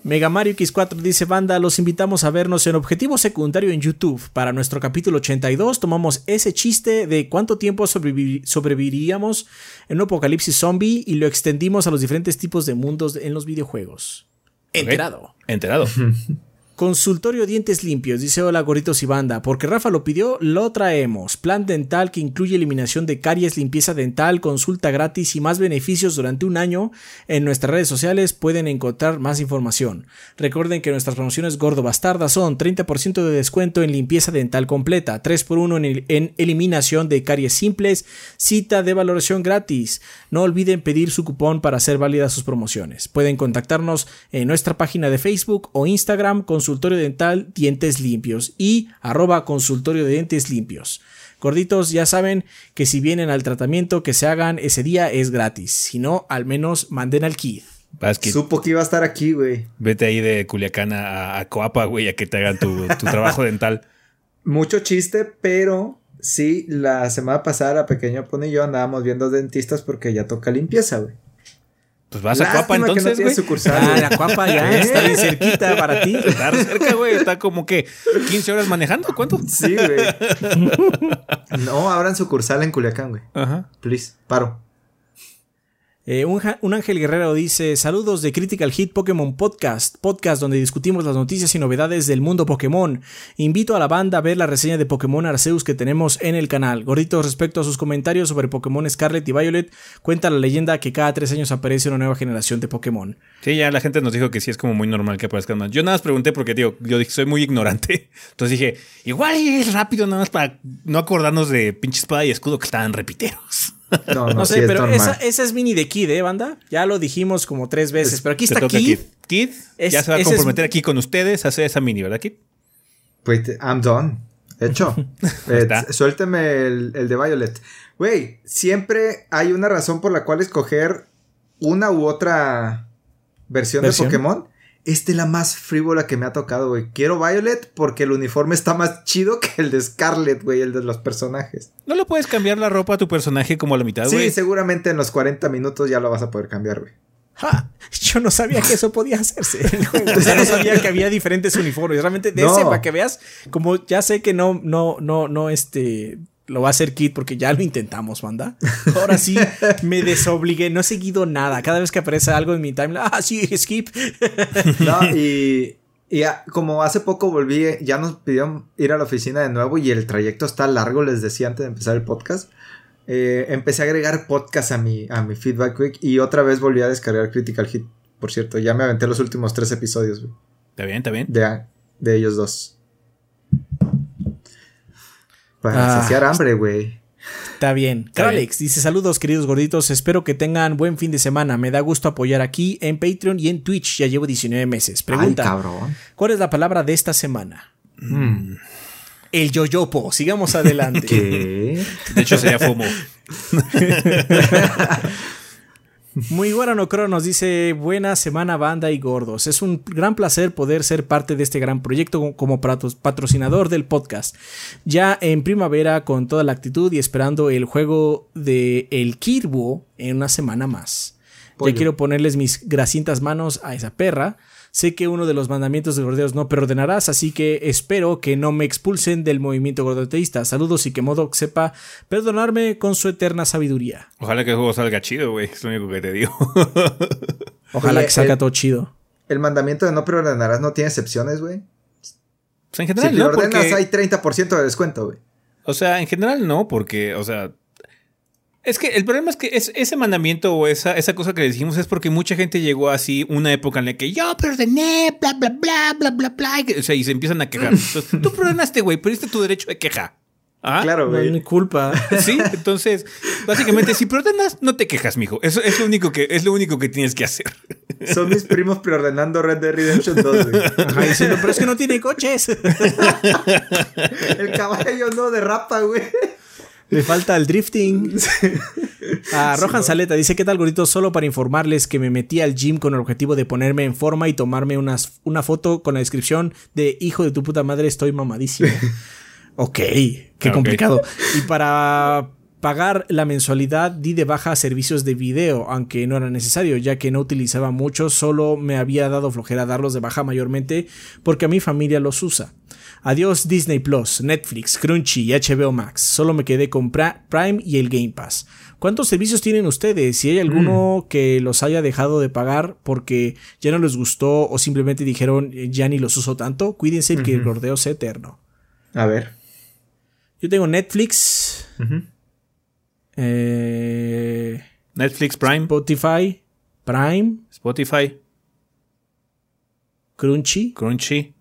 Mega Mario X4 dice banda, los invitamos a vernos en Objetivo Secundario en YouTube. Para nuestro capítulo 82 tomamos ese chiste de cuánto tiempo sobrevivi- sobreviviríamos en un apocalipsis zombie y lo extendimos a los diferentes tipos de mundos en los videojuegos. Enterado. Enterado. [LAUGHS] Consultorio Dientes Limpios, dice hola gorritos y banda, porque Rafa lo pidió, lo traemos. Plan dental que incluye eliminación de caries, limpieza dental, consulta gratis y más beneficios durante un año. En nuestras redes sociales pueden encontrar más información. Recuerden que nuestras promociones gordo bastardas son 30% de descuento en limpieza dental completa, 3x1 en, en eliminación de caries simples, cita de valoración gratis. No olviden pedir su cupón para hacer válidas sus promociones. Pueden contactarnos en nuestra página de Facebook o Instagram con su consultorio dental dientes limpios y arroba consultorio de dientes limpios. Gorditos, ya saben que si vienen al tratamiento que se hagan ese día es gratis. Si no, al menos manden al kit. Supo que iba a estar aquí, güey. Vete ahí de Culiacán a, Coapa, güey, a que te hagan tu, tu trabajo dental. Mucho chiste, pero sí, la semana pasada, Pequeño Pone y yo andábamos viendo dentistas porque ya toca limpieza, güey. Pues vas a Cuapa entonces, güey. ah, la Cuapa ya está bien cerquita para ti. [LAUGHS] Está cerca, güey. Está como que 15 horas manejando. ¿Cuánto? Sí, güey. [LAUGHS] no, abran sucursal en Culiacán, güey. Ajá. Please, paro. Eh, un, Ángel Guerrero dice: Saludos de Critical Hit Pokémon Podcast, podcast donde discutimos las noticias y novedades del mundo Pokémon. Invito a la banda a ver la reseña de Pokémon Arceus que tenemos en el canal. Gorditos, respecto a sus comentarios sobre Pokémon Scarlet y Violet, cuenta la leyenda que cada tres años aparece una nueva generación de Pokémon. Sí, ya la gente nos dijo que sí es como muy normal que aparezcan más. Yo nada más pregunté porque, tío, yo dije, soy muy ignorante. [LAUGHS] Entonces dije, igual es rápido nada más para no acordarnos de pinche espada y escudo que estaban repiteros. [LAUGHS] No, no, sé, pero esa, es mini de Kid, ¿eh, banda? Ya lo dijimos como tres veces, pero aquí está Kid. Kid, ya se va a comprometer aquí con ustedes a hacer esa mini, ¿verdad, Kid? Pues, I'm done. Hecho. [LAUGHS] eh, suélteme el, el de Violet. Güey, siempre hay una razón por la cual escoger una u otra versión, de Pokémon. Esta es la más frívola que me ha tocado, güey. Quiero Violet porque el uniforme está más chido que el de Scarlet, güey, el de los personajes. ¿No le puedes cambiar la ropa a tu personaje como a la mitad, güey? Sí, seguramente en los 40 minutos ya lo vas a poder cambiar, güey. Yo no sabía que eso podía hacerse. [LAUGHS] o sea, no [LAUGHS] sabía que había diferentes uniformes. Realmente, de ese, para que veas, como ya sé que no, no, no, no, este, lo va a hacer Kit porque ya lo intentamos, banda. Ahora sí me desobligué, no he seguido nada. Cada vez que aparece algo en mi timeline, ah, sí, skip. [LAUGHS] no, y, y como hace poco volví, ya nos pidieron ir a la oficina de nuevo y el trayecto está largo, les decía antes de empezar el podcast. Eh, empecé a agregar podcast a mi, a mi Feedback Quick y otra vez volví a descargar Critical Hit. Por cierto, ya me aventé los últimos tres episodios. Está bien, está bien. De, de ellos dos. Para ah, saciar hambre, güey. Está bien. Alex dice saludos queridos gorditos, espero que tengan buen fin de semana. Me da gusto apoyar aquí en Patreon y en Twitch. Ya llevo 19 meses. Pregunta, cabrón. ¿cuál es la palabra de esta semana? Mm. El yoyopo. Sigamos adelante. ¿Qué? De hecho sería fumo. [LAUGHS] Muy bueno, Crono nos dice buena semana banda y gordos. Es un gran placer poder ser parte de este gran proyecto como patrocinador del podcast. Ya en primavera con toda la actitud y esperando el juego de El Kirbo en una semana más. Ya quiero ponerles mis grasientas manos a esa perra. Sé que uno de los mandamientos de gordeos no perdonarás, así que espero que no me expulsen del movimiento gordoteísta. Saludos y que Modoc sepa perdonarme con su eterna sabiduría. Ojalá que el juego salga chido, güey. Es lo único que te digo. [LAUGHS] Ojalá que salga todo chido. El mandamiento de no perdonarás no tiene excepciones, güey. en general, si lo ordenas hay 30% de descuento, güey. O sea, en general no, porque, o sea, es que el problema es que ese mandamiento o esa, esa cosa que le dijimos es porque mucha gente llegó así una época en la que yo perdoné, bla, bla, bla, bla, bla, bla. O sea, y se empiezan a quejar. [LAUGHS] Entonces, tú perdonaste, güey, perdiste tu derecho de queja. ¿Ah? Claro, güey. No es mi culpa. [LAUGHS] Sí, entonces, básicamente, si preordenas, no te quejas, mijo. Eso es lo único que, es lo único que tienes que hacer. [LAUGHS] Son mis primos preordenando Red Dead Redemption 2, güey. Ajá, diciendo, pero es que no tiene coches. El caballo no derrapa, güey. Le falta el drifting. [LAUGHS] Ah, Rohan Saleta dice: ¿Qué tal, gorito? Solo para informarles que me metí al gym con el objetivo de ponerme en forma y tomarme unas, una foto con la descripción de hijo de tu puta madre, estoy mamadísimo. [LAUGHS] ok, qué complicado. Y para pagar la mensualidad di de baja servicios de video, aunque no era necesario, ya que no utilizaba mucho, solo me había dado flojera darlos de baja mayormente porque a mi familia los usa. Adiós Disney Plus, Netflix, Crunchy y HBO Max. Solo me quedé con Prime y el Game Pass. ¿Cuántos servicios tienen ustedes? Si hay alguno que los haya dejado de pagar porque ya no les gustó o simplemente dijeron ya ni los uso tanto, cuídense que el gordeo sea eterno. A ver. Yo tengo Netflix. Eh, Netflix Prime. Spotify. Prime. Spotify. Crunchy. Crunchy.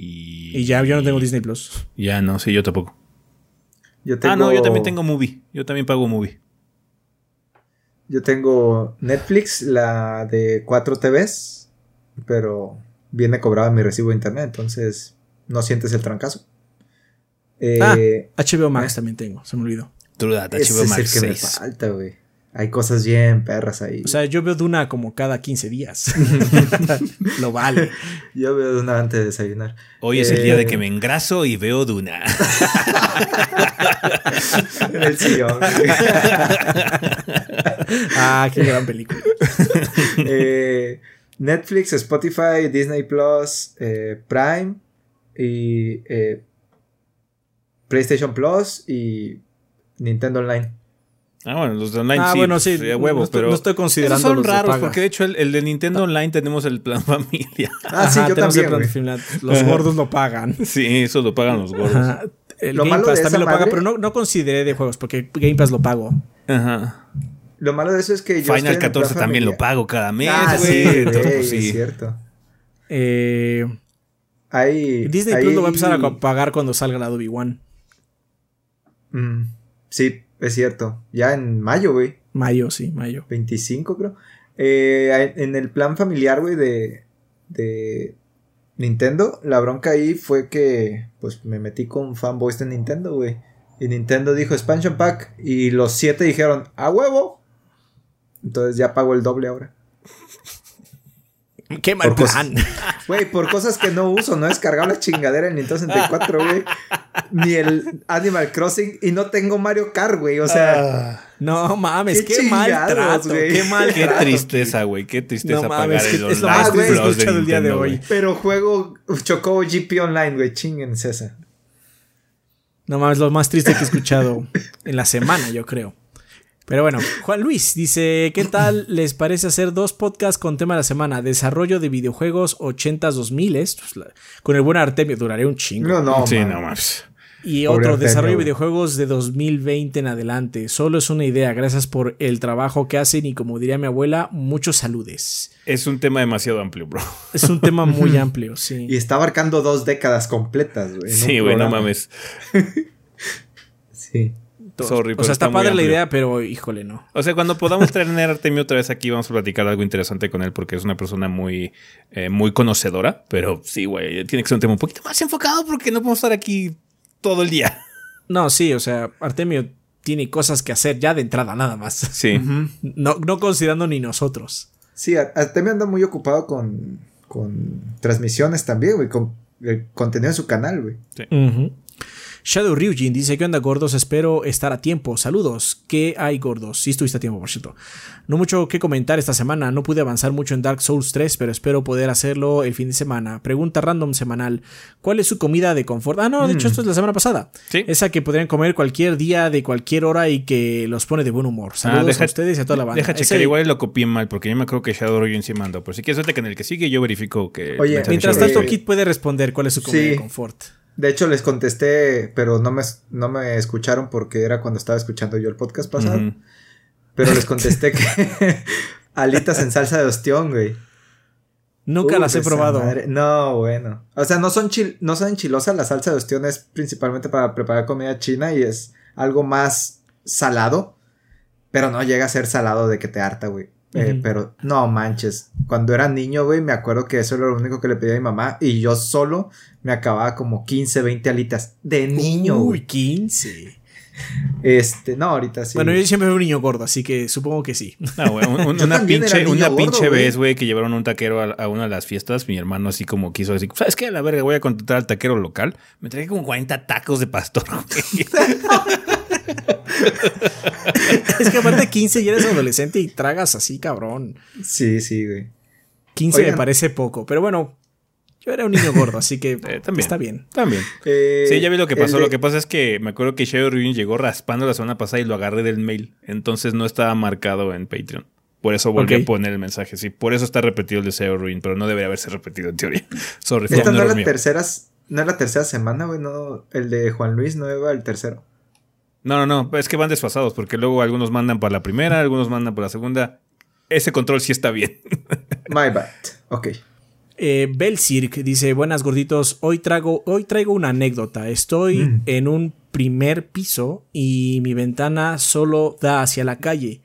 Y, ya yo no tengo Disney Plus. Ya no, sí, yo tampoco. Yo tengo... Ah, no, yo también tengo Movie. Yo también pago Movie. Yo tengo Netflix, la de 4 TVs, pero viene cobrado en mi recibo de internet, entonces no sientes el trancazo. ah, HBO eh, Max también tengo, se me olvidó. True that, HBO Max es el que me falta, güey. Hay cosas bien perras ahí. O sea, yo veo Duna como cada 15 días. [LAUGHS] Lo vale. Yo veo Duna antes de desayunar. Hoy es el día de que me engraso y veo Duna. [LAUGHS] en el sillón. [LAUGHS] ah, qué gran película. Eh, Netflix, Spotify, Disney Plus, eh, Prime y eh, PlayStation Plus y Nintendo Online. Ah, bueno, los de online ah, sí, bueno, sí, pues, huevo, no estoy, pero no estoy considerando son los de raros porque de hecho el, el, de Nintendo Online tenemos el plan [LAUGHS] familia. Ah, sí, Ajá, yo tenemos también. el plan. Los gordos lo pagan. Sí, eso lo pagan los gordos. Ajá. El Lo Game malo Pass también lo paga, madre- pero no, no consideré de juegos porque Game Pass lo pago. Ajá. Lo malo de eso es que yo Final estoy en el 14 plan también lo pago cada mes, Ah, güey. sí, Entonces, pues, sí. es cierto. Eh, Hay, Disney hay- Plus lo va a empezar a pagar cuando salga la Adobe One. Mm, sí, es cierto. Ya en mayo, güey. Mayo, sí, mayo. 25, creo. Eh, en el plan familiar, güey, de, de Nintendo, la bronca ahí fue que, pues, me metí con fanboys de Nintendo, güey. Y Nintendo dijo expansion pack y los siete dijeron, a huevo. Entonces ya pago el doble ahora. Qué mal Por plan. [LAUGHS] Güey, por cosas que no uso, no he descargado la chingadera en Nintendo 64, güey. Ni el Animal Crossing y no tengo Mario Kart, güey. O sea, No mames, Qué qué, mal trato. güey. Qué mal Qué trato. tristeza, güey. Qué tristeza No pagar mames, el que es lo online más triste Plus de escuchado el día de hoy. pero juego Chocobo GP Online, güey. Chinguense esa. No mames, lo más triste que he escuchado en la semana, yo creo. Pero bueno, Juan Luis dice, ¿qué tal [LAUGHS] les parece hacer dos podcasts con tema de la semana? Desarrollo de videojuegos 80s 2000 pues, con el buen Artemio, duraré un chingo. No, no, Sí, no más. Y Pobre otro, Artemio, desarrollo de videojuegos de 2020 en adelante. Solo es una idea, gracias por el trabajo que hacen y como diría mi abuela, muchos saludes. Es un tema demasiado amplio, bro. Es un tema muy [LAUGHS] amplio, sí. Y está abarcando dos décadas completas, güey. Sí, güey, no mames. [LAUGHS] Sí. Sorry, o sea, está, padre la idea, pero híjole, no. O sea, cuando podamos traer a [LAUGHS] Artemio otra vez aquí, vamos a platicar algo interesante con él porque es una persona muy, eh, muy conocedora. Pero sí, güey, tiene que ser un tema un poquito más enfocado porque no podemos estar aquí todo el día. [LAUGHS] No, sí, o sea, Artemio tiene cosas que hacer ya de entrada, nada más. Sí. No, no considerando ni nosotros. Sí, Artemio anda muy ocupado con, con transmisiones también, güey. Con el contenido en su canal, güey. Shadow Ryujin dice: ¿Qué onda, gordos? Espero estar a tiempo. Saludos. ¿Qué hay, gordos? Sí, estuviste a tiempo, por cierto. No mucho que comentar esta semana. No pude avanzar mucho en Dark Souls 3, pero espero poder hacerlo el fin de semana. Pregunta random semanal: ¿Cuál es su comida de confort? Ah, no, de hecho, esto es la semana pasada. Sí. Esa que podrían comer cualquier día, de cualquier hora y que los pone de buen humor. Saludos Ah, deja- a ustedes y a toda la banda. Deja checar, Ese- igual lo copié mal porque yo me acuerdo que Shadow Rogin sí mandó. Pero si quieres, suerte que en el que sigue yo verifico que. Oye, Mientras Shadow tanto. Kit puede responder cuál es su comida Sí. de confort. De hecho, les contesté, pero no me, no me escucharon porque era cuando estaba escuchando yo el podcast pasado. Pero les [LAUGHS] contesté que [LAUGHS] alitas en salsa de ostión, güey. Nunca las he probado. madre. No, bueno. O sea, no son, chil no son chilosas. La salsa de ostión es principalmente para preparar comida china y es algo más salado. Pero no llega a ser salado de que te harta, güey. Eh, pero no manches. Cuando era niño, güey, me acuerdo que eso era lo único que le pedía a mi mamá. Y yo solo me acababa como 15, 20 alitas. De niño, Uy, güey. 15. Este, no, ahorita sí. Bueno, yo siempre fui un niño gordo, así que supongo que sí. Un- un- [LAUGHS] Yo una era pinche, niño una gordo, pinche güey. vez, güey, que llevaron un taquero a, a una de las fiestas. Mi hermano así como quiso decir, ¿sabes qué? A la verga, voy a contratar al taquero local. Me traje como 40 tacos de pastor. [LAUGHS] [LAUGHS] [LAUGHS] es que aparte de 15 ya eres adolescente y tragas así, cabrón. Sí, sí, güey. 15 me parece poco, pero bueno, yo era un niño gordo, así que [LAUGHS] Eh, también. está bien. También. Eh, Sí, ya vi lo que pasó. de- Lo que pasa es que me acuerdo que Shadow Ruin llegó raspando la semana pasada y lo agarré del mail. Entonces no estaba marcado en Patreon. Por eso volví a poner el mensaje. Sí, por eso está repetido el de Shadow Ruin, pero no debería haberse repetido en teoría. [LAUGHS] Sorry, Esta no es error la tercera, no es la tercera semana, güey, no. El de Juan Luis no iba el tercero. No, no, no. Es que van desfasados porque luego algunos mandan para la primera, algunos mandan para la segunda. Ese control sí está bien. [LAUGHS] My bad. Ok. Eh, Belcirc dice, buenas gorditos, hoy traigo, hoy traigo una anécdota. Estoy Mm. en un primer piso y mi ventana solo da hacia la calle,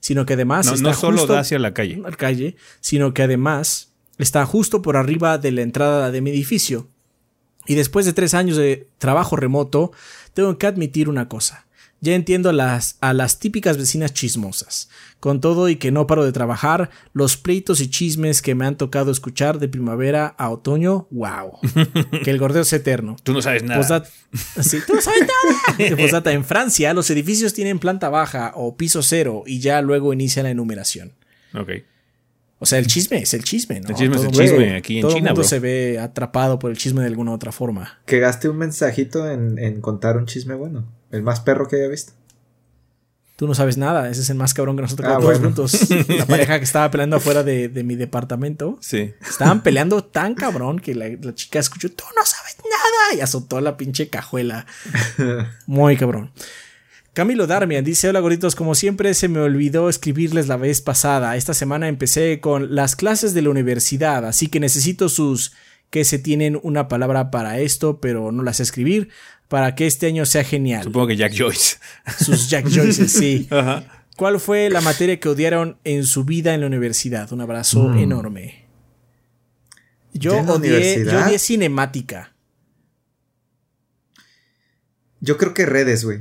sino que además No, está no solo justo da hacia la calle. la calle, sino que además está justo por arriba de la entrada de mi edificio. Y después de tres años de trabajo remoto, tengo que admitir una cosa. Ya entiendo a las, a las típicas vecinas chismosas. Con todo y que no paro de trabajar, los pleitos y chismes que me han tocado escuchar de primavera a otoño, wow. [LAUGHS] que el gordeo es eterno. Tú no sabes nada. Postdata- sí, tú no sabes nada. Postdata, en Francia, los edificios tienen planta baja o piso cero y ya luego inicia la enumeración. Ok. O sea, el chisme es el chisme, ¿no? El chisme es el Todo chisme mundo- aquí en todo China, mundo bro. se ve atrapado por el chisme de alguna otra forma. Que gaste un mensajito en, en contar un chisme bueno. El más perro que haya visto. Tú no sabes nada, ese es el más cabrón que nosotros Ah, bueno. juntos. [LAUGHS] La pareja que estaba peleando afuera de, de mi departamento. Sí. Estaban peleando tan cabrón que la, la chica escuchó, tú no sabes nada, y azotó la pinche cajuela. [LAUGHS] Muy cabrón. Camilo Darmian dice, hola gorditos, como siempre se me olvidó escribirles la vez pasada. Esta semana empecé con las clases de la universidad, así que necesito sus que se tienen una palabra para esto, pero no las sé escribir, para que este año sea genial. Supongo que Jack Joyce. Sus Jack Joyces, sí. [LAUGHS] Ajá. ¿Cuál fue la materia que odiaron en su vida en la universidad? Un abrazo enorme. Yo ¿Ya en la odié, yo odié cinemática. Yo creo que redes, güey.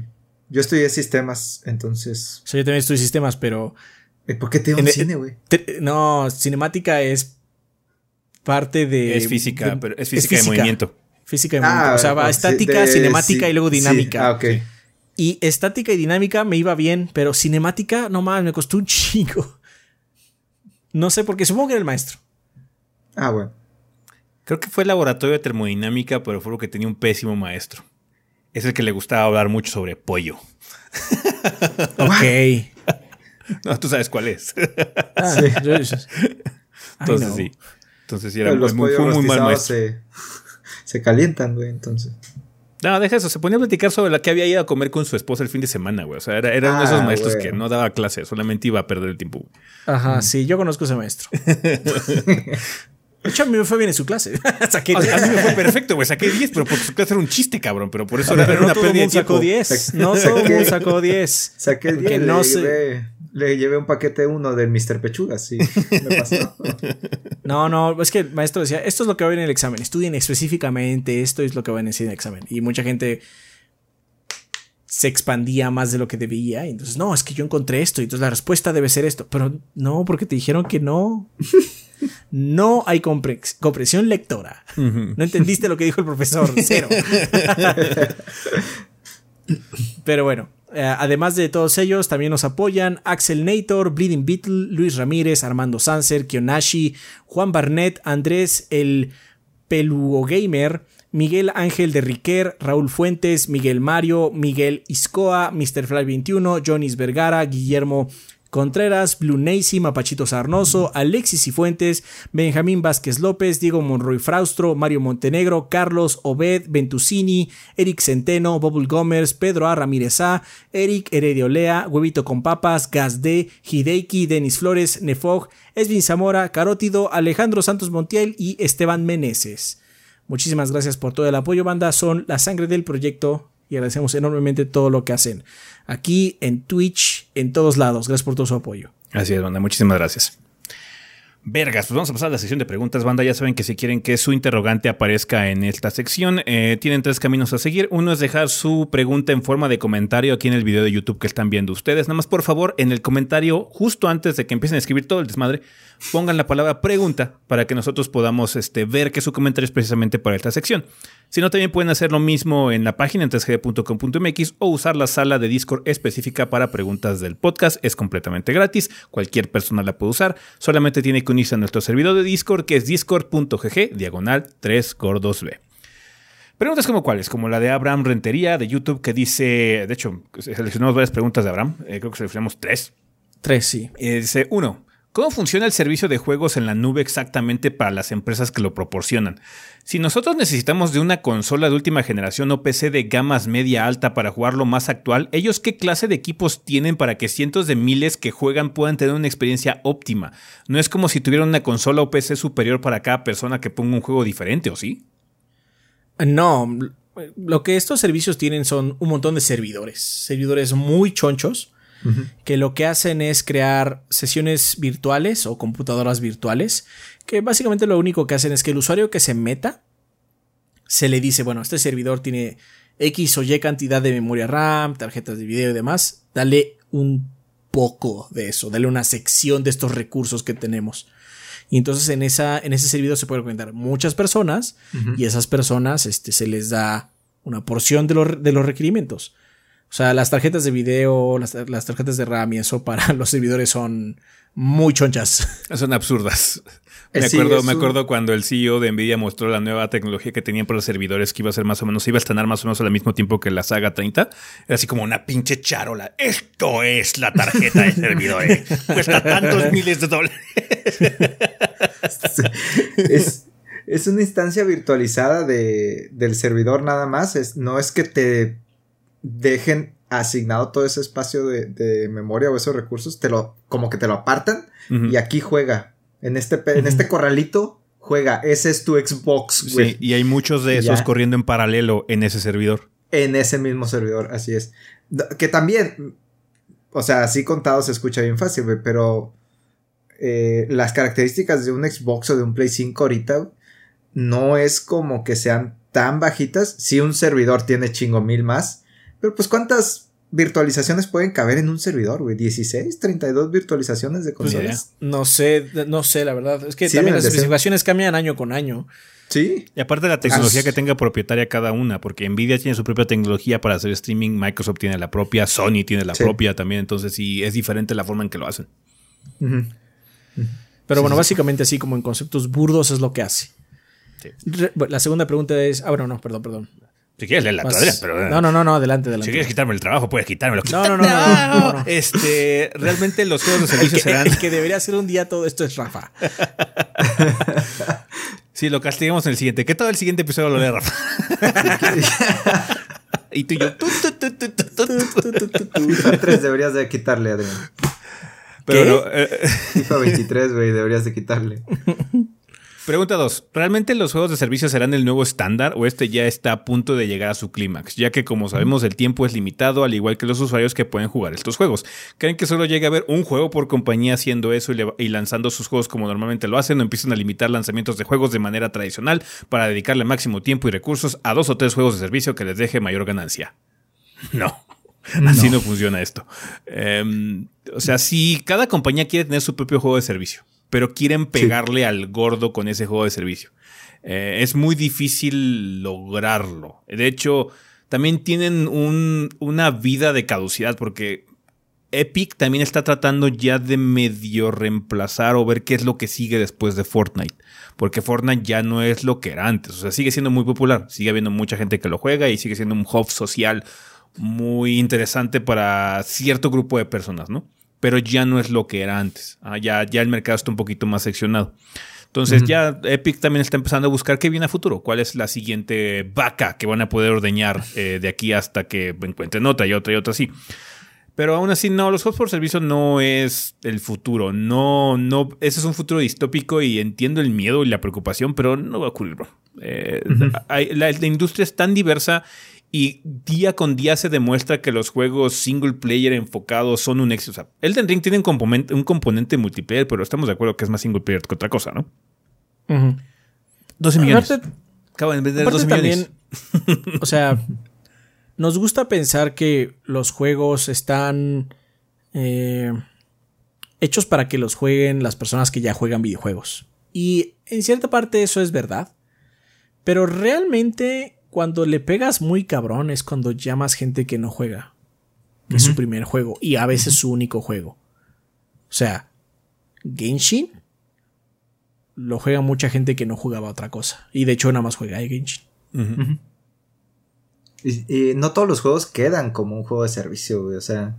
Yo estudié sistemas, entonces. O sea, yo también estudié sistemas, pero eh, ¿Por qué te dio En un el- cine, güey? no, cinemática es parte de Es física, de- pero es física de movimiento. Física de movimiento. o sea, va estática, de- cinemática sí, y luego sí. dinámica. Ah, ok. Y estática y dinámica me iba bien, pero cinemática, no mames, me costó un [LAUGHS] chingo. No sé, porque supongo que era el maestro. Ah, bueno. Creo que fue laboratorio de termodinámica, pero fue porque tenía un pésimo maestro. Es el que le gustaba hablar mucho sobre pollo. [LAUGHS] Ok. [LAUGHS] No, tú sabes cuál es. Ah, [LAUGHS] Sí. Entonces no. sí. Entonces sí, era los muy, pollos fue muy mal maestro. se, se calientan, güey, entonces. No, deja eso. Se ponía a platicar sobre la que había ido a comer con su esposa el fin de semana, güey. O sea, era, era uno de esos Ah, maestros güey. que no daba clases, solamente iba a perder el tiempo. güey. Ajá, sí, yo conozco a ese maestro. De hecho, a mí me fue bien en su clase. [LAUGHS] Saqué O sea, a mí me fue [LAUGHS] perfecto, güey. Saqué 10, pero porque su clase era un chiste, cabrón. Pero por eso era, Pero era no una todo pérdida sacó tiempo. 10. No todo el mundo sacó 10. Saqué el Porque día y no le, sé- llevé, le llevé un paquete uno del Mr. Pechuga, sí. Me pasó. [LAUGHS] No, no, es que el maestro decía, esto es lo que va a ver en el examen, estudien específicamente, esto es lo que va a decir en el examen. Y mucha gente se expandía más de lo que debía. Y entonces, no, es que yo encontré esto, y entonces la respuesta debe ser esto. Pero no, porque te dijeron que no. [LAUGHS] No hay compre- comprensión lectora. No entendiste lo que dijo el profesor. [LAUGHS] Cero. Pero bueno, eh, además de todos ellos, también nos apoyan Axel Nator, Bleeding Beetle, Luis Ramírez, Armando Sanser, Kionashi, Juan Barnett, Andrés el Pelugo Gamer, Miguel Ángel de Riquer, Raúl Fuentes, Miguel Mario, Miguel Iscoa, Mr. Fly 21, Jonis Vergara, Guillermo Contreras, Blue Nacy, Mapachito Sarnoso, Alexis Cifuentes, Benjamín Vázquez López, Diego Monroy Fraustro, Mario Montenegro, Carlos Obed, Ventusini, Eric Centeno, Bobul Gomers, Pedro A. Ramírez A, Eric Herediolea, Huevito con Papas, Gas D, Hideiki, Denis Flores, Nefog, Esvin Zamora, Carótido, Alejandro Santos Montiel y Esteban Meneses. Muchísimas gracias por todo el apoyo, banda. Son la sangre del proyecto y agradecemos enormemente todo lo que hacen. Aquí en Twitch, en todos lados. Gracias por todo su apoyo. Así es, banda. Muchísimas gracias. Vergas, pues vamos a pasar a la sección de preguntas, banda. Ya saben que si quieren que su interrogante aparezca en esta sección, eh, tienen tres caminos a seguir. Uno es dejar su pregunta en forma de comentario aquí en el video de YouTube que están viendo ustedes. Nada más, por favor, en el comentario, justo antes de que empiecen a escribir todo el desmadre, pongan la palabra pregunta para que nosotros podamos este, ver que su comentario es precisamente para esta sección. Si no, también pueden hacer lo mismo en la página en 3gd.com.mx o usar la sala de Discord específica para preguntas del podcast. Es completamente gratis, cualquier persona la puede usar. Solamente tiene que unirse a nuestro servidor de Discord que es discord.gg diagonal 3 gordos B. Preguntas como cuáles, como la de Abraham Rentería de YouTube que dice, de hecho, seleccionamos varias preguntas de Abraham, eh, creo que seleccionamos tres. Tres, sí. Eh, dice, uno, ¿Cómo funciona el servicio de juegos en la nube exactamente para las empresas que lo proporcionan? Si nosotros necesitamos de una consola de última generación o PC de gamas media alta para jugar lo más actual, ¿ellos qué clase de equipos tienen para que cientos de miles que juegan puedan tener una experiencia óptima? No es como si tuvieran una consola o PC superior para cada persona que ponga un juego diferente, ¿o sí? No, lo que estos servicios tienen son un montón de servidores, servidores muy chonchos que lo que hacen es crear sesiones virtuales o computadoras virtuales, que básicamente lo único que hacen es que el usuario que se meta, se le dice, bueno, este servidor tiene X o Y cantidad de memoria RAM, tarjetas de video y demás, dale un poco de eso, dale una sección de estos recursos que tenemos. Y entonces en, esa, en ese servidor se pueden conectar muchas personas y esas personas este, se les da una porción de, de los requerimientos. O sea, las tarjetas de video, las, tarjetas de RAM y eso [LAUGHS] para los servidores son muy chonchas. Son absurdas. [LAUGHS] Me, acuerdo, me acuerdo cuando el CEO de Nvidia mostró la nueva tecnología que tenían para los servidores, que iba a ser más o menos, iba a estrenar más o menos al mismo tiempo que la saga 30. Era así como una pinche charola. Esto es la tarjeta de servidores. [LAUGHS] Cuesta tantos miles de dólares. es, es, una instancia virtualizada de, del servidor nada más. Es, no es que te dejen asignado todo ese espacio de, memoria o esos recursos, te lo, como que te lo apartan y aquí juega. En este, en este corralito juega. Ese es tu Xbox, Sí, y hay muchos de esos corriendo en paralelo en ese servidor. En ese mismo servidor, así es. Que también, o sea, así contado se escucha bien fácil, pero eh, las características de un Xbox o de un Play 5 ahorita no es como que sean tan bajitas. Si un servidor tiene chingo mil más, pero pues cuántas virtualizaciones pueden caber en un servidor, güey? 16, 32 virtualizaciones de pues consolas. no sé, no sé, la verdad. Es que también las especificaciones cambian año con año. Sí. Y aparte de la tecnología que tenga propietaria cada una, porque Nvidia tiene su propia tecnología para hacer streaming, Microsoft tiene la propia, Sony tiene la propia también, entonces sí es diferente la forma en que lo hacen. Pero bueno, básicamente así como en conceptos burdos es lo que hace. La segunda pregunta es, ah, bueno, no, perdón, perdón. Si quieres leer la Adrián, pero. Eh. No, no, no, no, adelante, adelante. Si quieres quitarme el trabajo, puedes quitármelo. No, no, no, no, no, Este, realmente los juegos de servicio serán. El que debería ser un día todo esto es Rafa. [LAUGHS] sí, lo castigamos en el siguiente. ¿Qué todo el siguiente episodio lo lee Rafa? [LAUGHS] y tú y yo. FIFA 3 deberías de quitarle, Adrián. Pero. FIFA 23, güey, deberías de quitarle. [LAUGHS] Pregunta 2. ¿Realmente los juegos de servicio serán el nuevo estándar o este ya está a punto de llegar a su clímax? Ya que como sabemos el tiempo es limitado al igual que los usuarios que pueden jugar estos juegos. ¿Creen que solo llegue a haber un juego por compañía haciendo eso y, lanzando sus juegos como normalmente lo hacen o empiezan a limitar lanzamientos de juegos de manera tradicional para dedicarle máximo tiempo y recursos a dos o tres juegos de servicio que les deje mayor ganancia? [LAUGHS] No. Así no, funciona esto. Em, o sea, si cada compañía quiere tener su propio juego de servicio, pero quieren pegarle al gordo con ese juego de servicio. Eh, es muy difícil lograrlo. De hecho, también tienen una vida de caducidad porque Epic también está tratando ya de medio reemplazar o ver qué es lo que sigue después de Fortnite. Porque Fortnite ya no es lo que era antes. O sea, sigue siendo muy popular. Sigue habiendo mucha gente que lo juega y sigue siendo un hub social muy interesante para cierto grupo de personas, ¿no? Pero ya no es lo que era antes. Ah, ya, ya el mercado está un poquito más seccionado. Entonces ya Epic también está empezando a buscar qué viene a futuro, cuál es la siguiente vaca que van a poder ordeñar eh, de aquí hasta que encuentren otra y otra y otra así. Pero aún así, no, los juegos por servicio no es el futuro. No, no, ese es un futuro distópico y entiendo el miedo y la preocupación, pero no va a ocurrir, bro. Eh, la, industria es tan diversa Y día con día se demuestra que los juegos single player enfocados son un éxito. O sea, Elden Ring tiene un componente, un componente multiplayer, pero estamos de acuerdo que es más single player que otra cosa, ¿no? 12 millones. Acaban de vender 12 millones. o sea, nos gusta pensar que los juegos están eh, hechos para que los jueguen las personas que ya juegan videojuegos. Y en cierta parte eso es verdad. Pero realmente cuando le pegas muy cabrón es cuando llamas gente que no juega. Que es su primer juego y a veces su único juego. O sea, Genshin lo juega mucha gente que no jugaba otra cosa. Y de hecho nada más juega de Genshin. y, no todos los juegos quedan como un juego de servicio, güey. O sea,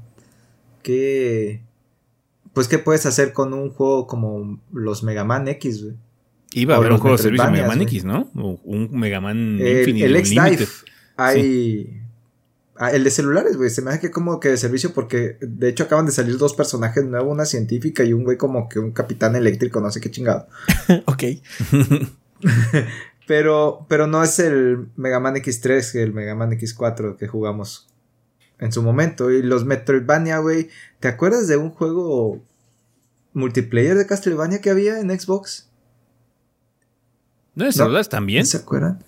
¿qué, pues, ¿qué puedes hacer con un juego como los Mega Man X, güey? Iba a haber un juego de servicio Mega Man X, ¿no? O un Mega Man Infinite. El X-Dive. Hay. Ah, el de celulares, güey. Se me hace que como que de servicio porque de hecho acaban de salir dos personajes nuevos, una científica y un güey como que un capitán eléctrico, no sé qué chingado. [LAUGHS] ok. [LAUGHS] pero, pero no es el Mega Man X3 que el Mega Man X4 que jugamos en su momento. Y los Metroidvania, güey. ¿Te acuerdas de un juego multiplayer de Castlevania que había en Xbox? ¿No de celulares también? ¿Se acuerdan?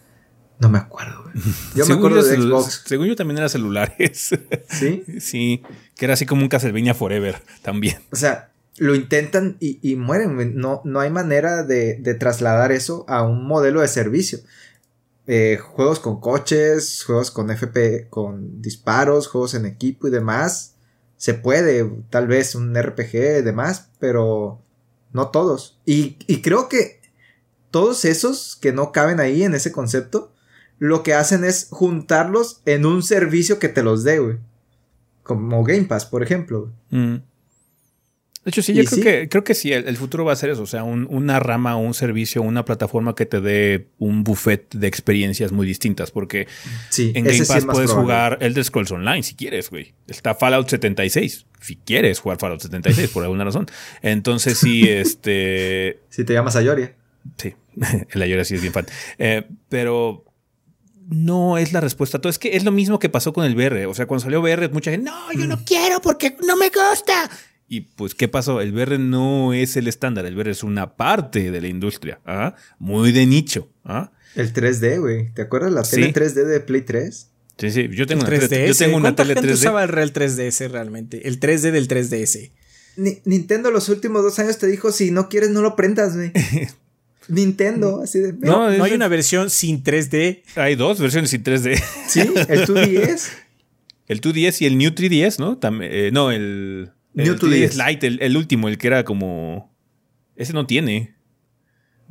No me acuerdo, güey. [LAUGHS] Yo me acuerdo de Xbox. Según yo también era celulares. [LAUGHS] ¿Sí? sí. Que era así como un Castlevania Forever también. O sea, lo intentan y, mueren. No, no hay manera de, trasladar eso a un modelo de servicio. Eh, juegos con coches, juegos con FP, con disparos, juegos en equipo y demás. Se puede, tal vez un RPG y demás, pero no todos. Y, y creo que todos esos que no caben ahí en ese concepto, lo que hacen es juntarlos en un servicio que te los dé, güey. Como Game Pass, por ejemplo. Mm. De hecho, sí, yo creo, Que, creo que sí, el, futuro va a ser eso, o sea, una rama, un servicio, una plataforma que te dé un buffet de experiencias muy distintas, porque en Game Pass puedes jugar Elder Scrolls Online si quieres, güey. Está Fallout 76, si quieres jugar Fallout 76 por alguna razón. Entonces sí, [LAUGHS] este... Si te llamas Ayoria. Sí, [LAUGHS] el Ayora sí es bien fan. Eh, pero no es la respuesta a todo. Es que es lo mismo que pasó con el VR. O sea, cuando salió VR, mucha gente, no, yo no mm. quiero porque no me gusta. Y pues, ¿qué pasó? El VR no es el estándar. El VR es una parte de la industria. ¿ah? Muy de nicho. ¿ah? El 3D, güey. ¿Te acuerdas la tele 3D de Play 3? Sí, sí. Yo tengo una, 3DS? Yo tengo una tele 3D. usaba el Real 3DS realmente? El 3D del 3DS. Nintendo los últimos dos años te dijo, si no quieres, no lo prendas, güey. [LAUGHS] Nintendo, así de. No, no, hay una versión sin 3D. Hay dos versiones sin 3D. Sí, el 2DS. [LAUGHS] el 2DS y el New 3DS, ¿no? Eh, no, el. New 2DS. Lite, el, último, el que era como. Ese no tiene.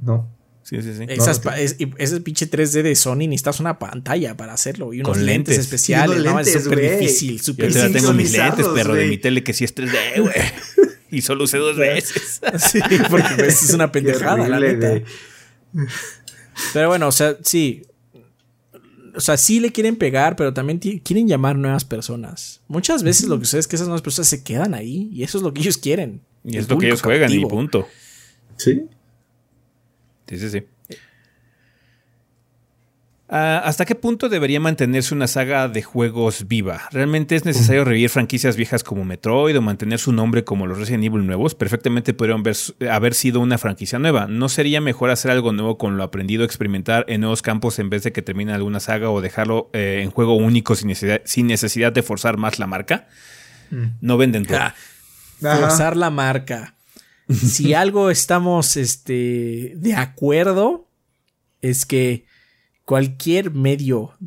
No. Sí, sí, sí. ese pinche 3D de Sony necesitas una pantalla para hacerlo y unos Con lentes, especiales. no, es súper difícil. Super Yo tengo mis lentes, perro, de mi tele que sí es 3D, güey. [LAUGHS] [LAUGHS] y solo usé dos veces. [LAUGHS] sí, porque pues, es una [LAUGHS] pendejada, la neta. Pero bueno, o sea, sí. O sea, sí le quieren pegar, pero también quieren llamar nuevas personas. Muchas veces lo que sucede es que esas nuevas personas se quedan ahí y eso es lo que ellos quieren. Y es lo que ellos juegan y punto. Sí. Sí, sí, sí. Ah, ¿Hasta qué punto debería mantenerse una saga de juegos viva? ¿Realmente es necesario revivir franquicias viejas como Metroid o mantener su nombre como los Resident Evil nuevos? Perfectamente podrían haber sido una franquicia nueva. ¿No sería mejor hacer algo nuevo con lo aprendido, experimentar en nuevos campos en vez de que termine alguna saga o dejarlo eh, en juego único sin necesidad, de forzar más la marca? Mm. No venden todo. Ah, forzar la marca. [LAUGHS] si algo estamos este, de acuerdo, es que cualquier medio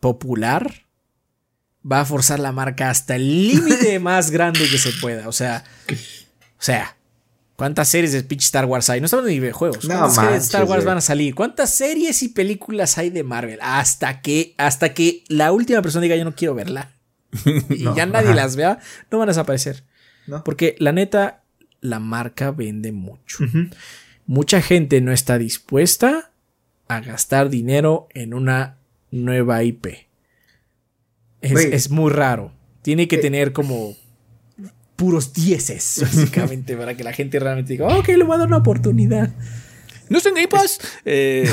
popular va a forzar la marca hasta el límite [LAUGHS] más grande que se pueda. O sea, o sea, ¿cuántas series de pitch Star Wars hay? No estamos ni de juegos. ¿Cuántas series de Star Wars van a salir? ¿Cuántas series y películas hay de Marvel? Hasta que, hasta que la última persona diga yo no quiero verla. [LAUGHS] y ya nadie las vea, no van a desaparecer. Porque la neta, la marca vende mucho. Mucha gente no está dispuesta a gastar dinero en una nueva IP. Es, muy raro. Tiene que eh. tener como puros dieces, [LAUGHS] básicamente, para que la gente realmente diga, ok, le voy a dar una oportunidad. No en Game Pass. Eh,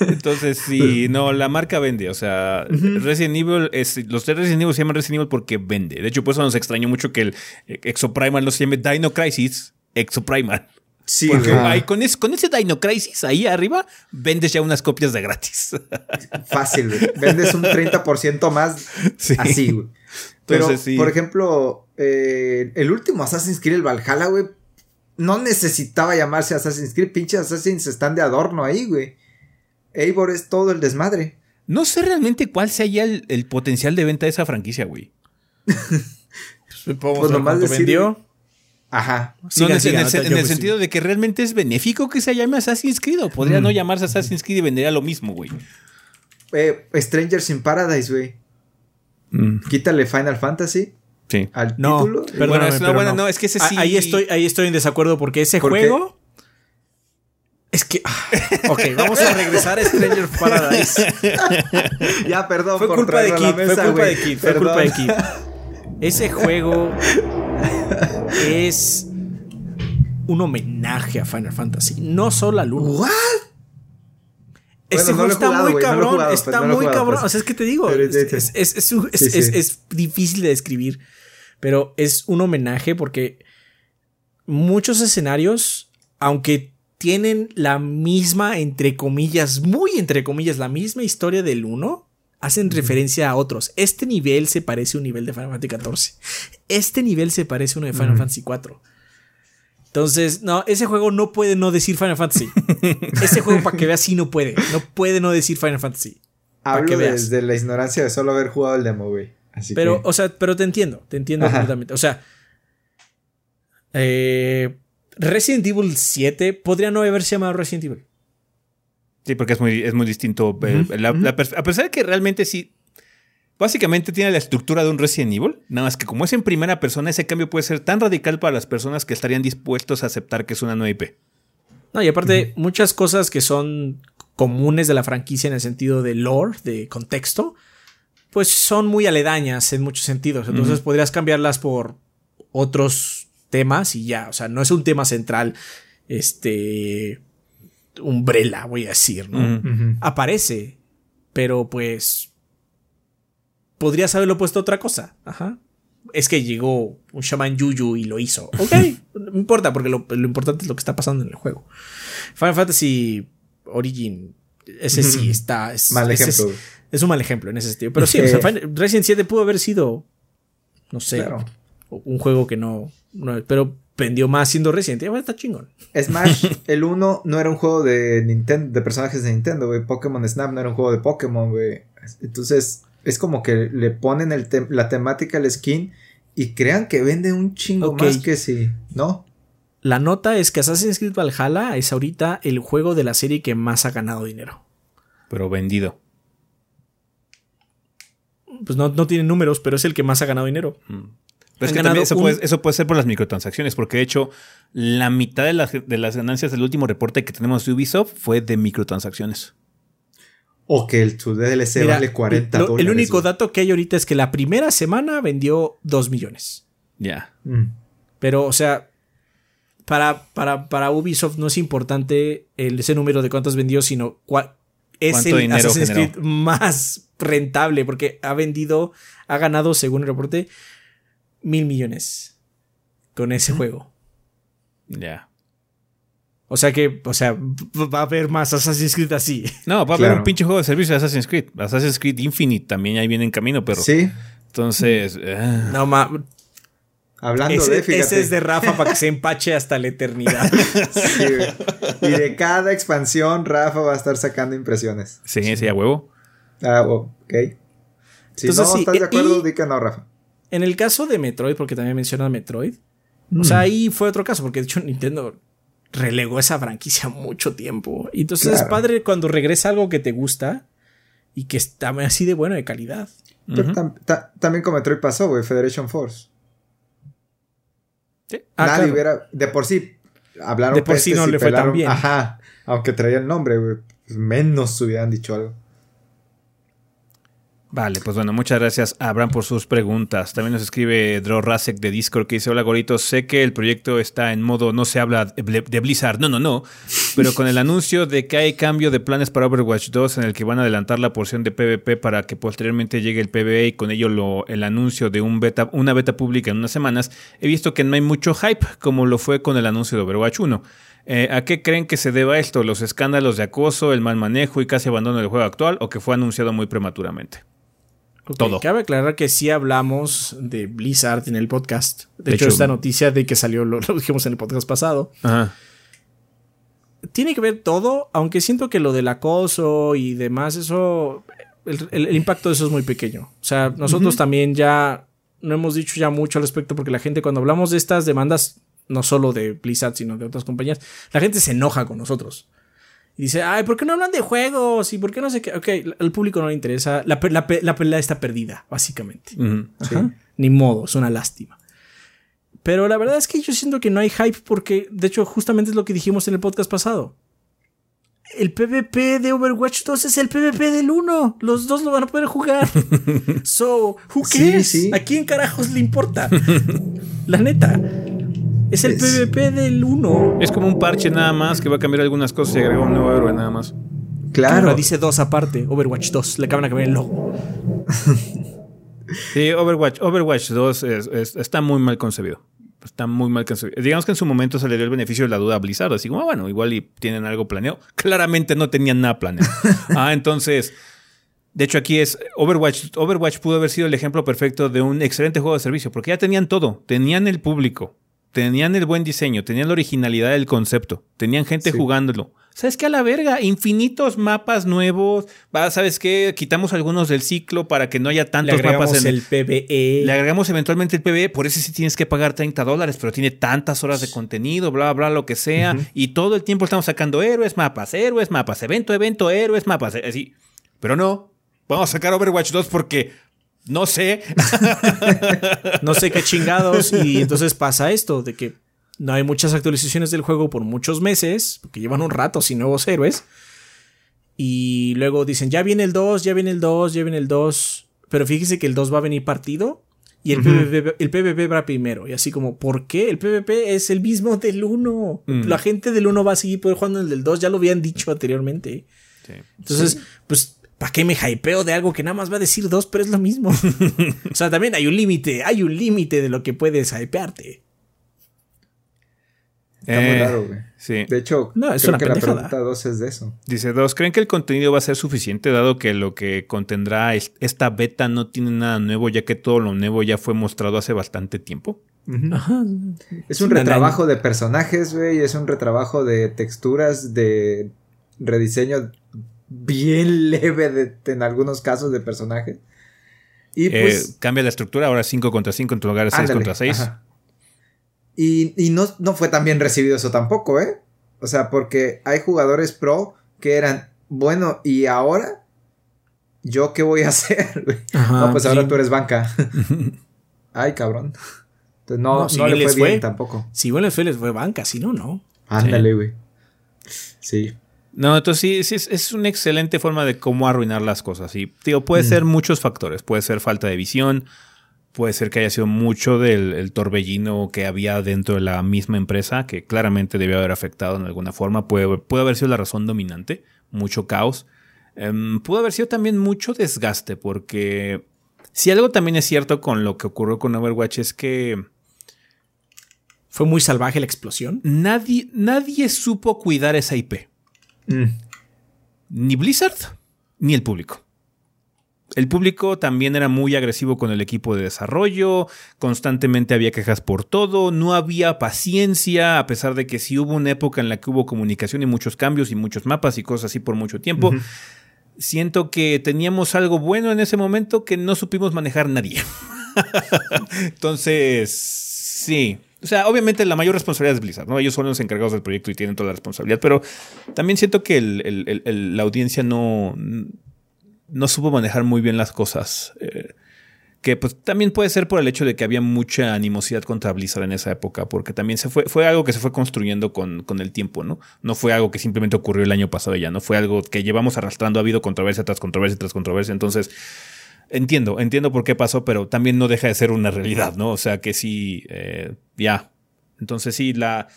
[LAUGHS] entonces, sí, no, la marca vende. O sea, Resident Evil, es, los de Resident Evil se llaman Resident Evil porque vende. De hecho, por eso nos extrañó mucho que el Exoprimal no se llame Dino Crisis, Exoprimal. Sí, Porque ahí con, ese, con ese Dino Crisis ahí arriba, vendes ya unas copias de gratis. [LAUGHS] Fácil, güey. Vendes un 30% más Sí. así, güey. Pero, Entonces, sí. por ejemplo, eh, el último Assassin's Creed, el Valhalla, güey, no necesitaba llamarse Assassin's Creed. Pinches Assassins están de adorno ahí, güey. Eivor es todo el desmadre. No sé realmente cuál sea ya el, el potencial de venta de esa franquicia, güey. Supongo [LAUGHS] Pues que nomás decir- vendió. Ajá. No, Sigan, en, el- sigan, en el, ahorita en yo el pues, sentido de que realmente es benéfico que se llame Assassin's Creed. O podría no llamarse Assassin's Creed y vendería lo mismo, güey. Eh, Strangers in Paradise, güey. Quítale Final Fantasy Sí. al No, título. perdóname, Bueno, es- no, pero bueno, no, es que ese Ah, sí- Ahí estoy, ahí estoy en desacuerdo porque ese ¿Por qué? juego. Es que. ah, [LAUGHS] ok, vamos a regresar a Stranger Paradise. [LAUGHS] ya, perdón. Fue por culpa de Kid, la fue culpa de Kid, fue Perdón. culpa de Kid. Ese juego [LAUGHS] es un homenaje a Final Fantasy, no solo al 1. ¿What? Este Bueno, no juego está muy no cabrón, jugado, pues, está no he muy jugado, cabrón. pues. O sea, es que te digo, Sí, sí. es difícil de describir, pero es un homenaje porque muchos escenarios, aunque tienen la misma, entre comillas, muy entre comillas, la misma historia del 1, hacen referencia a otros. Este nivel se parece a un nivel de Final Fantasy XIV. Este nivel se parece a uno de Final Fantasy IV. Entonces, no, ese juego no puede no decir Final Fantasy. [LAUGHS] ese juego, para que veas, sí no puede. No puede no decir Final Fantasy. Para que Hablo veas. desde la ignorancia de solo haber jugado el demo, güey. Así Pero, que... o sea, pero te entiendo, te entiendo Ajá. completamente. O sea, eh, Resident Evil 7 podría no haberse llamado Resident Evil. Sí, porque es muy, es muy distinto. eh, la- la pers- a pesar de que realmente sí. Básicamente tiene la estructura de un Resident Evil, nada más que como es en primera persona, ese cambio puede ser tan radical para las personas que estarían dispuestos a aceptar que es una nueva IP. No, y aparte, muchas cosas que son comunes de la franquicia en el sentido de lore, de contexto, pues son muy aledañas en muchos sentidos. Entonces podrías cambiarlas por otros temas y ya. O sea, no es un tema central. Este. Umbrella, voy a decir, ¿no? Aparece, pero pues. Podrías haberlo puesto otra cosa. Ajá. Es que llegó un Shaman Yuyu y lo hizo. Ok, [LAUGHS] no importa, porque lo, lo importante es lo que está pasando en el juego. Final Fantasy Origin, ese sí está. Es, Mal ejemplo. Es, es un mal ejemplo en ese sentido. Pero sí, o sea, Resident 7 pudo haber sido. No sé. Claro. Un juego que no, no- Pero vendió más siendo Resident. Bueno, está chingón. Smash, [LAUGHS] el 1 no era un juego de Nintendo, de personajes de Nintendo, güey. Pokémon Snap no era un juego de Pokémon, güey. Entonces, es como que le ponen el la temática al skin y crean que vende un chingo más que si, ¿no? La nota es que Assassin's Creed Valhalla es ahorita el juego de la serie que más ha ganado dinero. Pero vendido. Pues no, no tiene números, pero es el que más ha ganado dinero. Pero es que ganado también eso, un- puede, eso puede ser por las microtransacciones, porque de hecho, la mitad de las, de las ganancias del último reporte que tenemos de Ubisoft fue de microtransacciones. O que el, su DLC Mira, vale 40 lo- dólares. El único dato que hay ahorita es que la primera semana vendió 2 millones. Ya. Mm. Pero, o sea, para, para, para Ubisoft no es importante el, ese número de cuántos vendió, sino cuál es ¿Cuánto el Assassin's generó? Creed más rentable, porque ha vendido, ha ganado, según el reporte, mil millones con ese juego. Ya. O sea que, o sea, va a haber más Assassin's Creed así. No, va a Claro. haber un pinche juego de servicio de Assassin's Creed. Assassin's Creed Infinite también ahí viene en camino, pero. Sí, Entonces. ah. No, ma, hablando ese, de, fíjate. ese es de Rafa para que se empache hasta la eternidad. [LAUGHS] Sí, y de cada expansión, Rafa va a estar sacando impresiones. Sí, sí, a huevo. Ah, ok. Si Entonces, no sí, estás de acuerdo, y- di que no, Rafa. En el caso de Metroid, porque también menciona Metroid, o sea, ahí fue otro caso, porque de hecho Nintendo relegó esa franquicia mucho tiempo. Y entonces es padre cuando regresa algo que te gusta y que está así de bueno de calidad. Pero Ujú. tam- ta- también con Metroid pasó, güey, Federation Force. Sí. Ah, Nadie claro. hubiera. De por sí. Hablaron De por sí no le fue tan pelaron- bien. Ajá. Aunque traía el nombre, güey. pues menos hubieran dicho algo. Vale, pues bueno, muchas gracias Abraham por sus preguntas. También nos escribe Dro Rasek de Discord que dice, hola Gorito, sé que el proyecto está en modo no se habla de Blizzard, no, no, no, pero con el anuncio de que hay cambio de planes para Overwatch 2 en el que van a adelantar la porción de PvP para que posteriormente llegue el PvE y con ello lo, el anuncio de un beta, una beta pública en unas semanas, he visto que no hay mucho hype como lo fue con el anuncio de Overwatch 1. Eh, ¿A qué creen que se deba esto? ¿Los escándalos de acoso, el mal manejo y casi abandono del juego actual o que fue anunciado muy prematuramente? Todo. Cabe aclarar que sí hablamos de Blizzard en el podcast. De, hecho, esta noticia de que salió lo, [LAUGHS] dijimos en el podcast pasado. Tiene que ver todo, aunque siento que lo del acoso y demás, eso. El, impacto de eso es muy pequeño. O sea, nosotros también ya no hemos dicho ya mucho al respecto porque la gente cuando hablamos de estas demandas, no solo de Blizzard, sino de otras compañías, la gente se enoja con nosotros. Y dice, ay, ¿por qué no hablan de juegos? ¿Y por qué no sé qué? Ok, al público no le interesa. La, pelea está perdida, básicamente. Ni modo, es una lástima. Pero la verdad es que yo siento que no hay hype porque, de hecho, justamente es lo que dijimos en el podcast pasado. El PvP de Overwatch 2 es el PvP del 1. Los dos lo van a poder jugar. [LAUGHS] so, who cares? ¿A quién carajos le importa? [LAUGHS] la neta. Es el PvP del 1. Es como un parche nada más que va a cambiar algunas cosas y agrega un nuevo héroe nada más. Claro. dice 2 aparte, Overwatch 2. Le acaban de cambiar el logo. [LAUGHS] sí, Overwatch, Overwatch 2 está muy mal concebido. Está muy mal concebido. Digamos que en su momento se le dio el beneficio de la duda a Blizzard. Así como, ah, bueno, igual y tienen algo planeado. [LAUGHS] Claramente no tenían nada planeado. [LAUGHS] ah, entonces. De hecho, aquí es Overwatch. Overwatch pudo haber sido el ejemplo perfecto de un excelente juego de servicio, porque ya tenían todo. Tenían el público, tenían el buen diseño, tenían la originalidad del concepto, tenían gente jugándolo. ¿Sabes qué? A la verga, infinitos mapas nuevos. Va, ¿Sabes qué? Quitamos algunos del ciclo para que no haya tantos mapas en el PvE. Le agregamos eventualmente el PvE, por eso sí tienes que pagar 30 dólares, pero tiene tantas horas de contenido, bla, bla, lo que sea. Y todo el tiempo estamos sacando héroes, mapas, héroes, mapas, evento, evento, héroes, mapas. Así. Pero no, vamos a sacar Overwatch 2 porque no sé. [LAUGHS] no sé qué chingados. Y entonces pasa esto, de que no hay muchas actualizaciones del juego por muchos meses, porque llevan un rato sin nuevos héroes. Y luego dicen, ya viene el 2, ya viene el 2, ya viene el 2. Pero fíjese que el 2 va a venir partido y el, PvP, va primero. Y así como, ¿por qué? El PvP es el mismo del 1. Mm. La gente del 1 va a seguir jugando el del 2, ya lo habían dicho anteriormente. Entonces, pues ¿Para qué me hypeo de algo que nada más va a decir dos, pero es lo mismo? [LAUGHS] o sea, también hay un límite, hay un límite de lo que puedes hypearte. Está muy eh, raro, güey. Sí. De hecho, no, es creo que la pregunta dos es de eso. Dice dos, ¿creen que el contenido va a ser suficiente dado que lo que contendrá esta beta no tiene nada nuevo ya que todo lo nuevo ya fue mostrado hace bastante tiempo? Ajá. Es un retrabajo de personajes, güey, es un retrabajo de texturas, de rediseño bien [LAUGHS] leve en algunos casos de personaje. Y eh, pues. cambia la estructura, ahora 5 contra 5 en tu lugar 6 contra 6. Y, no, no, fue tan bien recibido eso tampoco, ¿eh? O sea, porque hay jugadores pro que eran, bueno, y ahora, ¿yo qué voy a [LAUGHS] hacer? [LAUGHS] no, pues ahora tú eres banca. Ay, cabrón. Entonces no, no, le fue bien tampoco. Si bueno les fue, les fue banca, si no, no. Ándale, güey. sí. No, entonces sí, es, una excelente forma de cómo arruinar las cosas. Y, digo, puede mm. ser muchos factores. Puede ser falta de visión, puede ser que haya sido mucho del torbellino que había dentro de la misma empresa, que claramente debió haber afectado en alguna forma. Puede, puede haber sido la razón dominante, mucho caos. Em, pudo haber sido también mucho desgaste, porque si algo también es cierto con lo que ocurrió con Overwatch es que... ¿Fue muy salvaje la explosión? Nadie, nadie supo cuidar esa IP. Mm. Ni Blizzard, ni el público. El público también era muy agresivo con el equipo de desarrollo, constantemente había quejas por todo, no había paciencia, a pesar de que sí hubo una época en la que hubo comunicación y muchos cambios y muchos mapas y cosas así por mucho tiempo. Siento que teníamos algo bueno en ese momento que no supimos manejar nadie. [LAUGHS] Entonces, sí, o sea, obviamente la mayor responsabilidad es Blizzard, ¿no? Ellos son los encargados del proyecto y tienen toda la responsabilidad, pero también siento que la audiencia no, no supo manejar muy bien las cosas. Eh, que pues también puede ser por el hecho de que había mucha animosidad contra Blizzard en esa época, porque también se fue, fue algo que se fue construyendo con, con, el tiempo, ¿no? No fue algo que simplemente ocurrió el año pasado ya, no fue algo que llevamos arrastrando, ha habido controversia tras controversia tras controversia, entonces entiendo, entiendo por qué pasó, pero también no deja de ser una realidad, ¿no? O sea que sí, eh, ya. Entonces sí, la,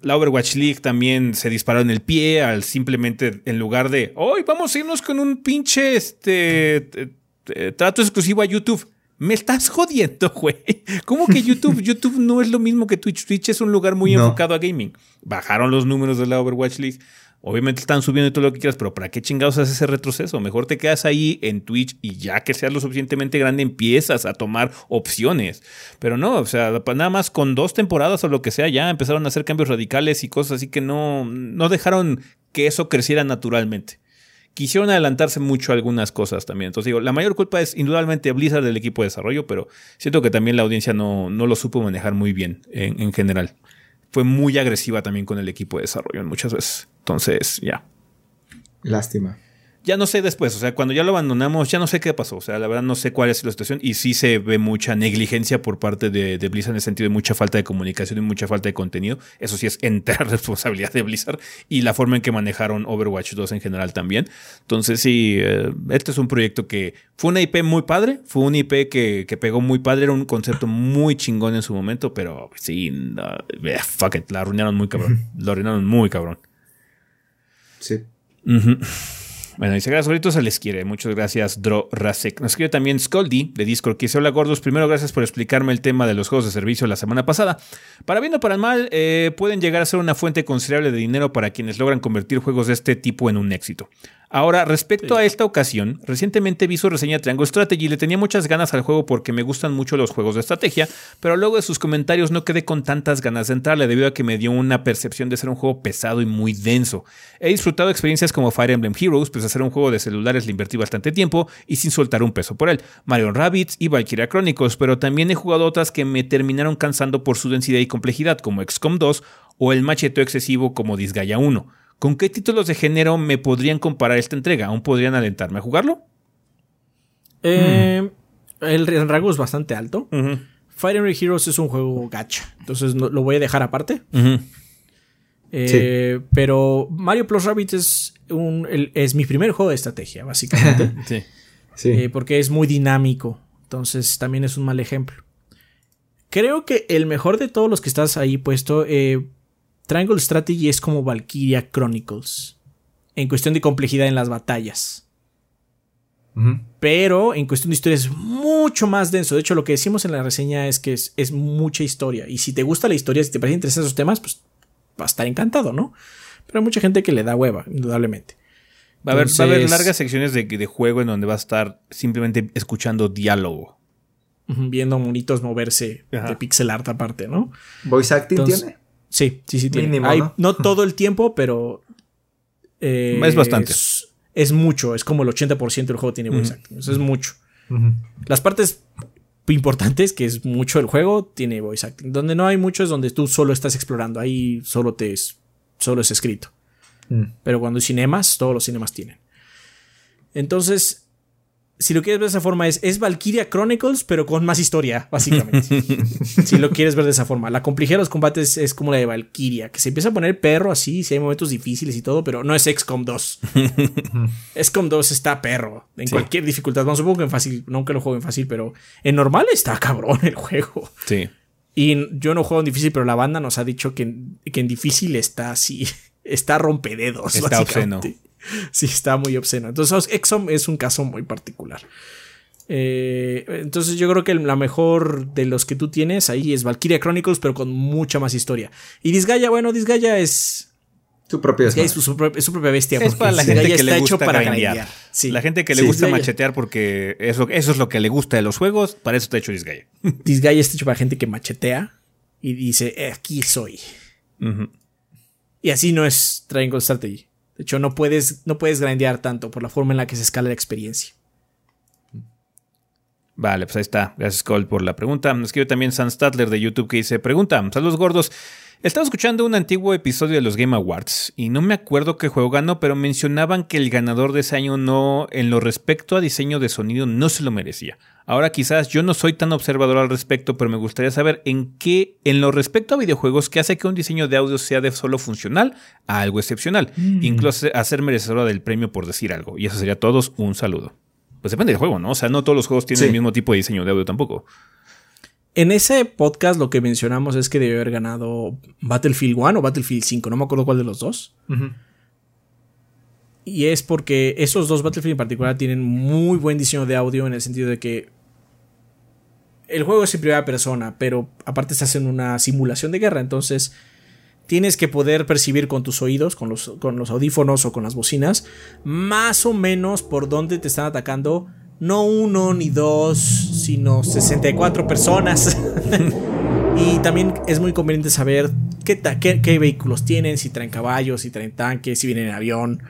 la Overwatch League también se disparó en el pie al simplemente, en lugar de, hoy vamos a irnos con un pinche este, trato exclusivo a YouTube. Me estás jodiendo, [LAUGHS] güey. ¿Cómo que YouTube? [LAUGHS] YouTube no es lo mismo que Twitch. Twitch es un lugar muy enfocado a gaming. Bajaron los números de la Overwatch League. Obviamente están subiendo todo lo que quieras, pero ¿para qué chingados haces ese retroceso? Mejor te quedas ahí en Twitch y ya que seas lo suficientemente grande empiezas a tomar opciones. Pero no, o sea, nada más con dos temporadas o lo que sea, ya empezaron a hacer cambios radicales y cosas así que no, no dejaron que eso creciera naturalmente. Quisieron adelantarse mucho a algunas cosas también. Entonces digo, la mayor culpa es indudablemente Blizzard del equipo de desarrollo, pero siento que también la audiencia no, no lo supo manejar muy bien en, en general fue muy agresiva también con el equipo de desarrollo en muchas veces. Entonces, ya. Lástima ya no sé después, o sea, cuando ya lo abandonamos, ya no sé qué pasó, o sea, la verdad no sé cuál es la situación y sí se ve mucha negligencia por parte de, Blizzard en el sentido de mucha falta de comunicación y mucha falta de contenido, eso sí es entera [LAUGHS] responsabilidad de Blizzard y la forma en que manejaron Overwatch 2 en general también. Entonces sí, eh, este es un proyecto que fue una IP muy padre, fue un IP que, que, pegó muy padre, era un concepto muy chingón en su momento, pero sí, eh, fuck it, la arruinaron muy cabrón, [LAUGHS] lo arruinaron muy cabrón. Sí. Bueno, dice, gracias, ahorita se les quiere. Muchas gracias, Dro Rasek. Nos escribe también Scoldy de Discord que dice, hola gordos, primero gracias por explicarme el tema de los juegos de servicio la semana pasada. Para bien o para mal, eh, pueden llegar a ser una fuente considerable de dinero para quienes logran convertir juegos de este tipo en un éxito. Ahora, respecto a esta ocasión, recientemente vi su reseña de Triangle Strategy y le tenía muchas ganas al juego porque me gustan mucho los juegos de estrategia, pero luego de sus comentarios no quedé con tantas ganas de entrarle debido a que me dio una percepción de ser un juego pesado y muy denso. He disfrutado experiencias como Fire Emblem Heroes, pues hacer un juego de celulares le invertí bastante tiempo y sin soltar un peso por él, Mario Rabbids y Valkyria Chronicles, pero también he jugado otras que me terminaron cansando por su densidad y complejidad, como XCOM 2 o el macheteo excesivo como Disgaea 1. ¿Con qué títulos de género me podrían comparar esta entrega? ¿Aún podrían alentarme a jugarlo? Eh, el rango es bastante alto. Fire Emblem Heroes es un juego gacha, entonces lo voy a dejar aparte. Eh, pero Mario Plus Rabbit es, un, es mi primer juego de estrategia, básicamente. [LAUGHS] sí. sí. Eh, porque es muy dinámico, entonces también es un mal ejemplo. Creo que el mejor de todos los que estás ahí puesto Triangle Strategy es como Valkyria Chronicles. En cuestión de complejidad en las batallas. Pero en cuestión de historia es mucho más denso. De hecho, lo que decimos en la reseña es que es, mucha historia. Y si te gusta la historia, si te parecen interesantes esos temas, pues va a estar encantado, ¿no? Pero hay mucha gente que le da hueva, indudablemente. Va a, haber, largas secciones de, de, juego en donde va a estar simplemente escuchando diálogo. Viendo monitos moverse de pixel art aparte, ¿no? ¿Voice acting tiene? Sí, sí, sí tiene. ¿no? todo el tiempo, pero. Eh, es bastante. Es, mucho. Es como el 80% del juego tiene voice acting. Eso es mucho. Las partes importantes, que es mucho el juego, tiene voice acting. Donde no hay mucho es donde tú solo estás explorando. Ahí solo te es, solo es escrito. Mm. Pero cuando hay cinemas, todos los cinemas tienen. Entonces, si lo quieres ver de esa forma, es, es Valkyria Chronicles, pero con más historia, básicamente. [LAUGHS] si lo quieres ver de esa forma. La complejidad de los combates es como la de Valkyria, que se empieza a poner perro así, si hay momentos difíciles y todo, pero no es XCOM 2. [LAUGHS] XCOM 2 está perro, en cualquier dificultad. Bueno, supongo que en fácil, nunca lo juego en fácil, pero en normal está cabrón el juego. Sí. Y yo no juego en difícil, pero la banda nos ha dicho que, que en difícil está así, [LAUGHS] está rompededos. Está obsceno. [LAUGHS] sí, está muy obsceno. Entonces, Exom es un caso muy particular. Eh, entonces yo creo que la mejor de los que tú tienes ahí es Valkyria Chronicles, pero con mucha más historia. Y Disgaea, bueno, Disgaea es... Su propia es, su, propia bestia. Es para la gente que le gusta para La gente que le gusta machetear porque eso, eso es lo que le gusta de los juegos, para eso está hecho Disgaea. [LAUGHS] Disgaea está hecho para gente que machetea y dice, eh, aquí soy. Y así no es Triangle Strategy. De hecho, no puedes, no puedes grandear tanto por la forma en la que se escala la experiencia. Vale, pues ahí está. Gracias, Cole, por la pregunta. Nos escribe también San Statler de YouTube que dice: Pregunta, saludos gordos. Estaba escuchando un antiguo episodio de los Game Awards y no me acuerdo qué juego ganó, pero mencionaban que el ganador de ese año no, en lo respecto a diseño de sonido, no se lo merecía. Ahora quizás yo no soy tan observador al respecto, pero me gustaría saber en qué, en lo respecto a videojuegos, qué hace que un diseño de audio sea de solo funcional a algo excepcional, mm. incluso a ser merecedora del premio por decir algo. Y eso sería a todos un saludo. pues depende del juego, ¿no? O sea, no todos los juegos tienen el mismo tipo de diseño de audio tampoco. En ese podcast lo que mencionamos es que debe haber ganado Battlefield 1 o Battlefield 5, no me acuerdo cuál de los dos. Y es porque esos dos Battlefield en particular tienen muy buen diseño de audio en el sentido de que el juego es en primera persona, pero aparte estás en una simulación de guerra, entonces tienes que poder percibir con tus oídos, con los, con los audífonos o con las bocinas, más o menos por dónde te están atacando, no uno ni dos, sino 64 personas. [LAUGHS] y también es muy conveniente saber qué, qué, qué, vehículos tienen, si traen caballos, si traen tanques, si vienen en avión.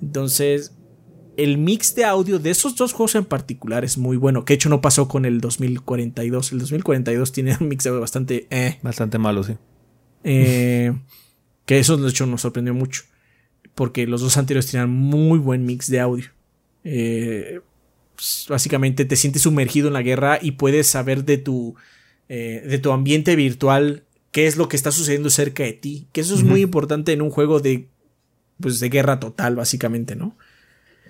Entonces, el mix de audio de esos dos juegos en particular es muy bueno. Que de hecho no pasó con el 2042. El 2042 tiene un mix de audio bastante... Eh. Bastante malo, sí. Eh, que eso de hecho nos sorprendió mucho. Porque los dos anteriores tenían muy buen mix de audio. Eh, pues, básicamente te sientes sumergido en la guerra y puedes saber de tu, eh, de tu ambiente virtual qué es lo que está sucediendo cerca de ti. Que eso es muy importante en un juego de, pues, de guerra total, básicamente, ¿no?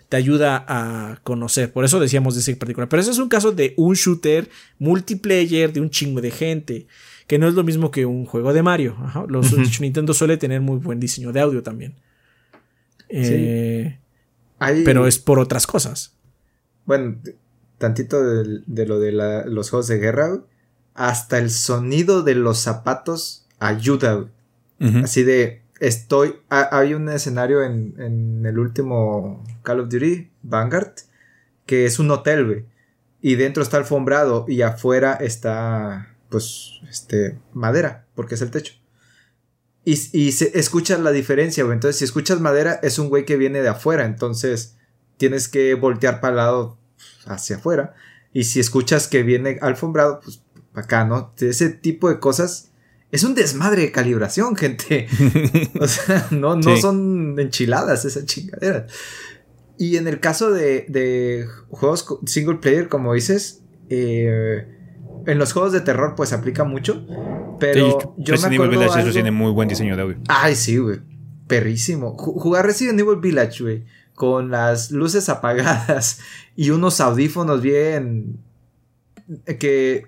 Te ayuda a conocer. Por eso decíamos de ese particular. Pero ese es un caso de un shooter multiplayer de un chingo de gente que no es lo mismo que un juego de Mario. Los Nintendo suele tener muy buen diseño de audio también. Eh, pero es por otras cosas. Bueno, tantito de, lo de los juegos de guerra, hasta el sonido de los zapatos ayuda. Así de, estoy, hay un escenario en, en, el último Call of Duty, Vanguard, que es un hotel, güey. Y dentro está alfombrado y afuera está pues, este, madera, porque es el techo. Y, y se, escuchas la diferencia, güey. Entonces, si escuchas madera, es un güey que viene de afuera. Entonces, tienes que voltear para el lado hacia afuera. Y si escuchas que viene alfombrado, pues acá, ¿no? Ese tipo de cosas. Es un desmadre de calibración, [LAUGHS] gente. o sea, no, no son enchiladas esas chingaderas. Y en el caso de, de juegos single player, como dices, eh, en los juegos de terror pues aplica mucho. Pero yo Resident me acuerdo Evil Village tiene muy buen diseño de audio. Ay, sí, güey. Perrísimo. jugar Resident Evil Village, güey. Con las luces apagadas y unos audífonos bien... que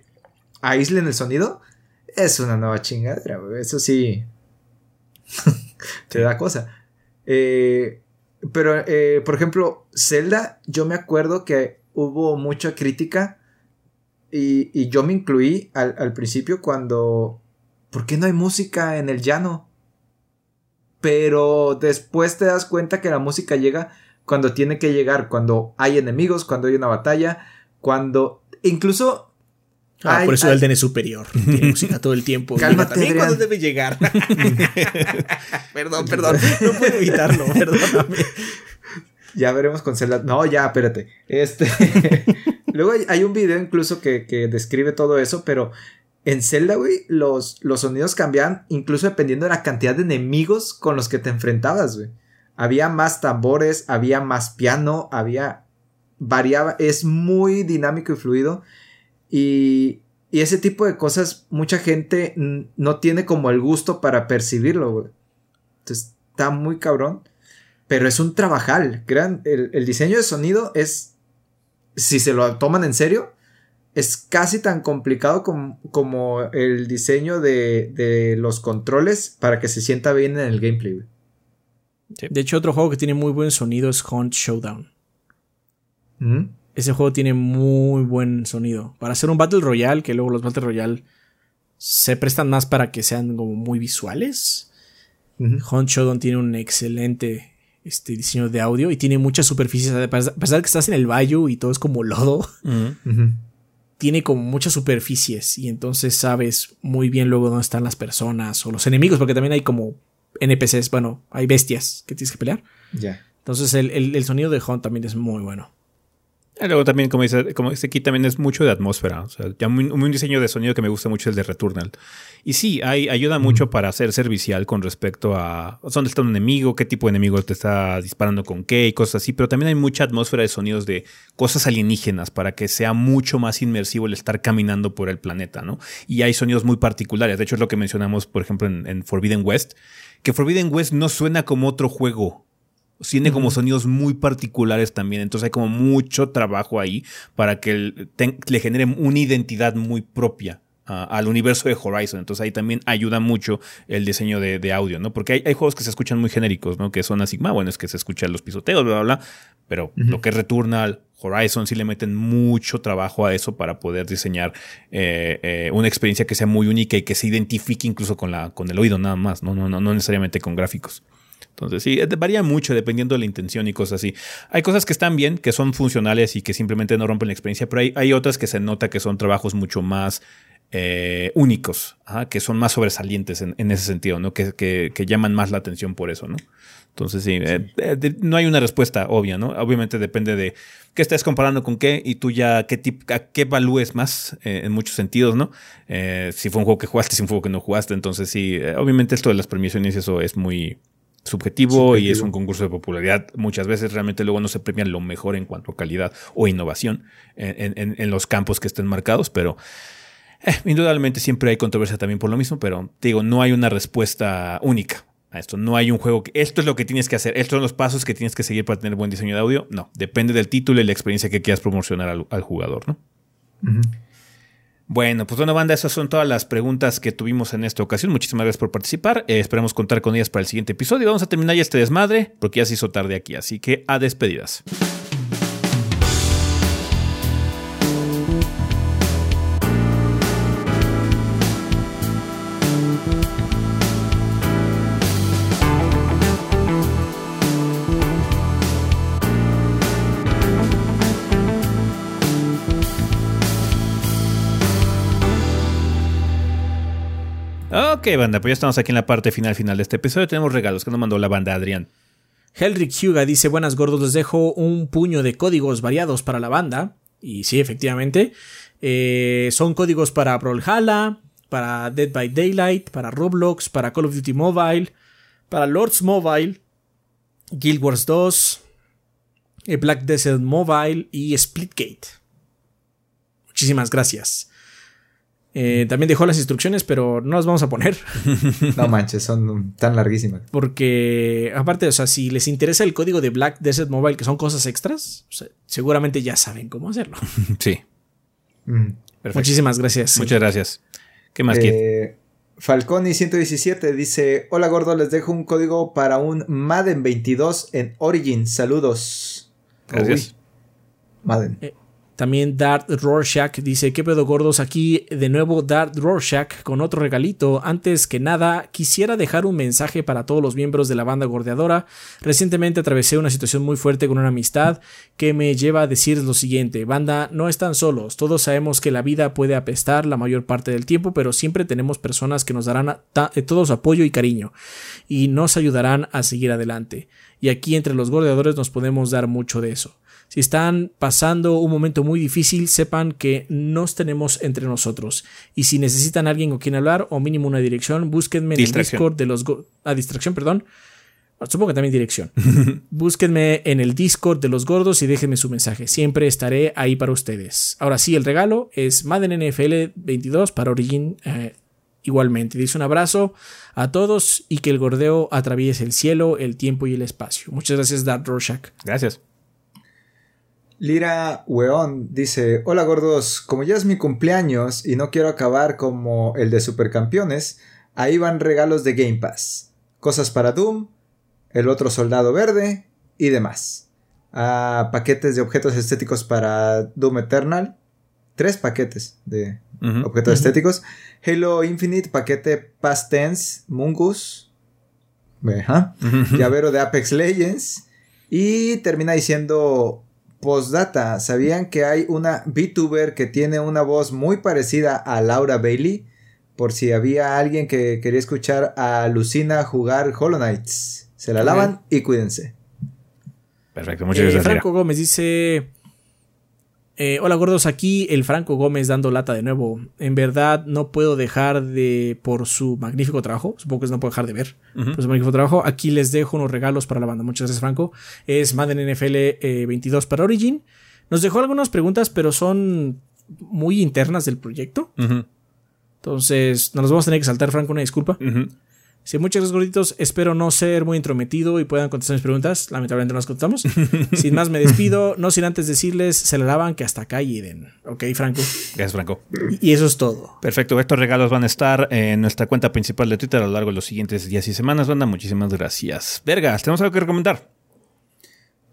aíslen el sonido. Es una nueva chingadera. Eso sí... [LAUGHS] te da cosa. Eh, pero, eh, por ejemplo, Zelda, yo me acuerdo que hubo mucha crítica y, yo me incluí al, principio cuando... ¿Por qué no hay música en el llano? Pero después te das cuenta que la música llega cuando tiene que llegar, cuando hay enemigos, cuando hay una batalla, cuando... Incluso... Ah, por eso el DN superior. Tiene música todo el tiempo. [LAUGHS] Cálmate, también cuando debe llegar. [LAUGHS] perdón, perdón. [LAUGHS] No puedo evitarlo, perdóname. Ya veremos con Zelda. No, ya, espérate. Este. Luego hay, un video incluso que, describe todo eso, pero en Zelda, güey, los, los sonidos cambiaban incluso dependiendo de la cantidad de enemigos con los que te enfrentabas, güey. Había más tambores, había más piano, había... variaba, es muy dinámico y fluido. Y, y ese tipo de cosas mucha gente no tiene como el gusto para percibirlo, güey. Entonces está muy cabrón. Pero es un trabajal. Gran, el, el diseño de sonido es si se lo toman en serio, es casi tan complicado como, el diseño de, los controles para que se sienta bien en el gameplay. De hecho, otro juego que tiene muy buen sonido es Hunt Showdown. ¿Mm? Ese juego tiene muy buen sonido. Para hacer un Battle Royale, que luego los Battle Royale se prestan más para que sean como muy visuales. Hunt Showdown tiene un excelente este diseño de audio y tiene muchas superficies. A pesar de que estás en el valle y todo es como lodo, tiene como muchas superficies y entonces sabes muy bien luego dónde están las personas o los enemigos, porque también hay como NPCs, bueno, hay bestias que tienes que pelear. Ya. Entonces el, el, sonido de Hunt también es muy bueno. Luego también, como dice, como dice aquí, también es mucho de atmósfera. O sea, ya un, diseño de sonido que me gusta mucho es el de Returnal. Y sí, hay, ayuda mucho para ser servicial con respecto a dónde está un enemigo, qué tipo de enemigo te está disparando con qué y cosas así. Pero también hay mucha atmósfera de sonidos de cosas alienígenas para que sea mucho más inmersivo el estar caminando por el planeta, ¿no? Y hay sonidos muy particulares. De hecho, es lo que mencionamos, por ejemplo, en, en Forbidden West, que Forbidden West no suena como otro juego Tiene como sonidos muy particulares también, entonces hay como mucho trabajo ahí para que le genere una identidad muy propia al universo de Horizon. Entonces ahí también ayuda mucho el diseño de, audio, ¿no? Porque hay, juegos que se escuchan muy genéricos, ¿no? Que son así, más bueno, es que se escuchan los pisoteos, bla, bla, bla. Pero lo que es Returnal, Horizon, sí le meten mucho trabajo a eso para poder diseñar eh, eh, una experiencia que sea muy única y que se identifique incluso con, la, con el oído nada más, ¿no? No, no, no necesariamente con gráficos. Entonces, sí, varía mucho dependiendo de la intención y cosas así. Hay cosas que están bien, que son funcionales y que simplemente no rompen la experiencia, pero hay, hay otras que se nota que son trabajos mucho más eh, únicos, que son más sobresalientes en, ese sentido, ¿no? Que, que, llaman más la atención por eso, ¿no? Entonces, sí, eh, no hay una respuesta obvia, ¿no? Obviamente depende de qué estés comparando con qué y tú ya qué tipo, a qué evalúes más eh, en muchos sentidos, ¿no? si fue un juego que jugaste, si fue un juego que no jugaste. Entonces, sí, obviamente esto de las premiaciones, eso es muy subjetivo, y es un concurso de popularidad. Muchas veces realmente luego no se premia lo mejor en cuanto a calidad o innovación en, en, en los campos que estén marcados, pero eh, indudablemente siempre hay controversia también por lo mismo, pero digo, no hay una respuesta única a esto. No hay un juego que esto es lo que tienes que hacer, estos son los pasos que tienes que seguir para tener buen diseño de audio. No, depende del título y la experiencia que quieras promocionar al, jugador, ¿no? Bueno, pues bueno, banda, esas son todas las preguntas que tuvimos en esta ocasión. Muchísimas gracias por participar. Eh, esperemos contar con ellas para el siguiente episodio. Vamos a terminar ya este desmadre porque ya se hizo tarde aquí, así que a despedidas. Ok, banda, pues ya estamos aquí en la parte final final de este episodio. Tenemos regalos que nos mandó la banda Adrián. Helric Huga dice: Buenas gordos, les dejo un puño de códigos variados para la banda. Y sí, efectivamente. Eh, son códigos para Brawlhalla, para Dead by Daylight, para Roblox, para Call of Duty Mobile, para Lords Mobile, Guild Wars 2, eh, Black Desert Mobile y Splitgate. Muchísimas gracias. Eh, también dejó las instrucciones, pero no las vamos a poner. [LAUGHS] no manches, son tan larguísimas. Porque, aparte, o sea, si les interesa el código de Black Desert Mobile, que son cosas extras, seguramente ya saben cómo hacerlo. [LAUGHS] Sí. Mm. Muchísimas gracias. Muchas gracias. ¿Qué más eh, Falconi 117 dice: Hola gordo, les dejo un código para un Madden 22 en Origin. Saludos. Gracias. Madden. Eh, también Dart Rorschach dice, ¿qué pedo gordos? Aquí de nuevo Dart Rorschach con otro regalito. Antes que nada, quisiera dejar un mensaje para todos los miembros de la banda gordeadora. Recientemente atravesé una situación muy fuerte con una amistad que me lleva a decir lo siguiente. Banda, no están solos. Todos sabemos que la vida puede apestar la mayor parte del tiempo, pero siempre tenemos personas que nos darán eh, todos apoyo y cariño y nos ayudarán a seguir adelante. Y aquí entre los gordeadores nos podemos dar mucho de eso. Si están pasando un momento muy difícil, sepan que nos tenemos entre nosotros. Y si necesitan alguien con quien hablar o mínimo una dirección, búsquenme en el Discord de los... A ah, distracción, perdón. Supongo que también dirección. [LAUGHS] Búsquenme en el Discord de los gordos y déjenme su mensaje. Siempre estaré ahí para ustedes. Ahora sí, el regalo es Madden NFL 22 para Origin. Eh, igualmente. Dice un abrazo a todos y que el gordeo atraviese el cielo, el tiempo y el espacio. Muchas gracias, Dad Rorschach. Gracias. Lira Weón dice: Hola gordos, como ya es mi cumpleaños y no quiero acabar como el de Supercampeones, ahí van regalos de Game Pass, cosas para Doom, el otro soldado verde y demás. Ah, paquetes de objetos estéticos para Doom Eternal, tres paquetes de objetos estéticos. Halo Infinite, paquete Past Tense, Mungus, llavero de Apex Legends. Y termina diciendo Postdata, ¿sabían que hay una VTuber que tiene una voz muy parecida a Laura Bailey? Por si había alguien que quería escuchar a Lucina jugar Hollow Knights. Se la lavan y cuídense. Perfecto, muchas gracias. Franco Gómez dice: eh, hola gordos, aquí el Franco Gómez dando lata de nuevo. En verdad no puedo dejar de, por su magnífico trabajo, supongo que no puedo dejar de ver, por su magnífico trabajo, aquí les dejo unos regalos para la banda. Muchas gracias Franco. Es Madden NFL 22 para Origin. Nos dejó algunas preguntas, pero son muy internas del proyecto. Entonces, nos vamos a tener que saltar, Franco, una disculpa. Sí, muchas gracias, gorditos. Espero no ser muy intrometido y puedan contestar mis preguntas. Lamentablemente no las contestamos. [LAUGHS] sin más, me despido. No sin antes decirles, se la lavan que hasta acá lleguen. Ok, Franco. Gracias, Franco. Y, eso es todo. Perfecto. Estos regalos van a estar en nuestra cuenta principal de Twitter a lo largo de los siguientes días y semanas, banda. Muchísimas gracias. Vergas, ¿tenemos algo que recomendar?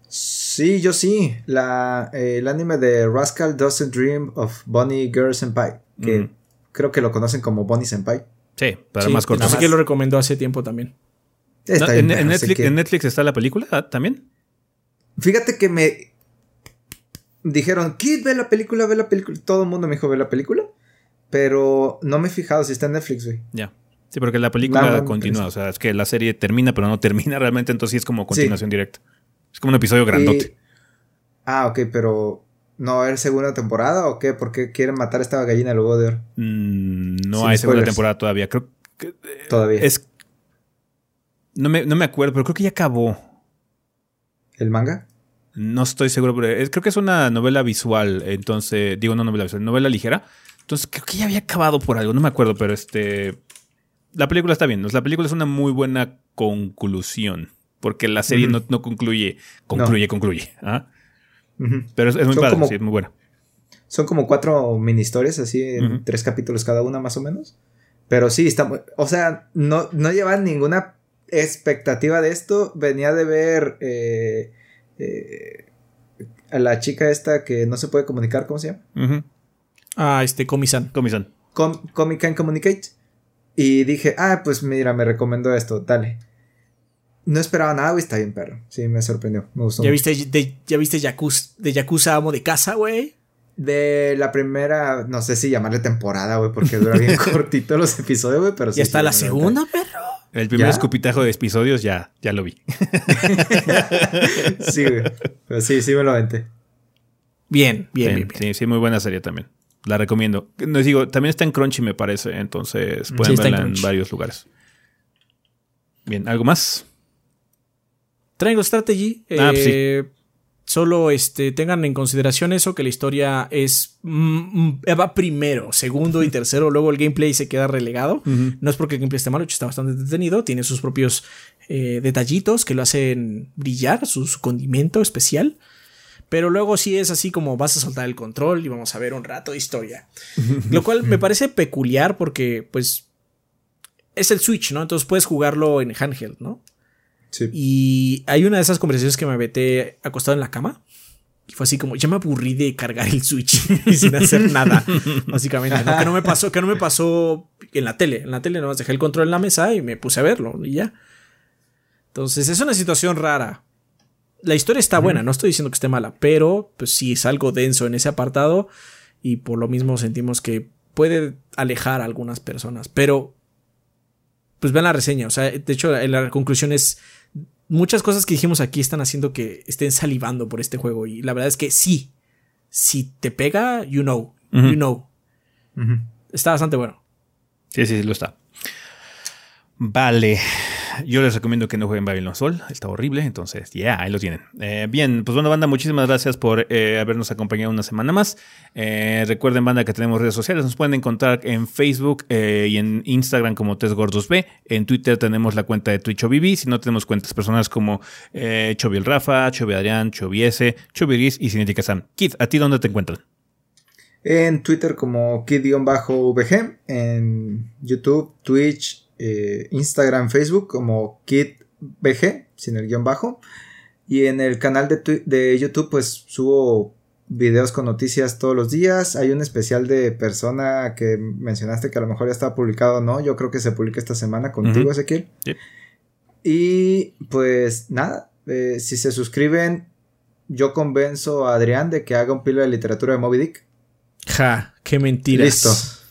Sí, yo sí. La, eh, el anime de Rascal Doesn't Dream of Bonnie Girl Senpai. Que Mm. creo que lo conocen como Bonnie Senpai. Sí, para Sí, más corto. Así que lo recomendó hace tiempo también. Está No, bien en, Netflix, que- en Netflix está la película ah, también. Fíjate que me dijeron, Kid, ve la película, ve la película. Todo el mundo me dijo, ve la película. Pero no me he fijado si está en Netflix, güey. Ya. Sí, porque la película No, continúa. O sea, es que la serie termina, pero no termina [LAUGHS] realmente. Entonces sí es como continuación directa. Es como un episodio grandote. Y- Ah, ok, pero ¿no es segunda temporada o qué? ¿Por qué quieren matar a esta gallina del huevo de oro? Mm, no Sin hay segunda temporada todavía. Creo que Todavía. es. No me, no me acuerdo, pero creo que ya acabó. ¿El manga? No estoy seguro, pero es- creo que es una novela visual. Entonces, digo, no novela visual, novela ligera. Entonces, creo que ya había acabado por algo. No me acuerdo, pero este. La película está bien. o sea, La película es una muy buena conclusión. Porque la serie no, no concluye. Concluye, concluye. ¿ah? Pero es, es muy Son padre, como- sí, es muy buena. Son como cuatro mini historias, así, en tres capítulos cada una más o menos. Pero sí, está muy- O sea, no, no llevan ninguna expectativa de esto. Venía de ver eh, eh, a la chica esta que no se puede comunicar, ¿cómo se llama? Ujú. Ah, este, Comisan. Comisan. Com Comic Can Communicate. Y dije, ah, pues mira, me recomendó esto, dale. No esperaba nada, güey, está bien, perro. Sí, me sorprendió, me gustó. ¿Ya mucho. viste, de, ¿ya viste Yakuza, de Yakuza Amo de Casa, güey? De la primera, no sé si llamarle temporada, güey, porque dura bien [LAUGHS] cortito los episodios, güey, pero sí. ¿Ya está sí, la segunda, perro? El primer ¿Ya? escupitajo de episodios ya, ya lo vi. [LAUGHS] Sí, güey. Pero sí, sí me lo aventé. Bien, bien, Sí, bien, bien. Sí, sí, muy buena serie también. La recomiendo. Les digo, también está en Crunchy, me parece. Entonces pueden en verla en, varios lugares. Bien, ¿algo más? Triangle Strategy. Ah, pues eh, Solo este, tengan en consideración eso, que la historia es. mm, mm, va primero, segundo y tercero. luego el gameplay se queda relegado. No es porque el gameplay esté malo, está bastante entretenido. Tiene sus propios eh, detallitos que lo hacen brillar, su, su condimento especial. Pero luego sí es así como vas a soltar el control y vamos a ver un rato de historia. [LAUGHS] Lo cual me parece peculiar porque, pues, es el Switch, ¿no? Entonces puedes jugarlo en handheld, ¿no? Sí. Y hay una de esas conversaciones que me vete acostado en la cama. Y fue así como, ya me aburrí de cargar el Switch [LAUGHS] sin hacer nada, [LAUGHS] básicamente. ¿no? Que no me pasó, que no me pasó en la tele. En la tele nomás dejé el control en la mesa y me puse a verlo y ya. Entonces es una situación rara. La historia está buena, no estoy diciendo que esté mala, pero pues sí es algo denso en ese apartado y por lo mismo sentimos que puede alejar a algunas personas. Pero pues vean la reseña, o sea, de hecho la conclusión es muchas cosas que dijimos aquí están haciendo que estén salivando por este juego y la verdad es que sí, si te pega, you know, you know, está bastante bueno. Sí, sí, sí, lo está. Vale. Yo les recomiendo que no jueguen Babylon Sol. Está horrible. Entonces, ya, ahí lo tienen. Eh, bien, pues bueno, banda, muchísimas gracias por eh, habernos acompañado una semana más. Eh, recuerden, banda, que tenemos redes sociales. Nos pueden encontrar en Facebook y en Instagram como Tres B. En Twitter tenemos la cuenta de Twitch. Si no, tenemos cuentas personales como eh, Chobi el Rafa, Chobi Adrián, S, y Cinética Sam. Kid, ¿a ti dónde te encuentran? En Twitter como kid-vg, en YouTube, Twitch, eh, Instagram, Facebook como kidvg, sin el guion bajo. Y en el canal de, YouTube pues subo videos con noticias todos los días. Hay un especial de persona que mencionaste que a lo mejor ya está publicado o no. Yo creo que se publica esta semana contigo, Ujú. Ezequiel. Sí. Y pues nada, eh, si se suscriben, yo convenzo a Adrián de que haga un pilo de literatura de Moby Dick. Ja, qué mentiras. Listo.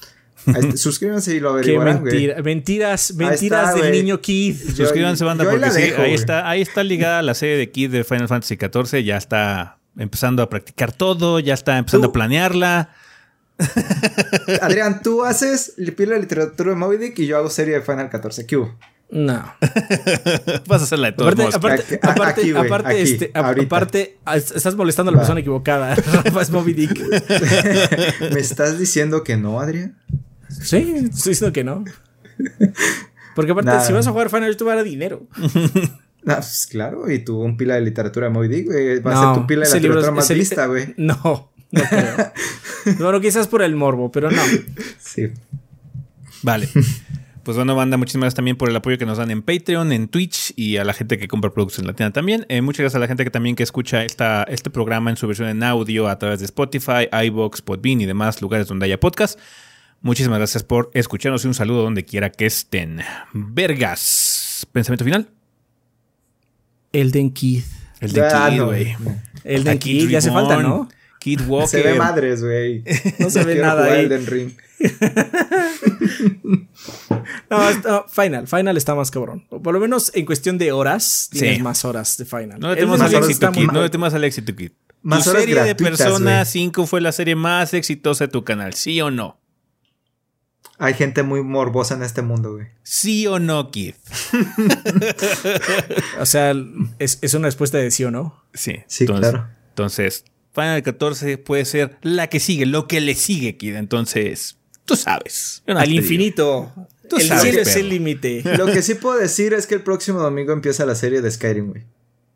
Suscríbanse y lo averiguarán, mentira, mentiras, mentiras está, del güey. niño Kid. Yo- Suscríbanse, banda, porque sí, dejo, ahí, está, ahí está ligada la serie de Kid de Final Fantasy XIV. Ya está empezando a practicar todo, ya está empezando Tú- a planearla. Adrián, tú haces el pilo de literatura de Moby Dick y yo hago serie de Final 14. ¿Qué hubo? No. [LAUGHS] Vas a hacerla de todos Aparte, modos. aparte, Aquí- aparte, aquí, aquí, este, estás molestando a la Va. persona equivocada. [LAUGHS] Rafa es Moby Dick. [LAUGHS] ¿Me estás diciendo que no, Adrián? Sí, estoy diciendo que no. Porque aparte, Nada. si vas a jugar Final, esto vale dinero. [LAUGHS] Ah, pues claro, y tu un pila de literatura de Moby Dick, güey. Va a ser tu pila de literatura más lista, güey. [LAUGHS] No, no creo. [LAUGHS] bueno, quizás por el morbo, pero no. Sí. Vale. Pues bueno, banda, muchísimas gracias también por el apoyo que nos dan en Patreon, en Twitch y a la gente que compra productos en la tienda también. Eh, muchas gracias a la gente que también que escucha esta, este programa en su versión en audio a través de Spotify, iBox, Podbean y demás lugares donde haya podcast. Muchísimas gracias por escucharnos y un saludo donde quiera que estén. Vergas. ¿Pensamiento final? Elden Keith. El de Ah, Kid, no, güey. no. Elden Keith, ya hace falta, ¿no? Kid Walker. Se ve madres, güey. [LAUGHS] No se ve nada ahí. Elden Ring. [LAUGHS] No, Final, Final está más cabrón. O Por lo menos en cuestión de horas, tienes Sí. más horas de Final. No le Elden temas al éxito, Kid. No le temas al éxito, Kid. Más tu horas serie de Persona güey. 5 fue la serie más exitosa de tu canal, ¿sí o no? Hay gente muy morbosa en este mundo, güey. ¿Sí o no, Kid? [LAUGHS] O sea, es, es una respuesta de sí o no. Sí, Sí, entonces, claro. Entonces, Final 14 puede ser la que sigue, lo que le sigue, Kid. Entonces, tú sabes. Nada Al infinito. Tú el cielo es el límite. Lo que sí puedo decir es que el próximo domingo empieza la serie de Skyrim, güey.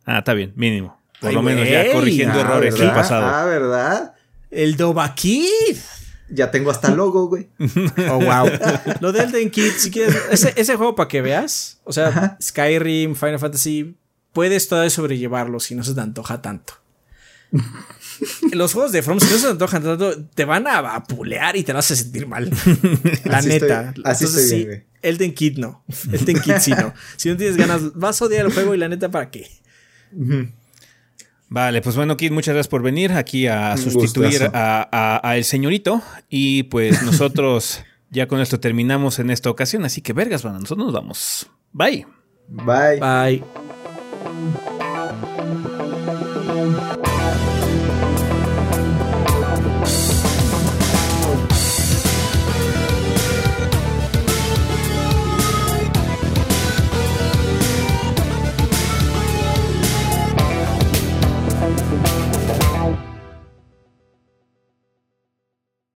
Ah, está bien, mínimo. Por Ay, lo menos ya corrigiendo Ah, errores del pasado. Ah, ¿verdad? El Dovahkiid. Ya tengo hasta logo, güey. Oh, wow. [LAUGHS] Lo de Elden Kid, si quieres, ese, ese juego para que veas, o sea, Ajá. Skyrim, Final Fantasy, puedes todavía sobrellevarlo si no se te antoja tanto. Los juegos de From, si no se te antojan tanto, te van a vapulear y te vas a sentir mal. La Así neta. estoy- así Entonces, estoy sí, bien. Elden Kid no. Elden Kid sí no. Si no tienes ganas, vas a odiar el juego y la neta, ¿para qué? Vale, pues bueno, Kid, muchas gracias por venir aquí a sustituir gustazo. a, a- a el señorito. Y pues [LAUGHS] nosotros ya con esto terminamos en esta ocasión. Así que, vergas, bueno, nosotros nos vamos. Bye. Bye. Bye.